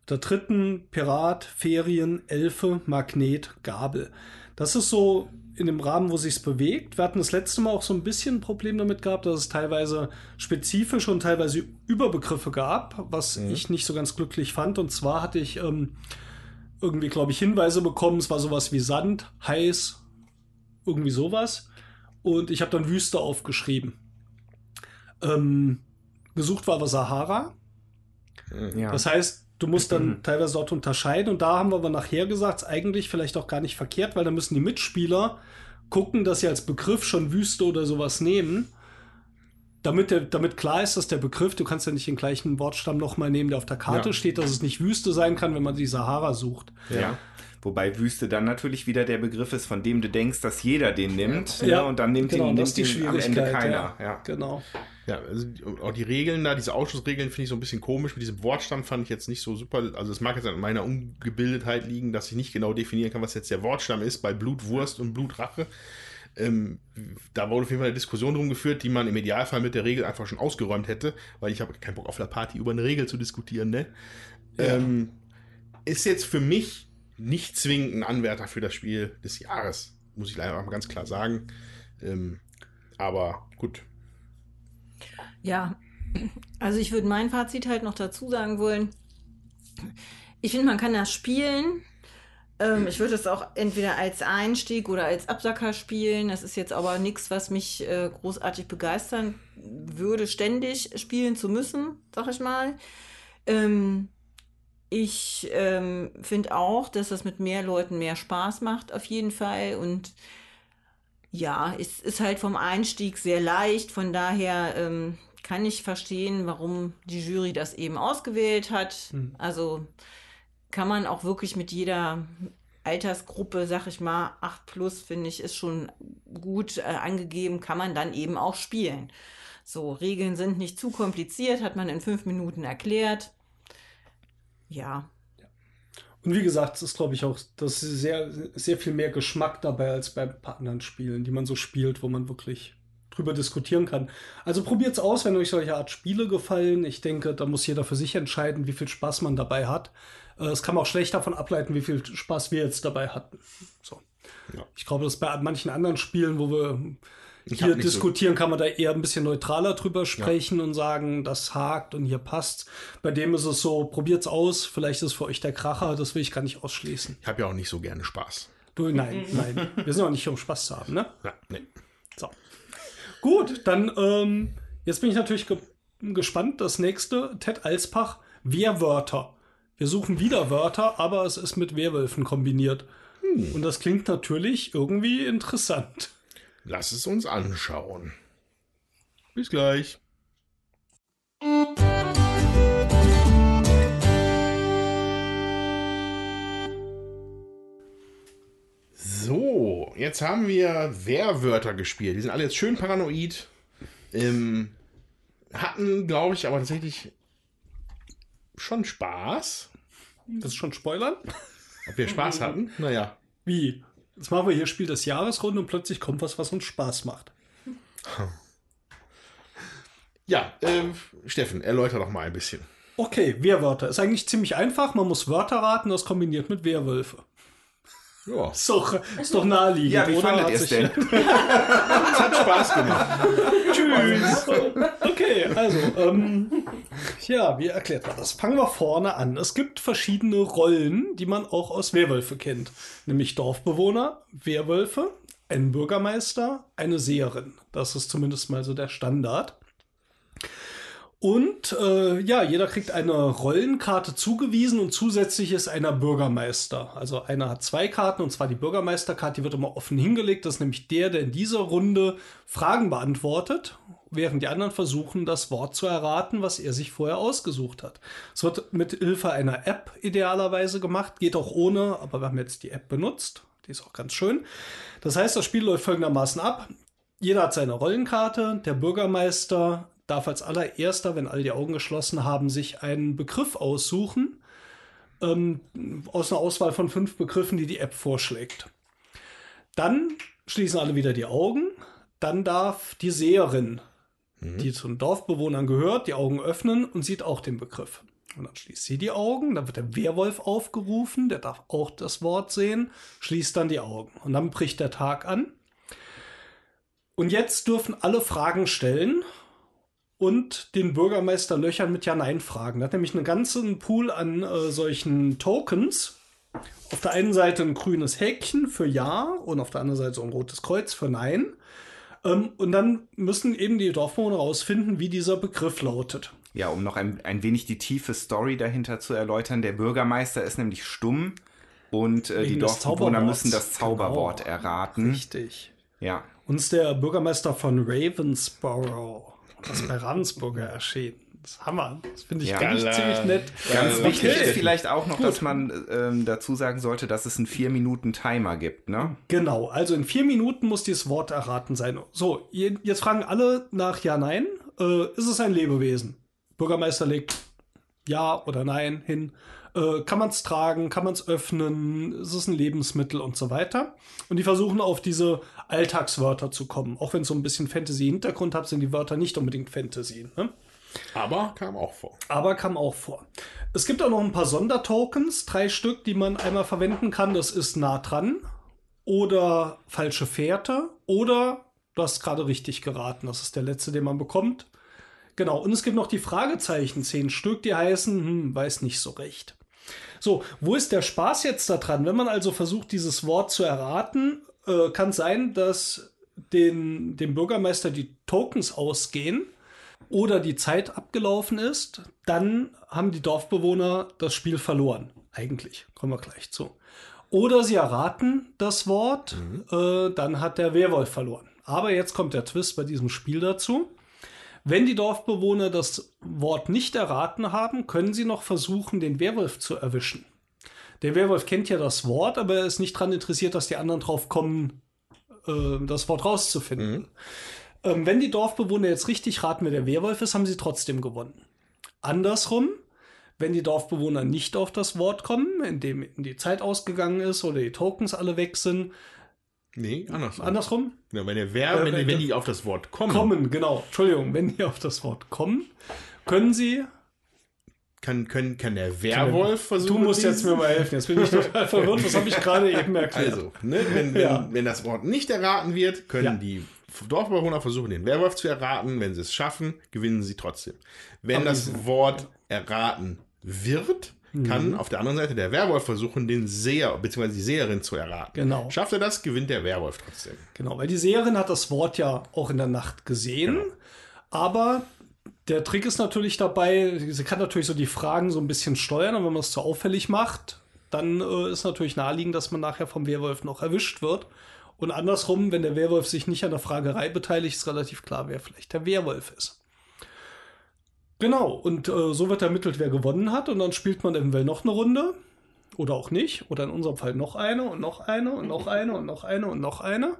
Auf der dritten Pirat, Ferien, Elfe, Magnet, Gabel. Das ist so in dem Rahmen, wo sich's bewegt. Wir hatten das letzte Mal auch so ein bisschen ein Problem damit gehabt, dass es teilweise spezifische und teilweise Überbegriffe gab, was ich nicht so ganz glücklich fand. Und zwar hatte ich ähm, irgendwie, glaube ich, Hinweise bekommen. Es war sowas wie Sand, heiß, irgendwie sowas. Und ich habe dann Wüste aufgeschrieben. Ähm, gesucht war aber Sahara. Ja. Das heißt, du musst dann teilweise dort unterscheiden. Und da haben wir aber nachher gesagt, ist eigentlich vielleicht auch gar nicht verkehrt, weil da müssen die Mitspieler gucken, dass sie als Begriff schon Wüste oder sowas nehmen. Damit, der, damit klar ist, dass der Begriff, du kannst ja nicht den gleichen Wortstamm nochmal nehmen, der auf der Karte Ja. steht, dass es nicht Wüste sein kann, wenn man die Sahara sucht. Ja. Wobei Wüste dann natürlich wieder der Begriff ist, von dem du denkst, dass jeder den nimmt. Ja, ne? Und dann nimmt genau, ihn, das nimmt ihn am Ende keiner. ja. Ja. Genau. Ja, also auch die Regeln da, diese Ausschussregeln finde ich so ein bisschen komisch. Mit diesem Wortstamm fand ich jetzt nicht so super. Also es mag jetzt an meiner Ungebildetheit liegen, dass ich nicht genau definieren kann, was jetzt der Wortstamm ist bei Blutwurst und Blutrache. Ähm, da wurde auf jeden Fall eine Diskussion drum geführt, die man im Idealfall mit der Regel einfach schon ausgeräumt hätte, weil ich habe keinen Bock auf der Party über eine Regel zu diskutieren, ne? Ähm, ist jetzt für mich nicht zwingend ein Anwärter für das Spiel des Jahres, muss ich leider mal ganz klar sagen. Ähm, aber gut. Ja, also ich würde mein Fazit halt noch dazu sagen wollen. Ich finde, man kann das spielen. Ähm, ich würde es auch entweder als Einstieg oder als Absacker spielen. Das ist jetzt aber nichts, was mich äh, großartig begeistern würde, ständig spielen zu müssen, sag ich mal. Ähm, ich ähm, finde auch, dass das mit mehr Leuten mehr Spaß macht, auf jeden Fall. Und ja, es ist halt vom Einstieg sehr leicht. Von daher ähm, kann ich verstehen, warum die Jury das eben ausgewählt hat. Also kann man auch wirklich mit jeder Altersgruppe, sag ich mal, 8 plus, finde ich, ist schon gut äh, angegeben, kann man dann eben auch spielen. So, Regeln sind nicht zu kompliziert, hat man in fünf Minuten erklärt. Ja, Und wie gesagt, es ist, glaube ich, auch das ist sehr, sehr viel mehr Geschmack dabei als bei ein paar anderen Spielen, die man so spielt, wo man wirklich drüber diskutieren kann. Also probiert's aus, wenn euch solche Art Spiele gefallen. Ich denke, da muss jeder für sich entscheiden, wie viel Spaß man dabei hat. Äh, Es kann man auch schlecht davon ableiten, wie viel Spaß wir jetzt dabei hatten. So. Ja. Ich glaube, dass bei manchen anderen Spielen, wo wir hier nicht so- diskutieren, kann man da eher ein bisschen neutraler drüber sprechen und sagen, das hakt und hier passt. Bei dem ist es so, probiert's aus, vielleicht ist es für euch der Kracher, das will ich gar nicht ausschließen. Ich habe ja auch nicht so gerne Spaß. Du, nein, nein. Wir sind auch nicht hier, um Spaß zu haben, ne? Ja, nee. So. Gut, dann, ähm, jetzt bin ich natürlich ge gespannt. Das nächste, Ted Alspach, Wehrwörter. Wir suchen wieder Wörter, aber es ist mit Werwölfen kombiniert. Und das klingt natürlich irgendwie interessant. Lass es uns anschauen. Bis gleich. So, jetzt haben wir Wehrwörter gespielt. Die sind alle jetzt schön paranoid. Ähm, hatten, glaube ich, aber tatsächlich schon Spaß. Das ist schon Spoilern. Ob wir Spaß hatten? Naja. Wie? Jetzt machen wir hier Spiel des Jahresrunde und plötzlich kommt was, was uns Spaß macht. Ja, ähm, Steffen, erläuter doch mal ein bisschen. Okay, Wehrwörter. Ist eigentlich ziemlich einfach. Man muss Wörter raten, das kombiniert mit Werwölfe. Ja, Ist doch, ist doch naheliegend, Ja, wie oder? fandet ihr es denn? es hat Spaß gemacht. Tschüss. Okay, also, ähm, ja, wie erklärt man das? Fangen wir vorne an. Es gibt verschiedene Rollen, die man auch aus Werwölfe kennt. Nämlich Dorfbewohner, Werwölfe, ein Bürgermeister, eine Seherin. Das ist zumindest mal so der Standard. Und äh, ja, jeder kriegt eine Rollenkarte zugewiesen und zusätzlich ist einer Bürgermeister. Also einer hat zwei Karten und zwar die Bürgermeisterkarte, die wird immer offen hingelegt. Das ist nämlich der, der in dieser Runde Fragen beantwortet, während die anderen versuchen, das Wort zu erraten, was er sich vorher ausgesucht hat. Es wird mit Hilfe einer App idealerweise gemacht, geht auch ohne, aber wir haben jetzt die App benutzt. Die ist auch ganz schön. Das heißt, das Spiel läuft folgendermaßen ab. Jeder hat seine Rollenkarte. Der Bürgermeister darf als allererster, wenn alle die Augen geschlossen haben, sich einen Begriff aussuchen. Ähm, aus einer Auswahl von fünf Begriffen, die die App vorschlägt. Dann schließen alle wieder die Augen. Dann darf die Seherin, die zu den Dorfbewohnern gehört, die Augen öffnen und sieht auch den Begriff. Und dann schließt sie die Augen, dann wird der Werwolf aufgerufen, der darf auch das Wort sehen, schließt dann die Augen. Und dann bricht der Tag an. Und jetzt dürfen alle Fragen stellen und den Bürgermeister löchern mit Ja-Nein-Fragen. Er hat nämlich einen ganzen Pool an äh, solchen Tokens. Auf der einen Seite ein grünes Häkchen für Ja und auf der anderen Seite so ein rotes Kreuz für Nein. Ähm, und dann müssen eben die Dorfbewohner herausfinden, wie dieser Begriff lautet. Ja, um noch ein, ein wenig die tiefe Story dahinter zu erläutern. Der Bürgermeister ist nämlich stumm und äh, die Dorfbewohner müssen das Zauberwort Genau. erraten. Richtig. Ja. Uns ist der Bürgermeister von Ravensborough, das bei Ravensburger erschienen. Das ist Hammer. Das finde ich Ja. eigentlich Gala. ziemlich nett. Ganz Äh, wichtig okay. ist vielleicht auch noch, dass man ähm, dazu sagen sollte, dass es einen 4-Minuten-Timer gibt, ne? Genau, also in vier Minuten muss dieses Wort erraten sein. So, je- jetzt fragen alle nach Ja, Nein. Äh, ist es ein Lebewesen? Bürgermeister legt Ja oder Nein hin. Äh, kann man es tragen? Kann man es öffnen? Ist es ein Lebensmittel und so weiter? Und die versuchen auf diese Alltagswörter zu kommen. Auch wenn es so ein bisschen Fantasy-Hintergrund hat, sind die Wörter nicht unbedingt Fantasy. Ne? Aber kam auch vor. aber kam auch vor. Es gibt auch noch ein paar Sondertokens, drei Stück, die man einmal verwenden kann. Das ist nah dran oder falsche Fährte oder du hast gerade richtig geraten. Das ist der letzte, den man bekommt. Genau. Und es gibt noch die Fragezeichen, zehn Stück, die heißen, hm, weiß nicht so recht. So, wo ist der Spaß jetzt da dran? Wenn man also versucht, dieses Wort zu erraten, äh, kann sein, dass den, dem Bürgermeister die Tokens ausgehen oder die Zeit abgelaufen ist, dann haben die Dorfbewohner das Spiel verloren. Eigentlich, kommen wir gleich zu. Oder sie erraten das Wort, äh, dann hat der Werwolf verloren. Aber jetzt kommt der Twist bei diesem Spiel dazu. Wenn die Dorfbewohner das Wort nicht erraten haben, können sie noch versuchen, den Werwolf zu erwischen. Der Werwolf kennt ja das Wort, aber er ist nicht daran interessiert, dass die anderen drauf kommen, äh, das Wort rauszufinden. Ähm, wenn die Dorfbewohner jetzt richtig raten, wer der Werwolf ist, haben sie trotzdem gewonnen. Andersrum, wenn die Dorfbewohner nicht auf das Wort kommen, indem die Zeit ausgegangen ist oder die Tokens alle weg sind, Nee, andersrum. andersrum, Ja, wenn, der Wer, Äh, wenn, wenn- wenn die auf das Wort kommen, kommen, genau, Entschuldigung, wenn die auf das Wort kommen, können sie kann, können, kann der Werwolf versuchen. Du musst jetzt mir mal helfen. Jetzt bin ich total verwirrt. Was habe ich gerade eben erklärt? Also, ne, wenn, wenn, Ja. wenn das Wort nicht erraten wird, können Ja. die Dorfbewohner versuchen, den Werwolf zu erraten. Wenn sie es schaffen, gewinnen sie trotzdem. Wenn Aber das Wort erraten wird, kann Mhm. auf der anderen Seite der Werwolf versuchen, den Seher bzw. die Seherin zu erraten. Genau. Schafft er das, gewinnt der Werwolf trotzdem. Genau, weil die Seherin hat das Wort ja auch in der Nacht gesehen, Genau. aber Der Trick ist natürlich dabei, sie kann natürlich so die Fragen so ein bisschen steuern und wenn man es zu auffällig macht, dann äh, ist natürlich naheliegend, dass man nachher vom Werwolf noch erwischt wird. Und andersrum, wenn der Werwolf sich nicht an der Fragerei beteiligt, ist relativ klar, wer vielleicht der Werwolf ist. Genau, und äh, so wird ermittelt, wer gewonnen hat, und dann spielt man eventuell noch eine Runde. Oder auch nicht. Oder in unserem Fall noch eine und noch eine und noch eine und noch eine und noch eine.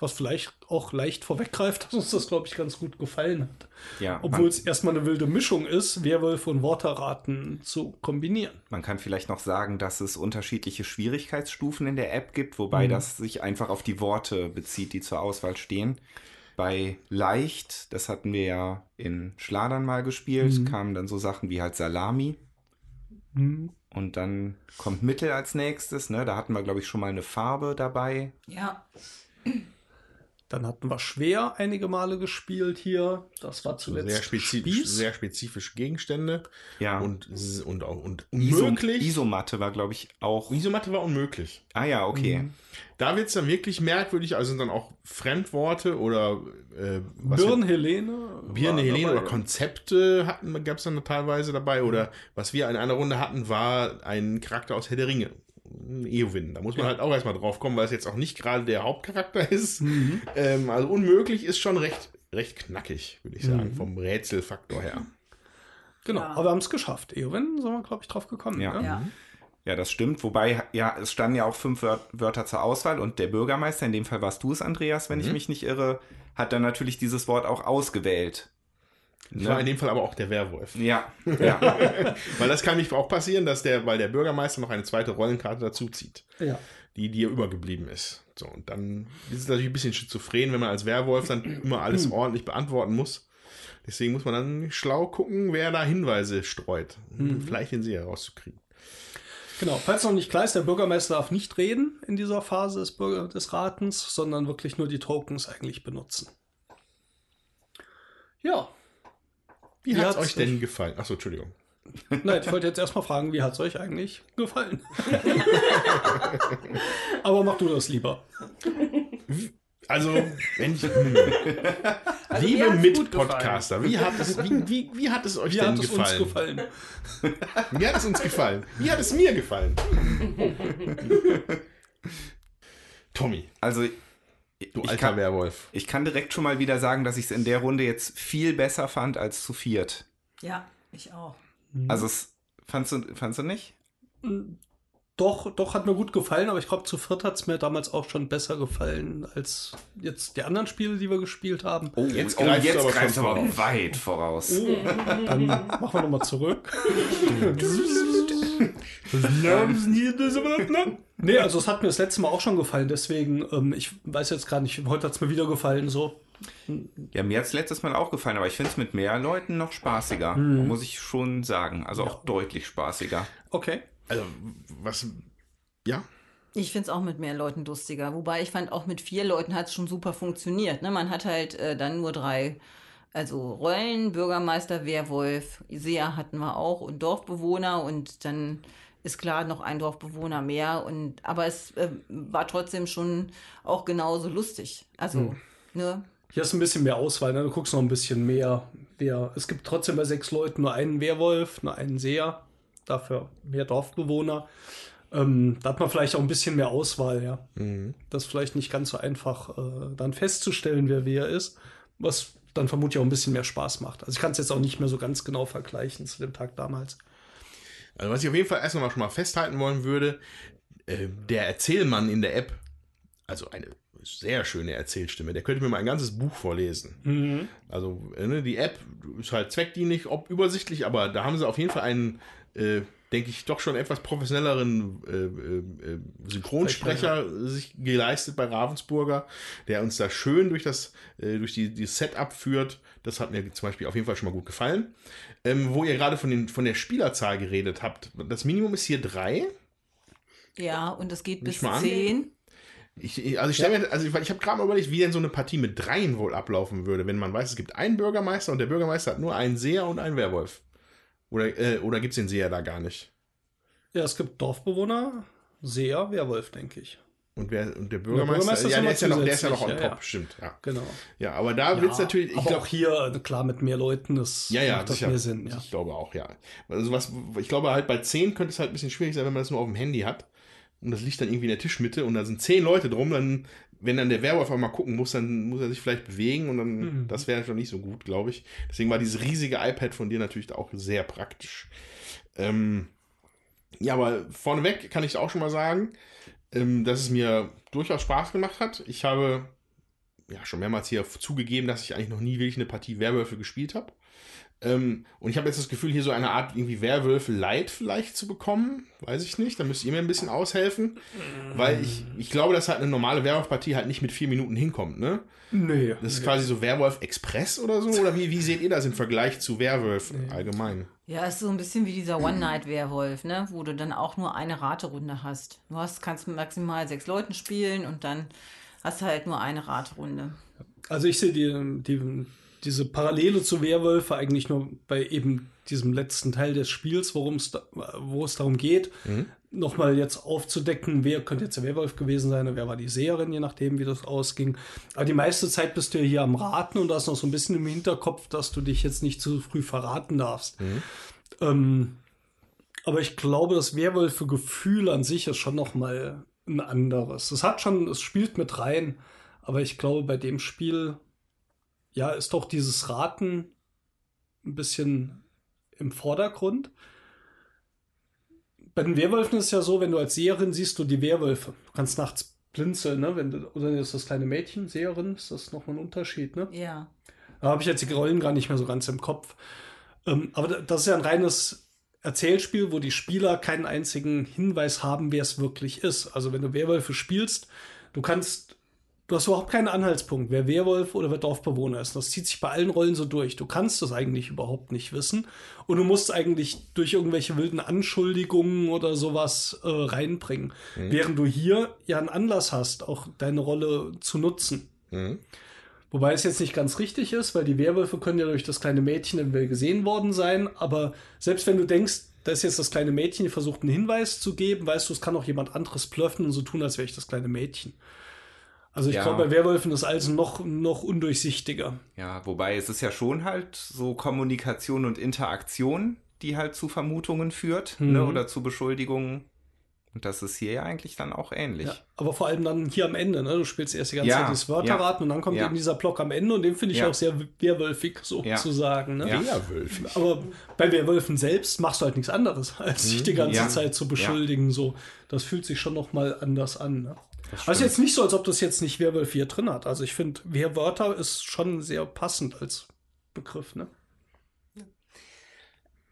Was vielleicht auch leicht vorweggreift, dass uns das, glaube ich, ganz gut gefallen hat. Ja, Obwohl es erstmal eine wilde Mischung ist, Werwolf und Worterraten zu kombinieren. Man kann vielleicht noch sagen, dass es unterschiedliche Schwierigkeitsstufen in der App gibt, wobei Mhm. das sich einfach auf die Worte bezieht, die zur Auswahl stehen. Bei leicht, das hatten wir ja in Schladern mal gespielt, Mhm. kamen dann so Sachen wie halt Salami. Hm. Und dann kommt Mittel als nächstes, ne? Da hatten wir, glaube ich, schon mal eine Farbe dabei. Ja. Dann hatten wir schwer einige Male gespielt hier. Das war zuletzt Sehr spezifisch, Spieß. sehr spezifische Gegenstände. Ja. Und, und auch und Iso, unmöglich. Isomatte war, glaube ich, auch. Isomatte war unmöglich. Ah ja, okay. Mhm. Da wird es dann wirklich merkwürdig, also sind dann auch Fremdworte oder äh, was Birn wir- Helene. Birne war Helene dabei. oder Konzepte hatten gab es dann teilweise dabei. Oder was wir in einer Runde hatten, war ein Charakter aus Herr der Ringe. Eowyn. Da muss man Ja. halt auch erstmal drauf kommen, weil es jetzt auch nicht gerade der Hauptcharakter ist. Mhm. Ähm, also unmöglich ist schon recht, recht knackig, würde ich sagen, Mhm. vom Rätselfaktor her. Genau, Ja. aber wir haben es geschafft. Eowyn sind wir, glaube ich, drauf gekommen. Ja. ne? Ja. Ja, das stimmt. Wobei, ja, es standen ja auch fünf Wör Wörter zur Auswahl und der Bürgermeister, in dem Fall warst du es, Andreas, wenn ich Mhm. mich nicht irre, hat dann natürlich dieses Wort auch ausgewählt. Das war in dem Fall aber auch der Werwolf. Ja, ja. Weil das kann nicht auch passieren, dass der, weil der Bürgermeister noch eine zweite Rollenkarte dazu zieht, Ja. die dir übergeblieben ist. So, und dann ist es natürlich ein bisschen schizophren, wenn man als Werwolf dann immer alles ordentlich beantworten muss. Deswegen muss man dann schlau gucken, wer da Hinweise streut, um vielleicht den See herauszukriegen. Genau, falls noch nicht klar ist, der Bürgermeister darf nicht reden in dieser Phase des, Bürger des Ratens, sondern wirklich nur die Tokens eigentlich benutzen. Ja, Wie, Wie hat es hat's euch denn gefallen? Achso, Entschuldigung. nein, ich wollte jetzt erstmal fragen, wie hat es euch eigentlich gefallen? Aber mach du das lieber. Also, wenn ich, Also mir liebe Mitpodcaster, wie hat es, wie, wie, wie hat es euch Wie denn hat es uns gefallen? gefallen? Wie hat es uns gefallen? Wie hat es mir gefallen? Tommy, Also, du ich, alter kann, Werwolf. ich kann direkt schon mal wieder sagen, dass ich es in der Runde jetzt viel besser fand als zu viert. Ja, ich auch. Also, es, fandst, du, fandst du nicht? Doch, doch, hat mir gut gefallen, aber ich glaube, zu viert hat es mir damals auch schon besser gefallen als jetzt die anderen Spiele, die wir gespielt haben. Oh, Jetzt oh, greifst du jetzt aber schon aber weit voraus. Dann machen wir nochmal zurück. Nee, also es hat mir das letzte Mal auch schon gefallen, deswegen, ähm, ich weiß jetzt gar nicht, heute hat es mir wieder gefallen, so. Ja, mir hat es letztes Mal auch gefallen, aber ich finde es mit mehr Leuten noch spaßiger. Muss ich schon sagen. Also auch deutlich spaßiger. Okay. Also, was, ja? Ich finde es auch mit mehr Leuten lustiger. Wobei ich fand, auch mit vier Leuten hat es schon super funktioniert. Ne? Man hat halt äh, dann nur drei, also Rollen, Bürgermeister, Werwolf, Seher hatten wir auch und Dorfbewohner und dann ist klar noch ein Dorfbewohner mehr. Und aber es äh, war trotzdem schon auch genauso lustig. Also, ne? Hier ist ein bisschen mehr Auswahl, ne? du guckst noch ein bisschen mehr. Wer, es gibt trotzdem bei sechs Leuten nur einen Werwolf, nur einen Seher, dafür mehr Dorfbewohner. Ähm, da hat man vielleicht auch ein bisschen mehr Auswahl, ja. Das ist vielleicht nicht ganz so einfach, äh, dann festzustellen, wer wer ist, was dann vermutlich auch ein bisschen mehr Spaß macht. Also ich kann es jetzt auch nicht mehr so ganz genau vergleichen zu dem Tag damals. Also, was ich auf jeden Fall erst noch mal schon mal festhalten wollen würde, äh, der Erzählmann in der App, also eine sehr schöne Erzählstimme, der könnte mir mal ein ganzes Buch vorlesen. Also, äh, ne, die App ist halt zweckdienlich, ob übersichtlich, aber da haben sie auf jeden Fall einen, äh, denke ich, doch schon etwas professionelleren äh, äh, äh, Synchronsprecher sich geleistet bei Ravensburger, der uns da schön durch das, äh, durch die, die Setup führt. Das hat mir zum Beispiel auf jeden Fall schon mal gut gefallen. Ähm, wo ihr gerade von, den, von der Spielerzahl geredet habt, das Minimum ist hier drei. Ja, und es geht bis Nicht an? zehn. Ich, also ich stelle mir, also ich, ich habe gerade mal überlegt, wie denn so eine Partie mit dreien wohl ablaufen würde, wenn man weiß, es gibt einen Bürgermeister und der Bürgermeister hat nur einen Seher und einen Werwolf. Oder, äh, oder gibt es den Seher da gar nicht? Ja, es gibt Dorfbewohner, Seher, Werwolf, denke ich. Und, wer, und der Bürgermeister, Bürgermeister ist ja, noch der ist ja noch, der ist ja noch on ja, top, ja. stimmt. Ja. Genau. ja, aber da wird's natürlich, ich aber glaube, auch hier, klar, mit mehr Leuten, das Ja, ja, macht das sicher. mehr Sinn. Ja. Ich glaube auch, ja. Also was, ich glaube halt bei 10 könnte es halt ein bisschen schwierig sein, wenn man das nur auf dem Handy hat. Und das liegt dann irgendwie in der Tischmitte und da sind 10 Leute drum, dann, wenn dann der Werwolf auch mal gucken muss, dann muss er sich vielleicht bewegen und dann, Mhm. das wäre schon nicht so gut, glaube ich. Deswegen war dieses riesige iPad von dir natürlich auch sehr praktisch. Ähm, ja, aber vorneweg kann ich auch schon mal sagen, ähm, dass es mir durchaus Spaß gemacht hat. Ich habe ja schon mehrmals hier zugegeben, dass ich eigentlich noch nie wirklich eine Partie Werwölfe gespielt habe. Ähm, und ich habe jetzt das Gefühl, hier so eine Art irgendwie Werwölfe Light vielleicht zu bekommen. Weiß ich nicht. Da müsst ihr mir ein bisschen aushelfen. Weil ich, ich glaube, dass halt eine normale Werwolf-Partie halt nicht mit vier Minuten hinkommt, ne? Nee. Das ist quasi so Werwolf Express oder so? Oder wie, wie seht ihr das im Vergleich zu Werwolf allgemein? Ja, ist so ein bisschen wie dieser One-Night-Werwolf, ne? Wo du dann auch nur eine Raterunde hast. Du hast, kannst mit maximal sechs Leuten spielen und dann hast du halt nur eine Raterunde. Also ich sehe die, die, diese Parallele zu Werwölfe eigentlich nur bei eben diesem letzten Teil des Spiels, worum es da, wo es darum geht, nochmal jetzt aufzudecken, wer könnte jetzt der Werwolf gewesen sein und wer war die Seherin, je nachdem, wie das ausging. Aber die meiste Zeit bist du ja hier am Raten und da ist noch so ein bisschen im Hinterkopf, dass du dich jetzt nicht zu früh verraten darfst. Ähm, aber ich glaube, das Werwölfe-Gefühl an sich ist schon nochmal ein anderes. Es hat schon, es spielt mit rein, aber ich glaube, bei dem Spiel, ja, ist doch dieses Raten ein bisschen im Vordergrund. Bei den Werwölfen ist es ja so, wenn du als Seherin siehst du die Werwölfe. Du kannst nachts blinzeln, ne? Wenn du, oder ist das kleine Mädchen, Seherin, ist das nochmal ein Unterschied, ne? Ja. Da habe ich jetzt die Rollen gar nicht mehr so ganz im Kopf. Ähm, aber da- das ist ja ein reines Erzählspiel, wo die Spieler keinen einzigen Hinweis haben, wer es wirklich ist. Also wenn du Werwölfe spielst, du kannst, du hast überhaupt keinen Anhaltspunkt, wer Werwolf oder wer Dorfbewohner ist. Das zieht sich bei allen Rollen so durch. Du kannst das eigentlich überhaupt nicht wissen. Und du musst eigentlich durch irgendwelche wilden Anschuldigungen oder sowas äh, reinbringen. Während du hier ja einen Anlass hast, auch deine Rolle zu nutzen. Mhm. Wobei es jetzt nicht ganz richtig ist, weil die Werwölfe können ja durch das kleine Mädchen im Well gesehen worden sein. Aber selbst wenn du denkst, da ist jetzt das kleine Mädchen, die versucht einen Hinweis zu geben, weißt du, es kann auch jemand anderes blöffen und so tun, als wäre ich das kleine Mädchen. Also ich Ja. glaube, bei Werwölfen ist alles noch, noch undurchsichtiger. Ja, wobei es ist ja schon halt so Kommunikation und Interaktion, die halt zu Vermutungen führt, Mhm. ne, oder zu Beschuldigungen. Und das ist hier ja eigentlich dann auch ähnlich. Ja, aber vor allem dann hier am Ende, ne? Du spielst erst die ganze Ja, Zeit das Wörterraten und dann kommt ja. eben dieser Block am Ende und den finde ich Ja. auch sehr werwölfig sozusagen. Ne? Ja. Werwölfe. Aber bei Werwölfen selbst machst du halt nichts anderes, als sich die ganze Mhm. Ja. Zeit zu beschuldigen. So, das fühlt sich schon noch mal anders an. Ne? Also jetzt nicht so, als ob das jetzt nicht Werwolf hier drin hat. Also ich finde, Werwörter ist schon sehr passend als Begriff. Ne?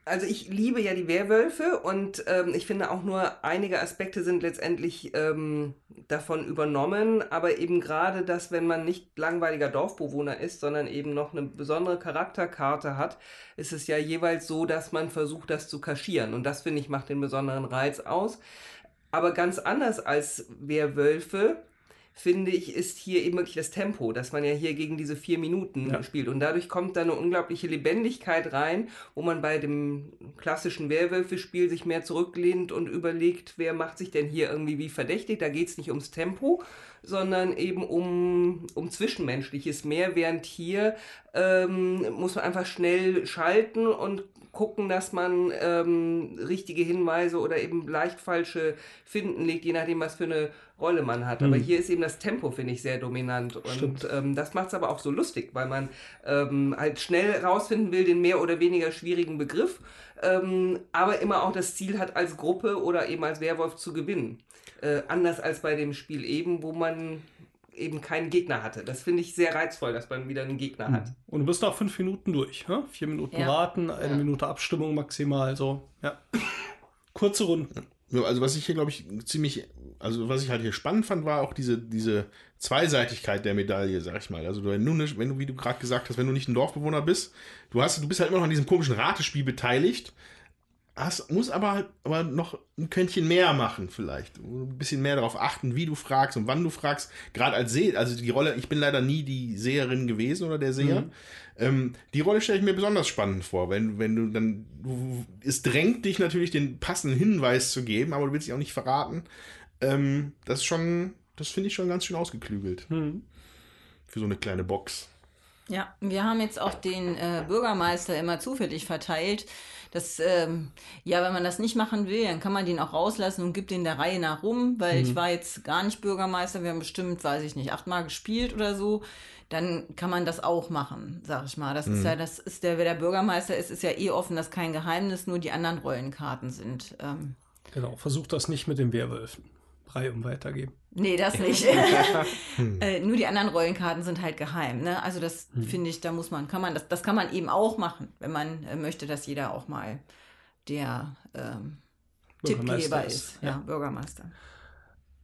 Also ich liebe ja die Werwölfe und ähm, ich finde auch nur einige Aspekte sind letztendlich ähm, davon übernommen, aber eben gerade das, wenn man nicht langweiliger Dorfbewohner ist, sondern eben noch eine besondere Charakterkarte hat, ist es ja jeweils so, dass man versucht, das zu kaschieren und das finde ich macht den besonderen Reiz aus. Aber ganz anders als Werwölfe finde ich, ist hier eben wirklich das Tempo, dass man ja hier gegen diese vier Minuten Ja. spielt. Und dadurch kommt da eine unglaubliche Lebendigkeit rein, wo man bei dem klassischen Werwölfe-Spiel sich mehr zurücklehnt und überlegt, wer macht sich denn hier irgendwie wie verdächtig. Da geht es nicht ums Tempo, sondern eben um, um Zwischenmenschliches mehr, während hier ähm, muss man einfach schnell schalten und gucken, dass man ähm, richtige Hinweise oder eben leicht falsche Finden legt, je nachdem, was für eine Rolle man hat. Aber hier ist eben das Tempo, finde ich, sehr dominant. Und Stimmt. ähm, das macht es aber auch so lustig, weil man ähm, halt schnell rausfinden will, den mehr oder weniger schwierigen Begriff, ähm, aber immer auch das Ziel hat, als Gruppe oder eben als Werwolf zu gewinnen. Äh, anders als bei dem Spiel eben, wo man eben keinen Gegner hatte. Das finde ich sehr reizvoll, dass man wieder einen Gegner hat. Und du bist nach fünf Minuten durch. Ne? Vier Minuten Ja. Raten, eine Ja. Minute Abstimmung maximal. So, ja. Kurze Runden. Also was ich hier, glaube ich, ziemlich, also was ich halt hier spannend fand, war auch diese, diese Zweiseitigkeit der Medaille, sag ich mal. Also wenn du, nicht, wenn du, wie du gerade gesagt hast, wenn du nicht ein Dorfbewohner bist, du hast, du bist halt immer noch an diesem komischen Ratespiel beteiligt, hast, musst aber halt aber noch ein Quäntchen mehr machen vielleicht. Ein bisschen mehr darauf achten, wie du fragst und wann du fragst. Gerade als See, also die Rolle, ich bin leider nie die Seherin gewesen oder der Seher. Ähm, die Rolle stelle ich mir besonders spannend vor, wenn, wenn du dann, du, es drängt dich natürlich, den passenden Hinweis zu geben, aber du willst dich auch nicht verraten. Ähm, das ist schon, das finde ich schon ganz schön ausgeklügelt. Hm. Für so eine kleine Box. Ja, wir haben jetzt auch den äh, Bürgermeister immer zufällig verteilt. Das, ähm, ja, wenn man das nicht machen will, dann kann man den auch rauslassen und gibt den der Reihe nach rum, weil ich war jetzt gar nicht Bürgermeister. Wir haben bestimmt, weiß ich nicht, achtmal gespielt oder so. Dann kann man das auch machen, sag ich mal. Das ist ja, das ist der, wer der Bürgermeister ist, ist ja eh offen, das ist kein Geheimnis, nur die anderen Rollenkarten sind. Ähm, Genau, versucht das nicht mit den Werwölfen. Reihum weitergeben. Nee, das nicht. äh, nur die anderen Rollenkarten sind halt geheim. Ne? Also das finde ich, da muss man, kann man, das, das kann man eben auch machen, wenn man äh, möchte, dass jeder auch mal der ähm, Tippgeber ist, ist. Ja, ja. Bürgermeister.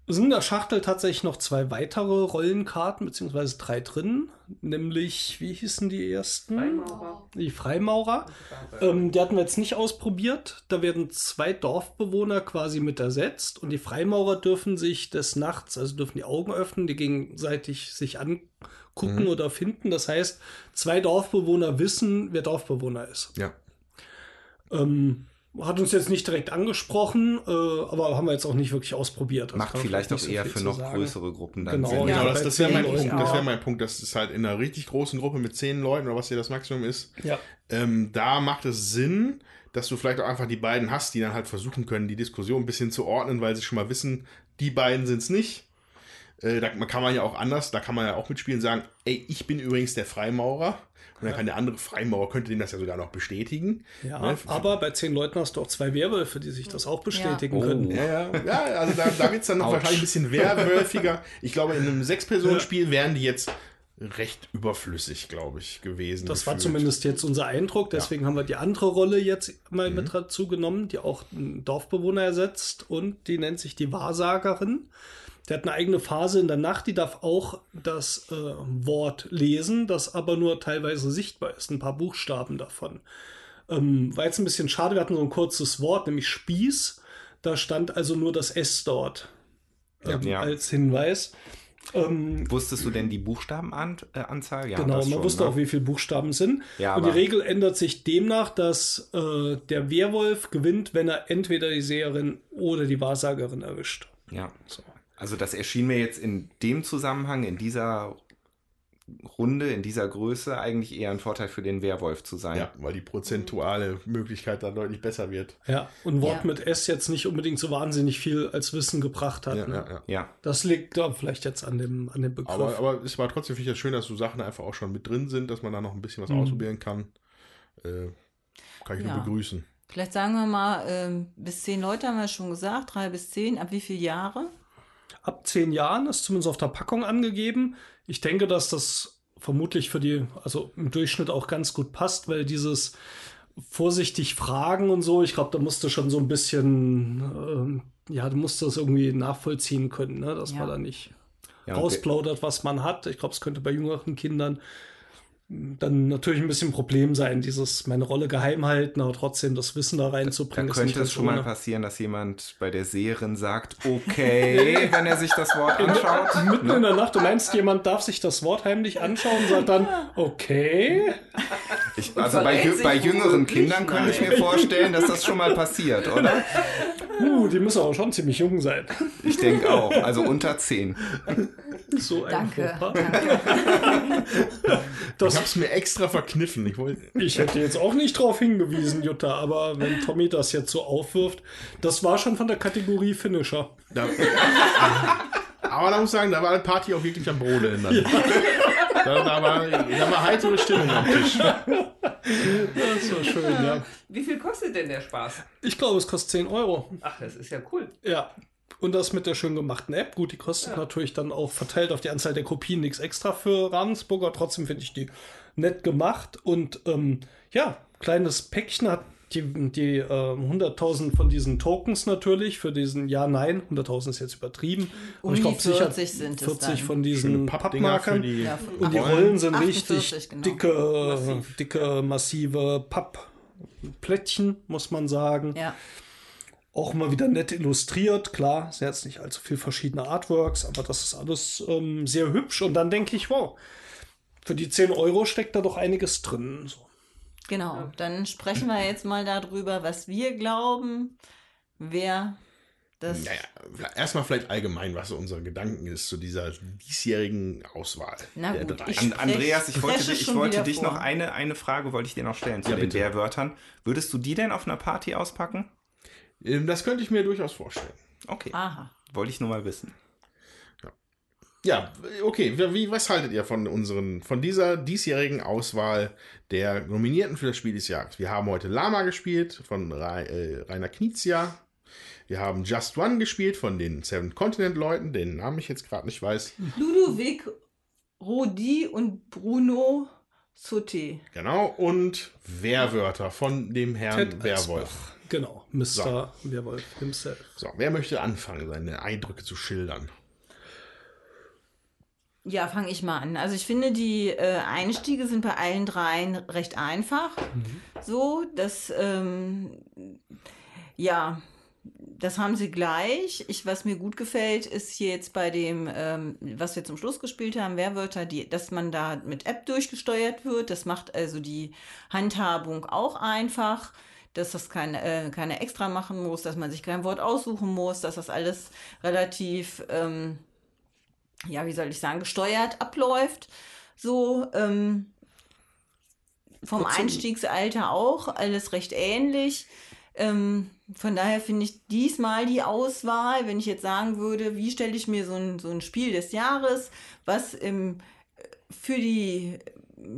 Sind in der Schachtel tatsächlich noch zwei weitere Rollenkarten, beziehungsweise drei drin. Nämlich, wie hießen die ersten? Freimaurer. Die Freimaurer. Ähm, die hatten wir jetzt nicht ausprobiert. Da werden zwei Dorfbewohner quasi mit ersetzt und die Freimaurer dürfen sich des Nachts, also dürfen die Augen öffnen, die gegenseitig sich angucken oder finden. Das heißt, zwei Dorfbewohner wissen, wer Dorfbewohner ist. Ja. Ähm, hat uns jetzt nicht direkt angesprochen, äh, aber haben wir jetzt auch nicht wirklich ausprobiert. Also Macht vielleicht auch so eher für noch sagen. größere Gruppen dann Genau, Sinn. Genau, Ja, das, das wäre mein Punkt. Das wäre mein Punkt. Das ist halt in einer richtig großen Gruppe mit zehn Leuten oder was hier das Maximum ist. Ja. Ähm, da macht es Sinn, dass du vielleicht auch einfach die beiden hast, die dann halt versuchen können, die Diskussion ein bisschen zu ordnen, weil sie schon mal wissen, die beiden sind es nicht. Äh, da kann man ja auch anders, da kann man ja auch mitspielen, sagen, ey, ich bin übrigens der Freimaurer. Und dann kann der andere Freimaurer, könnte dem das ja sogar noch bestätigen. Ja, Ne? aber bei zehn Leuten hast du auch zwei Werwölfe, die sich das auch bestätigen Ja. können. Oh. Ja, ja, ja, also da, da wird es dann noch wahrscheinlich ein bisschen werwölfiger. Ich glaube, in einem Sechs-Personen-Spiel wären die jetzt recht überflüssig, glaube ich, gewesen. Das war gefühlt. zumindest jetzt unser Eindruck. Deswegen haben wir die andere Rolle jetzt mal Mhm. mit dazu genommen, die auch einen Dorfbewohner ersetzt und die nennt sich die Wahrsagerin. Der hat eine eigene Phase in der Nacht, die darf auch das äh, Wort lesen, das aber nur teilweise sichtbar ist, ein paar Buchstaben davon. Ähm, war jetzt ein bisschen schade, wir hatten so ein kurzes Wort, nämlich Spieß. Da stand also nur das S dort ähm, Ja. als Hinweis. Ähm, Wusstest du denn die Buchstabenanzahl? Ja, genau, man schon, wusste ne? auch, wie viele Buchstaben sind. Ja, und die Regel ändert sich demnach, dass äh, der Werwolf gewinnt, wenn er entweder die Seherin oder die Wahrsagerin erwischt. Ja. So. Also das erschien mir jetzt in dem Zusammenhang, in dieser Runde, in dieser Größe eigentlich eher ein Vorteil für den Werwolf zu sein. Ja, weil die prozentuale Möglichkeit dann deutlich besser wird. Ja, und ein Wort Ja. mit S jetzt nicht unbedingt so wahnsinnig viel als Wissen gebracht hat. Ja, ne? ja, ja. Ja, Das liegt da vielleicht jetzt an dem, an dem Begriff. Aber, aber es war trotzdem finde ich das schön, dass so Sachen einfach auch schon mit drin sind, dass man da noch ein bisschen was Mhm. ausprobieren kann. Äh, kann ich Ja. nur begrüßen. Vielleicht sagen wir mal, ähm, bis zehn Leute haben wir schon gesagt, drei bis zehn. Ab wie viele Jahre? Ab zehn Jahren ist zumindest auf der Packung angegeben. Ich denke, dass das vermutlich für die, also im Durchschnitt auch ganz gut passt, weil dieses vorsichtig fragen und so, ich glaube, da musst du schon so ein bisschen, ähm, ja, du musst das irgendwie nachvollziehen können, ne? dass Ja. man da nicht Ja, und ausplaudert, was man hat. Ich glaube, es könnte bei jüngeren Kindern dann natürlich ein bisschen ein Problem sein, dieses meine Rolle geheim halten, aber trotzdem das Wissen da Da reinzubringen. ist könnte es schon mal ohne. passieren, dass jemand bei der Seherin sagt, okay, wenn er sich das Wort anschaut. Mitten in der Nacht, du meinst, jemand darf sich das Wort heimlich anschauen und sagt dann, okay. Ich, also bei, bei jüngeren Kindern könnte ich mir vorstellen, dass das schon mal passiert, oder? Uh, die müssen aber schon ziemlich jung sein. Ich denke auch. Also unter 10. So ein Danke. Ich Das, habe es mir extra verkniffen. Ich wollte. ich hätte jetzt auch nicht drauf hingewiesen, Jutta, aber wenn Tommy das jetzt so aufwirft, das war schon von der Kategorie Finisher. Da, aber da muss ich sagen, da war die Party auch wirklich am Brodeln. Dann. Da, da, war, da war heitere Stimmung am Tisch. Das war schön, ja. Wie viel kostet denn der Spaß? Ich glaube, es kostet 10 Euro. Ach, das ist ja cool. Ja. Und das mit der schön gemachten App. Gut, die kostet natürlich dann auch verteilt auf die Anzahl der Kopien nichts extra für Ravensburger. Trotzdem finde ich die nett gemacht. Und ähm, ja, kleines Päckchen hat die, die äh, 100.000 von diesen Tokens natürlich für diesen Ja, Nein. 100.000 ist jetzt übertrieben. Um Aber ich die glaube sicher 40 sind es 40 dann. von diesen Pappmarkern. die Ja, Und die Rollen. Rollen sind 48, richtig genau. dicke, Massiv. dicke, massive Pappplättchen, muss man sagen. Ja. Auch mal wieder nett illustriert, klar, ist jetzt nicht allzu viel verschiedene Artworks, aber das ist alles ähm, sehr hübsch. Und dann denke ich, wow, für die 10 Euro steckt da doch einiges drin. So. Genau, dann sprechen wir jetzt mal darüber, was wir glauben, wer Das Naja, erstmal vielleicht allgemein, was so unsere Gedanken ist zu dieser diesjährigen Auswahl Na gut, ich- An, Andreas, ich wollte, ich wollte dich vor. noch eine, eine Frage wollte ich dir noch stellen zu Ja, den bitte. Werwörtern. Würdest du die denn auf einer Party auspacken? Ähm, Das könnte ich mir durchaus vorstellen. Okay. Aha. Wollte ich nur mal wissen. Ja, okay. Wie, was haltet ihr von unseren, von dieser diesjährigen Auswahl der Nominierten für das Spiel des Jahres? Wir haben heute Lama gespielt von äh, Rainer Knizia. Wir haben Just One gespielt von den Seven Continent Leuten, den Namen ich jetzt gerade nicht weiß. Ludovic Rodi und Bruno Sauté. Genau. Und Werwörter von dem Herrn Ted Werwolf. Genau, Mr. Werwolf himself. So, wer möchte anfangen, seine Eindrücke zu schildern? Ja, fange ich mal an. Also ich finde, die äh, Einstiege sind bei allen dreien recht einfach. So, dass, ähm, ja, das haben sie gleich. Ich, was mir gut gefällt, ist hier jetzt bei dem, ähm, was wir zum Schluss gespielt haben, Werwörter, die, dass man da mit App durchgesteuert wird. Das macht also die Handhabung auch einfach. Dass das keine, äh, keine extra machen muss, dass man sich kein Wort aussuchen muss, dass das alles relativ ähm, ja, wie soll ich sagen, gesteuert abläuft. So, ähm, vom Einstiegsalter auch, alles recht ähnlich. Ähm, von daher finde ich diesmal die Auswahl, wenn ich jetzt sagen würde, wie stelle ich mir so ein, so ein Spiel des Jahres, was im, für die,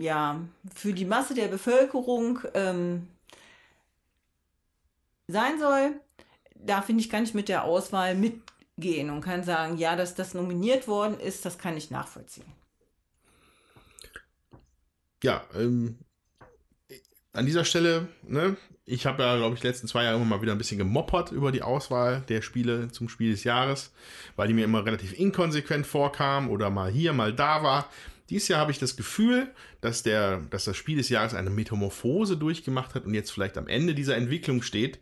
ja, für die Masse der Bevölkerung ähm, sein soll, da finde ich, kann ich mit der Auswahl mitgehen und kann sagen, ja, dass das nominiert worden ist, das kann ich nachvollziehen. Ja, ähm, an dieser Stelle, ne, ich habe ja, glaube ich, die letzten zwei Jahre immer mal wieder ein bisschen gemoppert über die Auswahl der Spiele zum Spiel des Jahres, weil die mir immer relativ inkonsequent vorkam oder mal hier, mal da war. Dieses Jahr habe ich das Gefühl, dass, der, dass das Spiel des Jahres eine Metamorphose durchgemacht hat und jetzt vielleicht am Ende dieser Entwicklung steht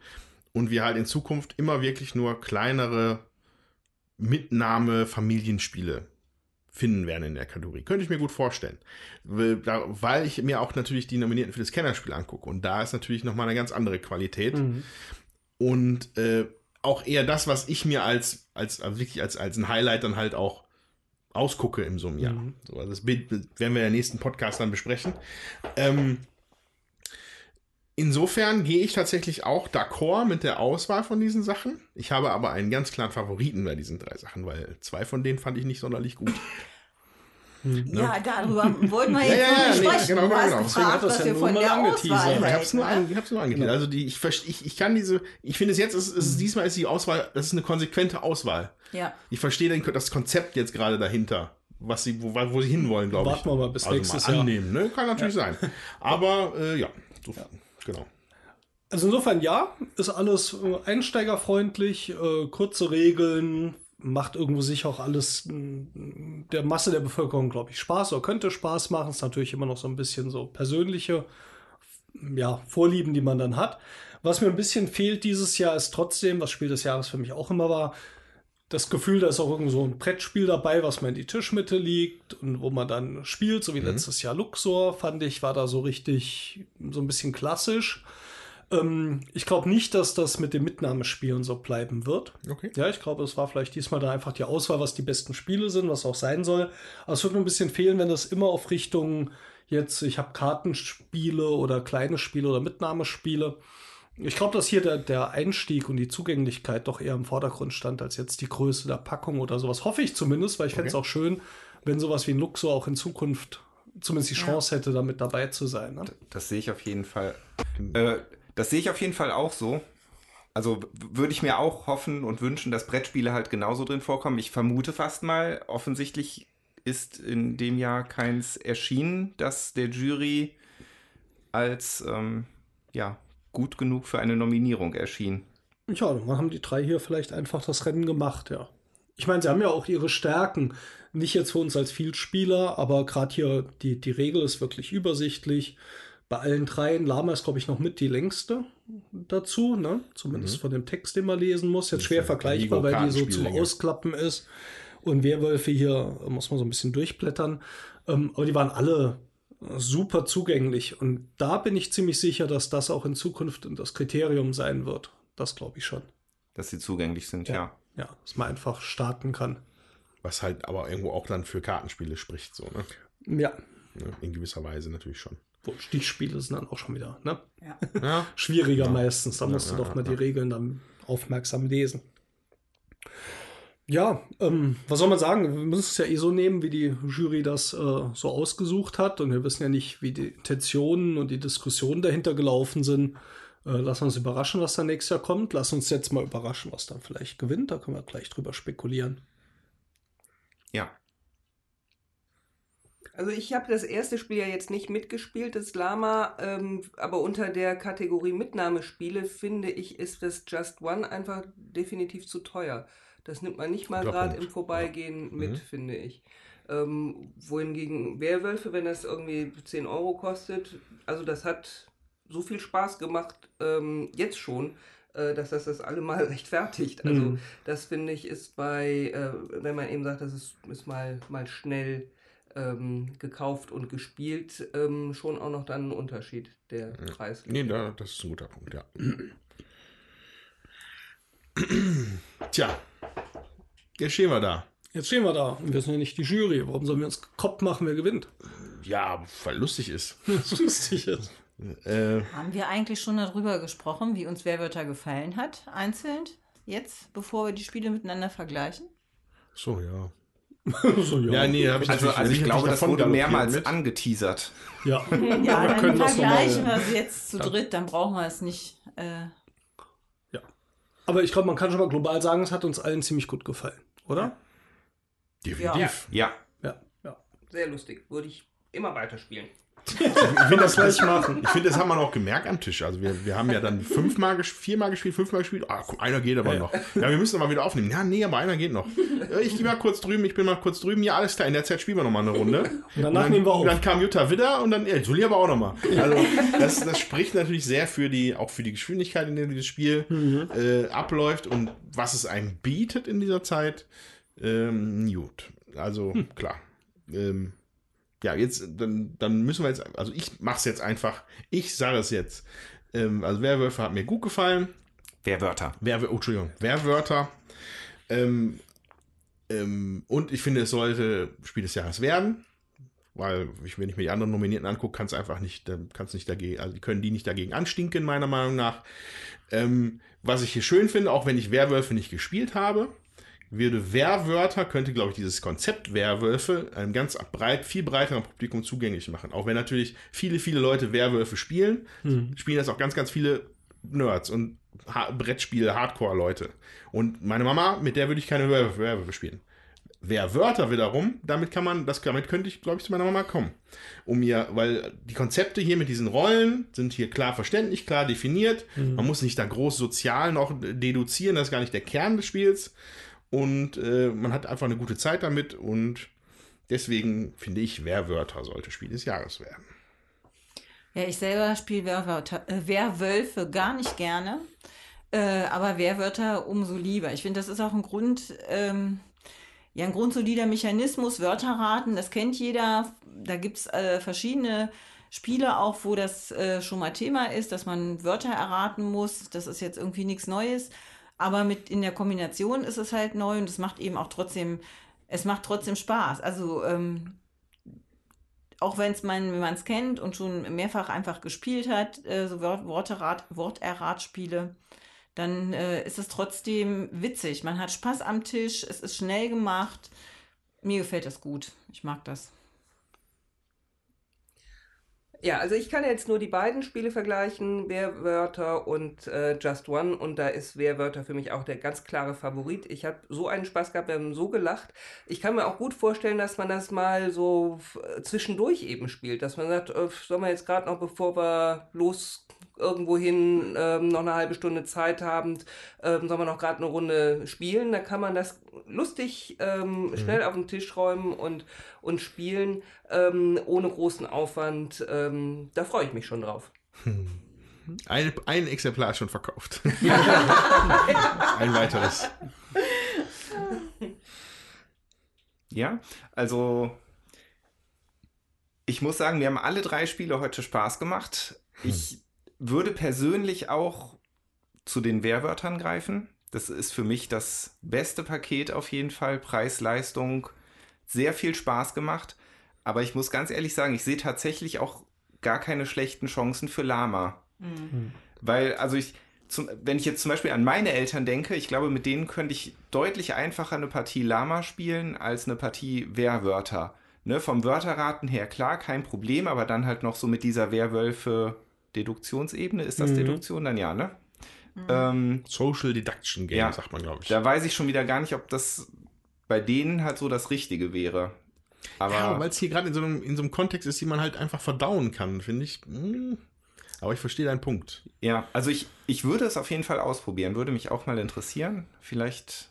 und wir halt in Zukunft immer wirklich nur kleinere Mitnahme-Familienspiele finden werden in der Kategorie. Könnte ich mir gut vorstellen. Weil ich mir auch natürlich die Nominierten für das Kennerspiel angucke. Und da ist natürlich nochmal eine ganz andere Qualität. Und äh, auch eher das, was ich mir als, als, als wirklich als, als ein Highlight dann halt auch ausgucke in so einem Jahr. So, also das werden wir in der nächsten Podcast dann besprechen. Ähm, insofern gehe ich tatsächlich auch d'accord mit der Auswahl von diesen Sachen. Ich habe aber einen ganz klaren Favoriten bei diesen drei Sachen, weil zwei von denen fand ich nicht sonderlich gut. Ja, darüber wollten wir Ja, jetzt ja, noch ja, nicht nee, sprechen. genau, du genau, hast genau. Deswegen hat gefragt, das was ja wir nur von mal der angeteasert. Auswahl Ja, Ich habe es nur, halten, an, ich hab's nur angeteasert. Also die, ich, ich, ich kann diese, ich finde es jetzt, ist, ist, diesmal ist die Auswahl, das ist eine konsequente Auswahl. ne? Ja. Ich verstehe das Konzept jetzt gerade dahinter, was sie, wo, wo sie hinwollen, glaube ich. Warten wir mal bis also nächstes mal Jahr. annehmen, ne? Kann natürlich sein. Aber äh, ja, so, genau. Also insofern ja, ist alles äh, einsteigerfreundlich, äh, kurze Regeln, macht irgendwo sich auch alles mh, der Masse der Bevölkerung, glaube ich, Spaß oder könnte Spaß machen. Ist natürlich immer noch so ein bisschen so persönliche ja, Vorlieben, die man dann hat. Was mir ein bisschen fehlt dieses Jahr ist trotzdem, was Spiel des Jahres für mich auch immer war, das Gefühl, da ist auch irgend so ein Brettspiel dabei, was man in die Tischmitte liegt und wo man dann spielt, so wie letztes Jahr Luxor, fand ich, war da so richtig so ein bisschen klassisch. Ähm, ich glaube nicht, dass das mit dem Mitnahmespielen so bleiben wird. Okay. Ja, ich glaube, es war vielleicht diesmal da einfach die Auswahl, was die besten Spiele sind, was auch sein soll. Aber es wird mir ein bisschen fehlen, wenn das immer auf Richtung jetzt, ich habe Kartenspiele oder kleine Spiele oder Mitnahmespiele. Ich glaube, dass hier der, der Einstieg und die Zugänglichkeit doch eher im Vordergrund stand, als jetzt die Größe der Packung oder sowas. Hoffe ich zumindest, weil ich fände es auch schön, wenn sowas wie ein Luxor auch in Zukunft zumindest die Chance hätte, damit dabei zu sein. Ne? Das sehe ich auf jeden Fall. Äh, das sehe ich auf jeden Fall auch so. Also würde ich mir auch hoffen und wünschen, dass Brettspiele halt genauso drin vorkommen. Ich vermute fast mal, offensichtlich ist in dem Jahr keins erschienen, das der Jury als ähm, ja, gut genug für eine Nominierung erschien. Ja, dann haben die drei hier vielleicht einfach das Rennen gemacht, ja. Ich meine, sie haben ja auch ihre Stärken. Nicht jetzt für uns als Vielspieler, aber gerade hier, die, die Regel ist wirklich übersichtlich. Bei allen dreien, Lama ist, glaube ich, noch mit die längste dazu, ne? Zumindest von dem Text, den man lesen muss. Jetzt schwer ja vergleichbar, weil die so zum. Ausklappen ist. Und Werwölfe hier äh, muss man so ein bisschen durchblättern. Ähm, aber die waren alle super zugänglich. Und da bin ich ziemlich sicher, dass das auch in Zukunft das Kriterium sein wird. Das glaube ich schon. Dass sie zugänglich sind, ja. Ja, dass man einfach starten kann. Was halt aber irgendwo auch dann für Kartenspiele spricht, so, ne? Ja. Ja, In gewisser Weise natürlich schon. Wo Stichspiele sind dann auch schon wieder, ne? Ja. Schwieriger Ja. meistens. Da Ja, musst du doch ja, mal die. Regeln dann aufmerksam lesen. Ja, ähm, was soll man sagen? Wir müssen es ja eh so nehmen, wie die Jury das äh, so ausgesucht hat. Und wir wissen ja nicht, wie die Intentionen und die Diskussionen dahinter gelaufen sind. Äh, lass uns überraschen, was da nächstes Jahr kommt. Lass uns jetzt mal überraschen, was dann vielleicht gewinnt. Da können wir gleich drüber spekulieren. Ja. Also ich habe das erste Spiel ja jetzt nicht mitgespielt, das Lama, ähm, aber unter der Kategorie Mitnahmespiele finde ich, ist das Just One einfach definitiv zu teuer. Das nimmt man nicht mal gerade im Vorbeigehen Ja. mit, Mhm. finde ich. Ähm, wohingegen Werwölfe, wenn das irgendwie 10 Euro kostet, also das hat so viel Spaß gemacht, ähm, jetzt schon, äh, dass das das allemal rechtfertigt. Also Mhm. das finde ich ist bei, äh, wenn man eben sagt, das ist, ist mal, mal schnell ähm, gekauft und gespielt, ähm, schon auch noch dann ein Unterschied der Preis. Nee, da, das ist ein guter Punkt, ja. Tja, jetzt stehen wir da. Jetzt stehen wir da und wir sind ja nicht die Jury. Warum sollen wir uns Kopf machen, wer gewinnt? Ja, weil lustig ist. Lustig ist. Äh, Haben wir eigentlich schon darüber gesprochen, wie uns Werwörter gefallen hat, einzeln? Jetzt, bevor wir die Spiele miteinander vergleichen? so, ja. so, Ja, nee, da habe ich Also, also ich natürlich glaube, das wurde mehrmals mit. angeteasert. Ja, Ja, wir dann können das vergleichen wir es jetzt zu dritt, dann brauchen wir es nicht. Äh, aber ich glaube, man kann schon mal global sagen, es hat uns allen ziemlich gut gefallen, oder? Definitiv. Ja. Ja. ja. Sehr lustig. Würde ich immer weiterspielen. Ich finde das gleich machen. Ich finde, das haben wir noch gemerkt am Tisch. Also wir, wir haben ja dann fünfmal, viermal gespielt, fünfmal gespielt. Ah, guck, einer geht aber Ja, noch. Ja, wir müssen aber wieder aufnehmen. Ja, nee, aber einer geht noch. Ich gehe mal kurz drüben, ich bin mal kurz drüben. Ja, alles klar, in der Zeit spielen wir noch mal eine Runde. Und danach dann, nehmen wir auf. Und dann kam Jutta wieder und dann, ja, Julia aber auch noch mal. Also das, das spricht natürlich sehr für die, auch für die Geschwindigkeit, in der dieses Spiel Mhm. äh, abläuft und was es einem bietet in dieser Zeit. Ähm, gut, also Hm. klar. Ähm, ja, jetzt, dann, dann müssen wir jetzt, also ich mache es jetzt einfach. Ich sage es jetzt. Ähm, also Werwölfe hat mir gut gefallen. Werwörter. Werw oh, Entschuldigung, Werwörter. Ähm, ähm, und ich finde, es sollte Spiel des Jahres werden. Weil, ich, wenn ich mir die anderen Nominierten angucke, kann es einfach nicht, kann's nicht dagegen, also können die nicht dagegen anstinken, meiner Meinung nach. Ähm, was ich hier schön finde, auch wenn ich Werwölfe nicht gespielt habe, würde Werwörter, könnte, glaube ich, dieses Konzept Werwölfe einem ganz breit, viel breiteren Publikum zugänglich machen. Auch wenn natürlich viele, viele Leute Werwölfe spielen, spielen das auch ganz, ganz viele Nerds und ha Brettspiele, Hardcore-Leute. Und meine Mama, mit der würde ich keine Werwölfe, Werwölfe spielen. Werwörter wiederum, damit kann man, das, damit könnte ich, glaube ich, zu meiner Mama kommen. Um mir, weil die Konzepte hier mit diesen Rollen sind hier klar verständlich, klar definiert. Man muss nicht da groß sozial noch deduzieren, das ist gar nicht der Kern des Spiels. Und äh, man hat einfach eine gute Zeit damit und deswegen finde ich, Werwörter sollte Spiel des Jahres werden. ja, ich selber spiele Werwörter, äh, Werwölfe gar nicht gerne, äh, aber Werwörter umso lieber. Ich finde, das ist auch ein Grund, ähm, ja, ein grundsolider Mechanismus, Wörter raten, das kennt jeder. Da gibt es äh, verschiedene Spiele auch, wo das äh, schon mal Thema ist, dass man Wörter erraten muss. Das ist jetzt irgendwie nichts Neues. Aber mit in der Kombination ist es halt neu und es macht eben auch trotzdem, es macht trotzdem Spaß. Also ähm, auch wenn es man, wenn man es kennt und schon mehrfach einfach gespielt hat, äh, so Wort, Worterat, Worterratspiele, dann äh, ist es trotzdem witzig. Man hat Spaß am Tisch, es ist schnell gemacht. Mir gefällt das gut. Ich mag das. Ja, also ich kann jetzt nur die beiden Spiele vergleichen, Werwörter und äh, Just One. Und da ist Werwörter für mich auch der ganz klare Favorit. Ich habe so einen Spaß gehabt, wir haben so gelacht. Ich kann mir auch gut vorstellen, dass man das mal so äh, zwischendurch eben spielt. Dass man sagt, äh, sollen wir jetzt gerade noch, bevor wir los irgendwo hin ähm, noch eine halbe Stunde Zeit haben, ähm, sollen wir noch gerade eine Runde spielen. Da kann man das lustig ähm, schnell auf den Tisch räumen und, und spielen, ähm, ohne großen Aufwand. Ähm, da freue ich mich schon drauf. Ein, ein Exemplar schon verkauft. ein weiteres. Ja, also ich muss sagen, wir haben alle drei Spiele heute Spaß gemacht. Ich würde persönlich auch zu den Werwörtern greifen. Das ist für mich das beste Paket auf jeden Fall. Preis-Leistung, sehr viel Spaß gemacht. Aber ich muss ganz ehrlich sagen, ich sehe tatsächlich auch gar keine schlechten Chancen für Lama. Mhm. Weil, also ich, zum, wenn ich jetzt zum Beispiel an meine Eltern denke, ich glaube, mit denen könnte ich deutlich einfacher eine Partie Lama spielen als eine Partie Wehrwörter. Ne, vom Wörterraten her klar, kein Problem, aber dann halt noch so mit dieser Wehrwölfe-Deduktionsebene. Ist das mhm. Deduktion? Dann ja, ne? Mhm. Ähm, Social Deduction Game, ja, sagt man, glaube ich. Da weiß ich schon wieder gar nicht, ob das bei denen halt so das Richtige wäre. Aber ja, weil es hier gerade in, so einem, in so einem Kontext ist, die man halt einfach verdauen kann, finde ich. Hm. Aber ich verstehe deinen Punkt. Ja, also ich, ich würde es auf jeden Fall ausprobieren, würde mich auch mal interessieren. Vielleicht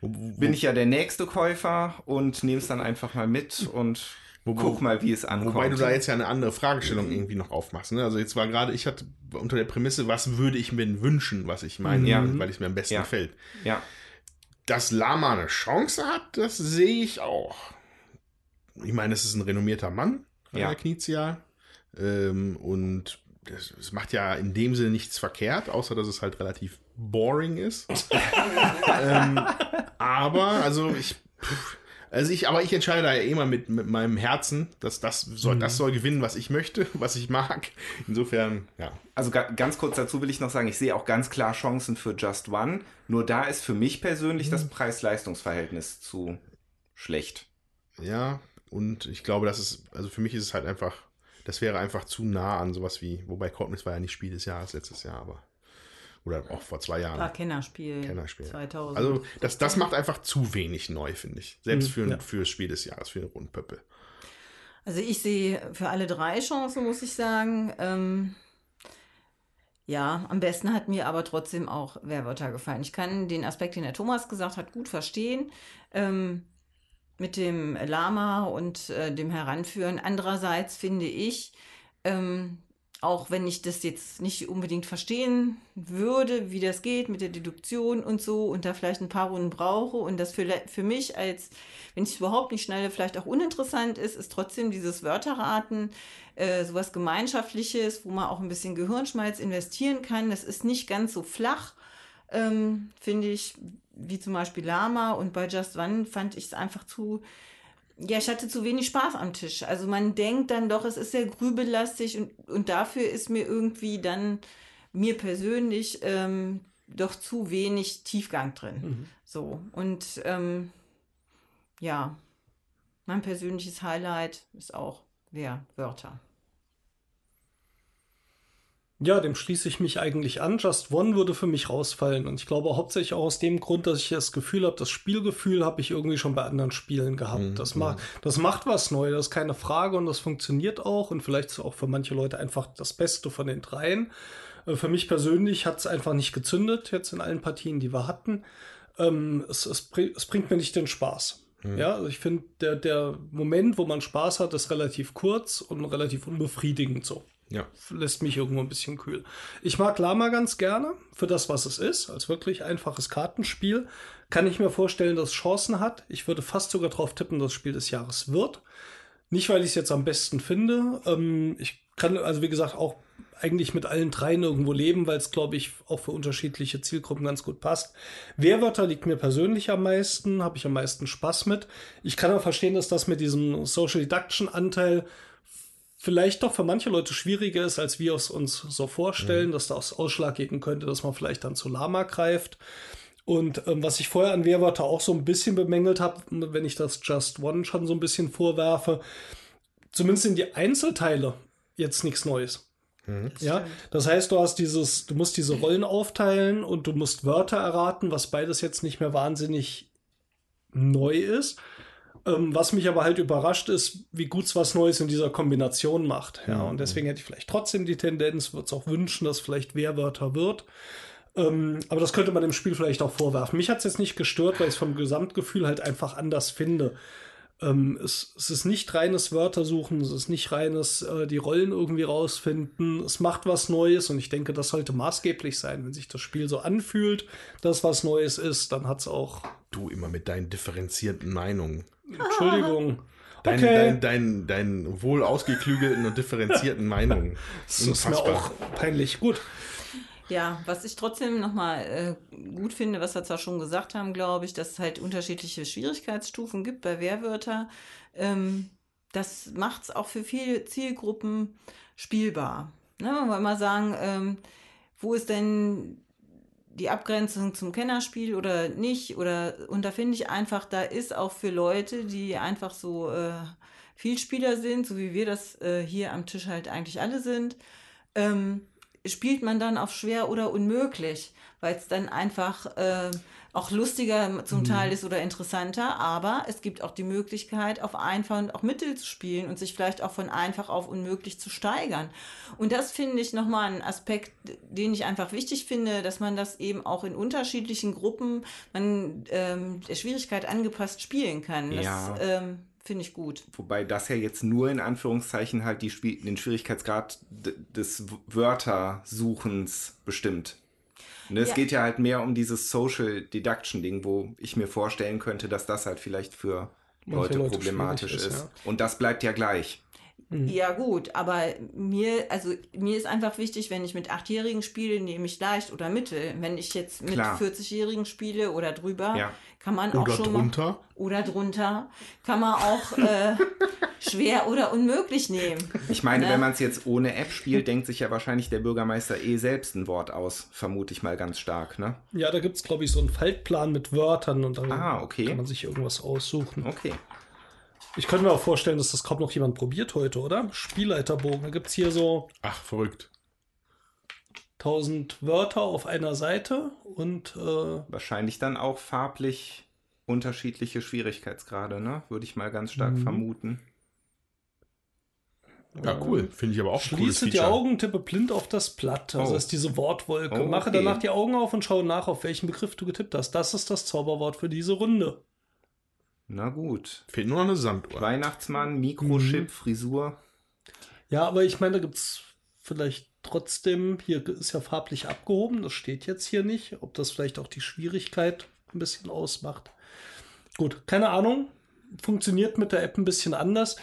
bin ich ja der nächste Käufer und nehme es dann einfach mal mit und wo, guck mal, wie es ankommt. Wobei du da jetzt ja eine andere Fragestellung irgendwie noch aufmachst. Ne? Also jetzt war gerade, ich hatte unter der Prämisse, was würde ich mir denn wünschen, was ich meine, ja. weil es mir am besten ja. gefällt. Ja. Dass Lama eine Chance hat, das sehe ich auch. Ich meine, es ist ein renommierter Mann, ja. Knizia. Ähm, und es macht ja in dem Sinne nichts verkehrt, außer dass es halt relativ boring ist. ähm, aber, also ich. Also ich, aber ich entscheide da ja immer mit, mit meinem Herzen, dass das soll, mhm. das soll gewinnen, was ich möchte, was ich mag. Insofern, ja. Also ga, ganz kurz dazu will ich noch sagen, ich sehe auch ganz klar Chancen für Just One. Nur da ist für mich persönlich mhm. das Preis-Leistungs-Verhältnis zu schlecht. Ja, und ich glaube, das ist, also für mich ist es halt einfach das wäre einfach zu nah an sowas wie, wobei Cottnix war ja nicht Spiel des Jahres letztes Jahr, aber oder auch vor zwei Jahren. War Kennerspiel. Kennerspiel. 2000. Also das, das macht einfach zu wenig neu, finde ich. Selbst hm, für, ja. für das Spiel des Jahres, für eine Rundpöppel. Also ich sehe für alle drei Chancen, muss ich sagen. Ähm, ja, am besten hat mir aber trotzdem auch Werwörter gefallen. Ich kann den Aspekt, den der Thomas gesagt hat, gut verstehen. Ähm, mit dem Lama und äh, dem Heranführen. Andererseits finde ich, ähm, auch wenn ich das jetzt nicht unbedingt verstehen würde, wie das geht mit der Deduktion und so und da vielleicht ein paar Runden brauche und das für, für mich als, wenn ich es überhaupt nicht schneide, vielleicht auch uninteressant ist, ist trotzdem dieses Wörterraten äh, sowas Gemeinschaftliches, wo man auch ein bisschen Gehirnschmalz investieren kann. Das ist nicht ganz so flach, ähm, finde ich, wie zum Beispiel Lama und bei Just One fand ich es einfach zu, ja, ich hatte zu wenig Spaß am Tisch. Also man denkt dann doch, es ist sehr grübelastig und, und dafür ist mir irgendwie dann, mir persönlich, ähm, doch zu wenig Tiefgang drin. Mhm. So, und ähm, ja, mein persönliches Highlight ist auch wer Wörter. Ja, dem schließe ich mich eigentlich an. Just One würde für mich rausfallen. Und ich glaube hauptsächlich auch aus dem Grund, dass ich das Gefühl habe, das Spielgefühl habe ich irgendwie schon bei anderen Spielen gehabt. Mhm. Das, ma das macht was neu, das ist keine Frage und das funktioniert auch. Und vielleicht ist auch für manche Leute einfach das Beste von den dreien. Äh, für mich persönlich hat es einfach nicht gezündet, jetzt in allen Partien, die wir hatten. Ähm, es, es, es bringt mir nicht den Spaß. Mhm. Ja, also ich finde, der, der Moment, wo man Spaß hat, ist relativ kurz und relativ unbefriedigend so. Ja. Lässt mich irgendwo ein bisschen kühl. Ich mag Lama ganz gerne für das, was es ist, als wirklich einfaches Kartenspiel. Kann ich mir vorstellen, dass es Chancen hat. Ich würde fast sogar darauf tippen, dass es Spiel des Jahres wird. Nicht, weil ich es jetzt am besten finde. Ähm, ich kann also, wie gesagt, auch eigentlich mit allen dreien irgendwo leben, weil es, glaube ich, auch für unterschiedliche Zielgruppen ganz gut passt. Wehrwörter liegt mir persönlich am meisten, habe ich am meisten Spaß mit. Ich kann auch verstehen, dass das mit diesem Social Deduction Anteil vielleicht doch für manche Leute schwieriger ist, als wir es uns so vorstellen, mhm. dass das Ausschlag geben könnte, dass man vielleicht dann zu Lama greift. Und ähm, was ich vorher an Wehrwörter auch so ein bisschen bemängelt habe, wenn ich das Just One schon so ein bisschen vorwerfe, zumindest sind die Einzelteile jetzt nichts Neues. Mhm. Ja, das heißt, du hast dieses, du musst diese Rollen aufteilen und du musst Wörter erraten, was beides jetzt nicht mehr wahnsinnig neu ist. Ähm, was mich aber halt überrascht ist, wie gut es was Neues in dieser Kombination macht. Ja, und deswegen hätte ich vielleicht trotzdem die Tendenz, würde es auch wünschen, dass vielleicht Wehrwörter wird. Ähm, aber das könnte man dem Spiel vielleicht auch vorwerfen. Mich hat es jetzt nicht gestört, weil ich es vom Gesamtgefühl halt einfach anders finde. Ähm, es, es, ist nicht reines Wörtersuchen, es ist nicht reines äh, die Rollen irgendwie rausfinden. Es macht was Neues und ich denke, das sollte maßgeblich sein. Wenn sich das Spiel so anfühlt, dass was Neues ist, dann hat es auch. Du immer mit deinen differenzierten Meinungen. Entschuldigung. Dein, okay. dein, dein, dein wohl ausgeklügelten und differenzierten Meinungen. Das ist mir auch peinlich. Gut. Ja, was ich trotzdem nochmal äh, gut finde, was wir zwar schon gesagt haben, glaube ich, dass es halt unterschiedliche Schwierigkeitsstufen gibt bei Wehrwörter. Ähm, das macht es auch für viele Zielgruppen spielbar. Ne, man wollen mal sagen, ähm, wo ist denn die Abgrenzung zum Kennerspiel oder nicht? Oder und da finde ich einfach, da ist auch für Leute, die einfach so äh, Vielspieler sind, so wie wir das äh, hier am Tisch halt eigentlich alle sind, ähm, spielt man dann auf schwer oder unmöglich, weil es dann einfach äh, auch lustiger zum Teil ist oder interessanter, aber es gibt auch die Möglichkeit, auf einfach und auch Mittel zu spielen und sich vielleicht auch von einfach auf unmöglich zu steigern. Und das finde ich nochmal ein Aspekt, den ich einfach wichtig finde, dass man das eben auch in unterschiedlichen Gruppen, man ähm, der Schwierigkeit angepasst spielen kann. Das Ja. ähm, finde ich gut. Wobei das ja jetzt nur in Anführungszeichen halt die Spiel den Schwierigkeitsgrad des Wörtersuchens bestimmt. Ne, es Ja. geht ja halt mehr um dieses Social Deduction Ding, wo ich mir vorstellen könnte, dass das halt vielleicht für Leute Leute problematisch ist. ist, ja. Und das bleibt ja gleich. Ja, gut, aber mir, also mir ist einfach wichtig, wenn ich mit Achtjährigen spiele, nehme ich leicht oder mittel. Wenn ich jetzt mit Klar. 40-Jährigen spiele oder drüber, Ja. kann man auch Oder schon drunter. mal. Oder drunter. Kann man auch äh, schwer oder unmöglich nehmen. Ich meine, Ne? wenn man es jetzt ohne App spielt, denkt sich ja wahrscheinlich der Bürgermeister eh selbst ein Wort aus. Vermute ich mal ganz stark, ne? Ja, da gibt es, glaube ich, so einen Faltplan mit Wörtern und dann Ah, okay. kann man sich irgendwas aussuchen. Okay. Ich könnte mir auch vorstellen, dass das kaum noch jemand probiert heute, oder? Spielleiterbogen. Da gibt es hier so Ach, verrückt. 1000 Wörter auf einer Seite und äh, Wahrscheinlich dann auch farblich unterschiedliche Schwierigkeitsgrade, ne? Würde ich mal ganz stark Mhm. vermuten. Ja, cool. Finde ich aber auch ein cooles Schließe die Feature. Augen, tippe blind auf das Blatt. Also Oh. das ist diese Wortwolke. Oh, Mache okay. danach die Augen auf und schaue nach, auf welchen Begriff du getippt hast. Das ist das Zauberwort für diese Runde. Na gut. Fehlt nur noch eine Sanduhr. Weihnachtsmann, Mikrochip, Mhm. Frisur. Ja, aber ich meine, da gibt es vielleicht trotzdem, hier ist ja farblich abgehoben, das steht jetzt hier nicht, ob das vielleicht auch die Schwierigkeit ein bisschen ausmacht. Gut, keine Ahnung. Funktioniert mit der App ein bisschen anders.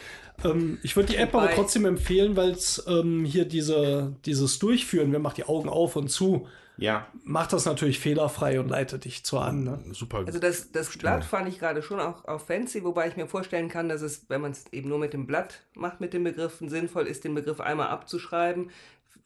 Ähm, ich würde die App aber trotzdem empfehlen, weil es ähm, hier diese, dieses Durchführen, wer macht die Augen auf und zu, Ja, macht das natürlich fehlerfrei und leitet dich zur an. Ne? Super. Also das, das Blatt fand ich gerade schon auch, auch fancy, wobei ich mir vorstellen kann, dass es, wenn man es eben nur mit dem Blatt macht, mit den Begriffen, sinnvoll ist, den Begriff einmal abzuschreiben.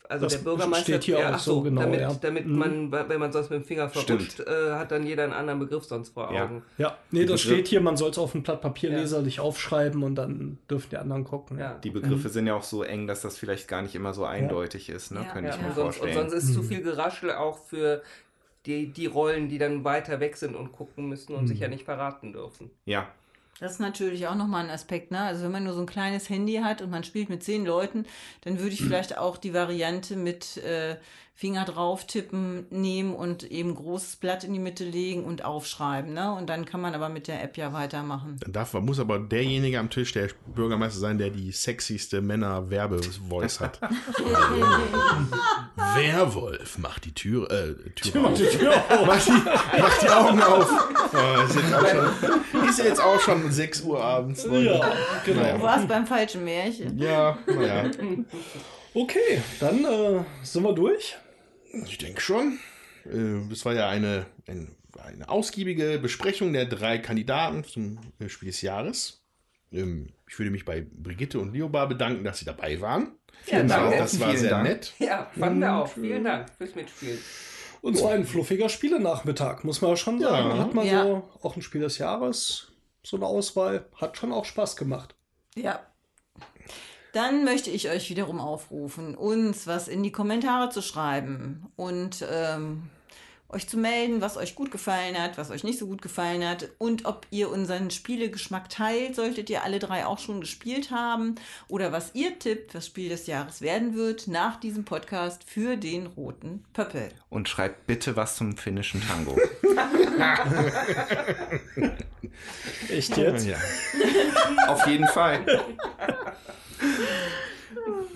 Also Das der Bürgermeister steht hier auch ach so, genau, damit, ja. damit Mhm. man, wenn man sonst mit dem Finger verrutscht, äh, hat dann jeder einen anderen Begriff sonst vor Ja. Augen. Ja, nee, Die das Begriff- steht hier, man soll es auf ein Blatt Papier Ja. leserlich aufschreiben und dann dürfen die anderen gucken. Ja. die Begriffe sind ja auch so eng, dass das vielleicht gar nicht immer so eindeutig ist, ne? Ja. Könnte Ja, ich mir und, sonst, und sonst ist zu Mhm. viel Geraschel auch für die, die Rollen, die dann weiter weg sind und gucken müssen und sich Mhm. ja nicht verraten dürfen. ja, Das ist natürlich auch nochmal ein Aspekt, ne? Also wenn man nur so ein kleines Handy hat und man spielt mit zehn Leuten, dann würde ich vielleicht auch die Variante mit äh, Finger drauf tippen nehmen und eben großes Blatt in die Mitte legen und aufschreiben, ne? Und dann kann man aber mit der App ja weitermachen. Dann darf, muss aber derjenige am Tisch der Bürgermeister sein, der die sexyste Männer-Werbe-Voice hat. Werwolf macht die Tür, äh, Tür auf. Macht die, macht die Augen auf. Oh, ist, jetzt schon, ist jetzt auch schon 6 Uhr abends. Ja, genau. Naja. Du warst beim falschen Märchen. Ja, naja. Okay, dann äh, sind wir durch. Ich denke schon. Äh, Das war ja eine, ein, eine ausgiebige Besprechung der drei Kandidaten zum äh, Spiel des Jahres. Ähm, Ich würde mich bei Brigitte und Leobar bedanken, dass sie dabei waren. Ja, Das war- danke. Das war Vielen sehr Dank. nett. Ja, fanden wir auch. Vielen Dank fürs Mitspielen. Und so ein fluffiger Spielenachmittag, muss man schon sagen. Ja. Hat man Ja. so auch ein Spiel des Jahres, so eine Auswahl, hat schon auch Spaß gemacht. Ja. Dann möchte ich euch wiederum aufrufen, uns was in die Kommentare zu schreiben. Und ähm, euch zu melden, was euch gut gefallen hat, was euch nicht so gut gefallen hat und ob ihr unseren Spielegeschmack teilt, solltet ihr alle drei auch schon gespielt haben oder was ihr tippt, was Spiel des Jahres werden wird nach diesem Podcast für den roten Pöppel. und schreibt bitte was zum finnischen Tango. Echt jetzt? Ja. Auf jeden Fall.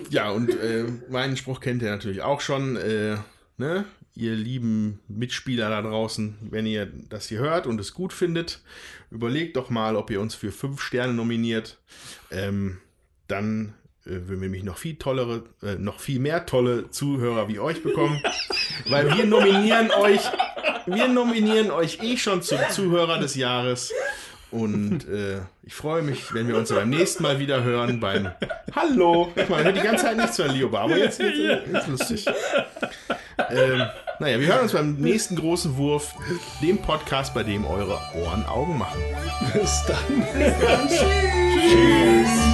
Ja, und äh, meinen Spruch kennt ihr natürlich auch schon. Äh, ne? Ihr lieben Mitspieler da draußen, wenn ihr das hier hört und es gut findet, überlegt doch mal, ob ihr uns für fünf Sterne nominiert. Ähm, dann äh, würden wir nämlich noch viel tollere, äh, noch viel mehr tolle Zuhörer wie euch bekommen. weil wir nominieren euch, wir nominieren euch eh schon zum Zuhörer des Jahres. Und äh, ich freue mich, wenn wir uns beim nächsten Mal wieder hören beim Hallo. Man hört die ganze Zeit nichts von Lioba, aber jetzt wird es lustig. Ähm, naja, wir hören uns beim nächsten großen Wurf, dem Podcast, bei dem eure Ohren Augen machen. Bis dann. Tschüss.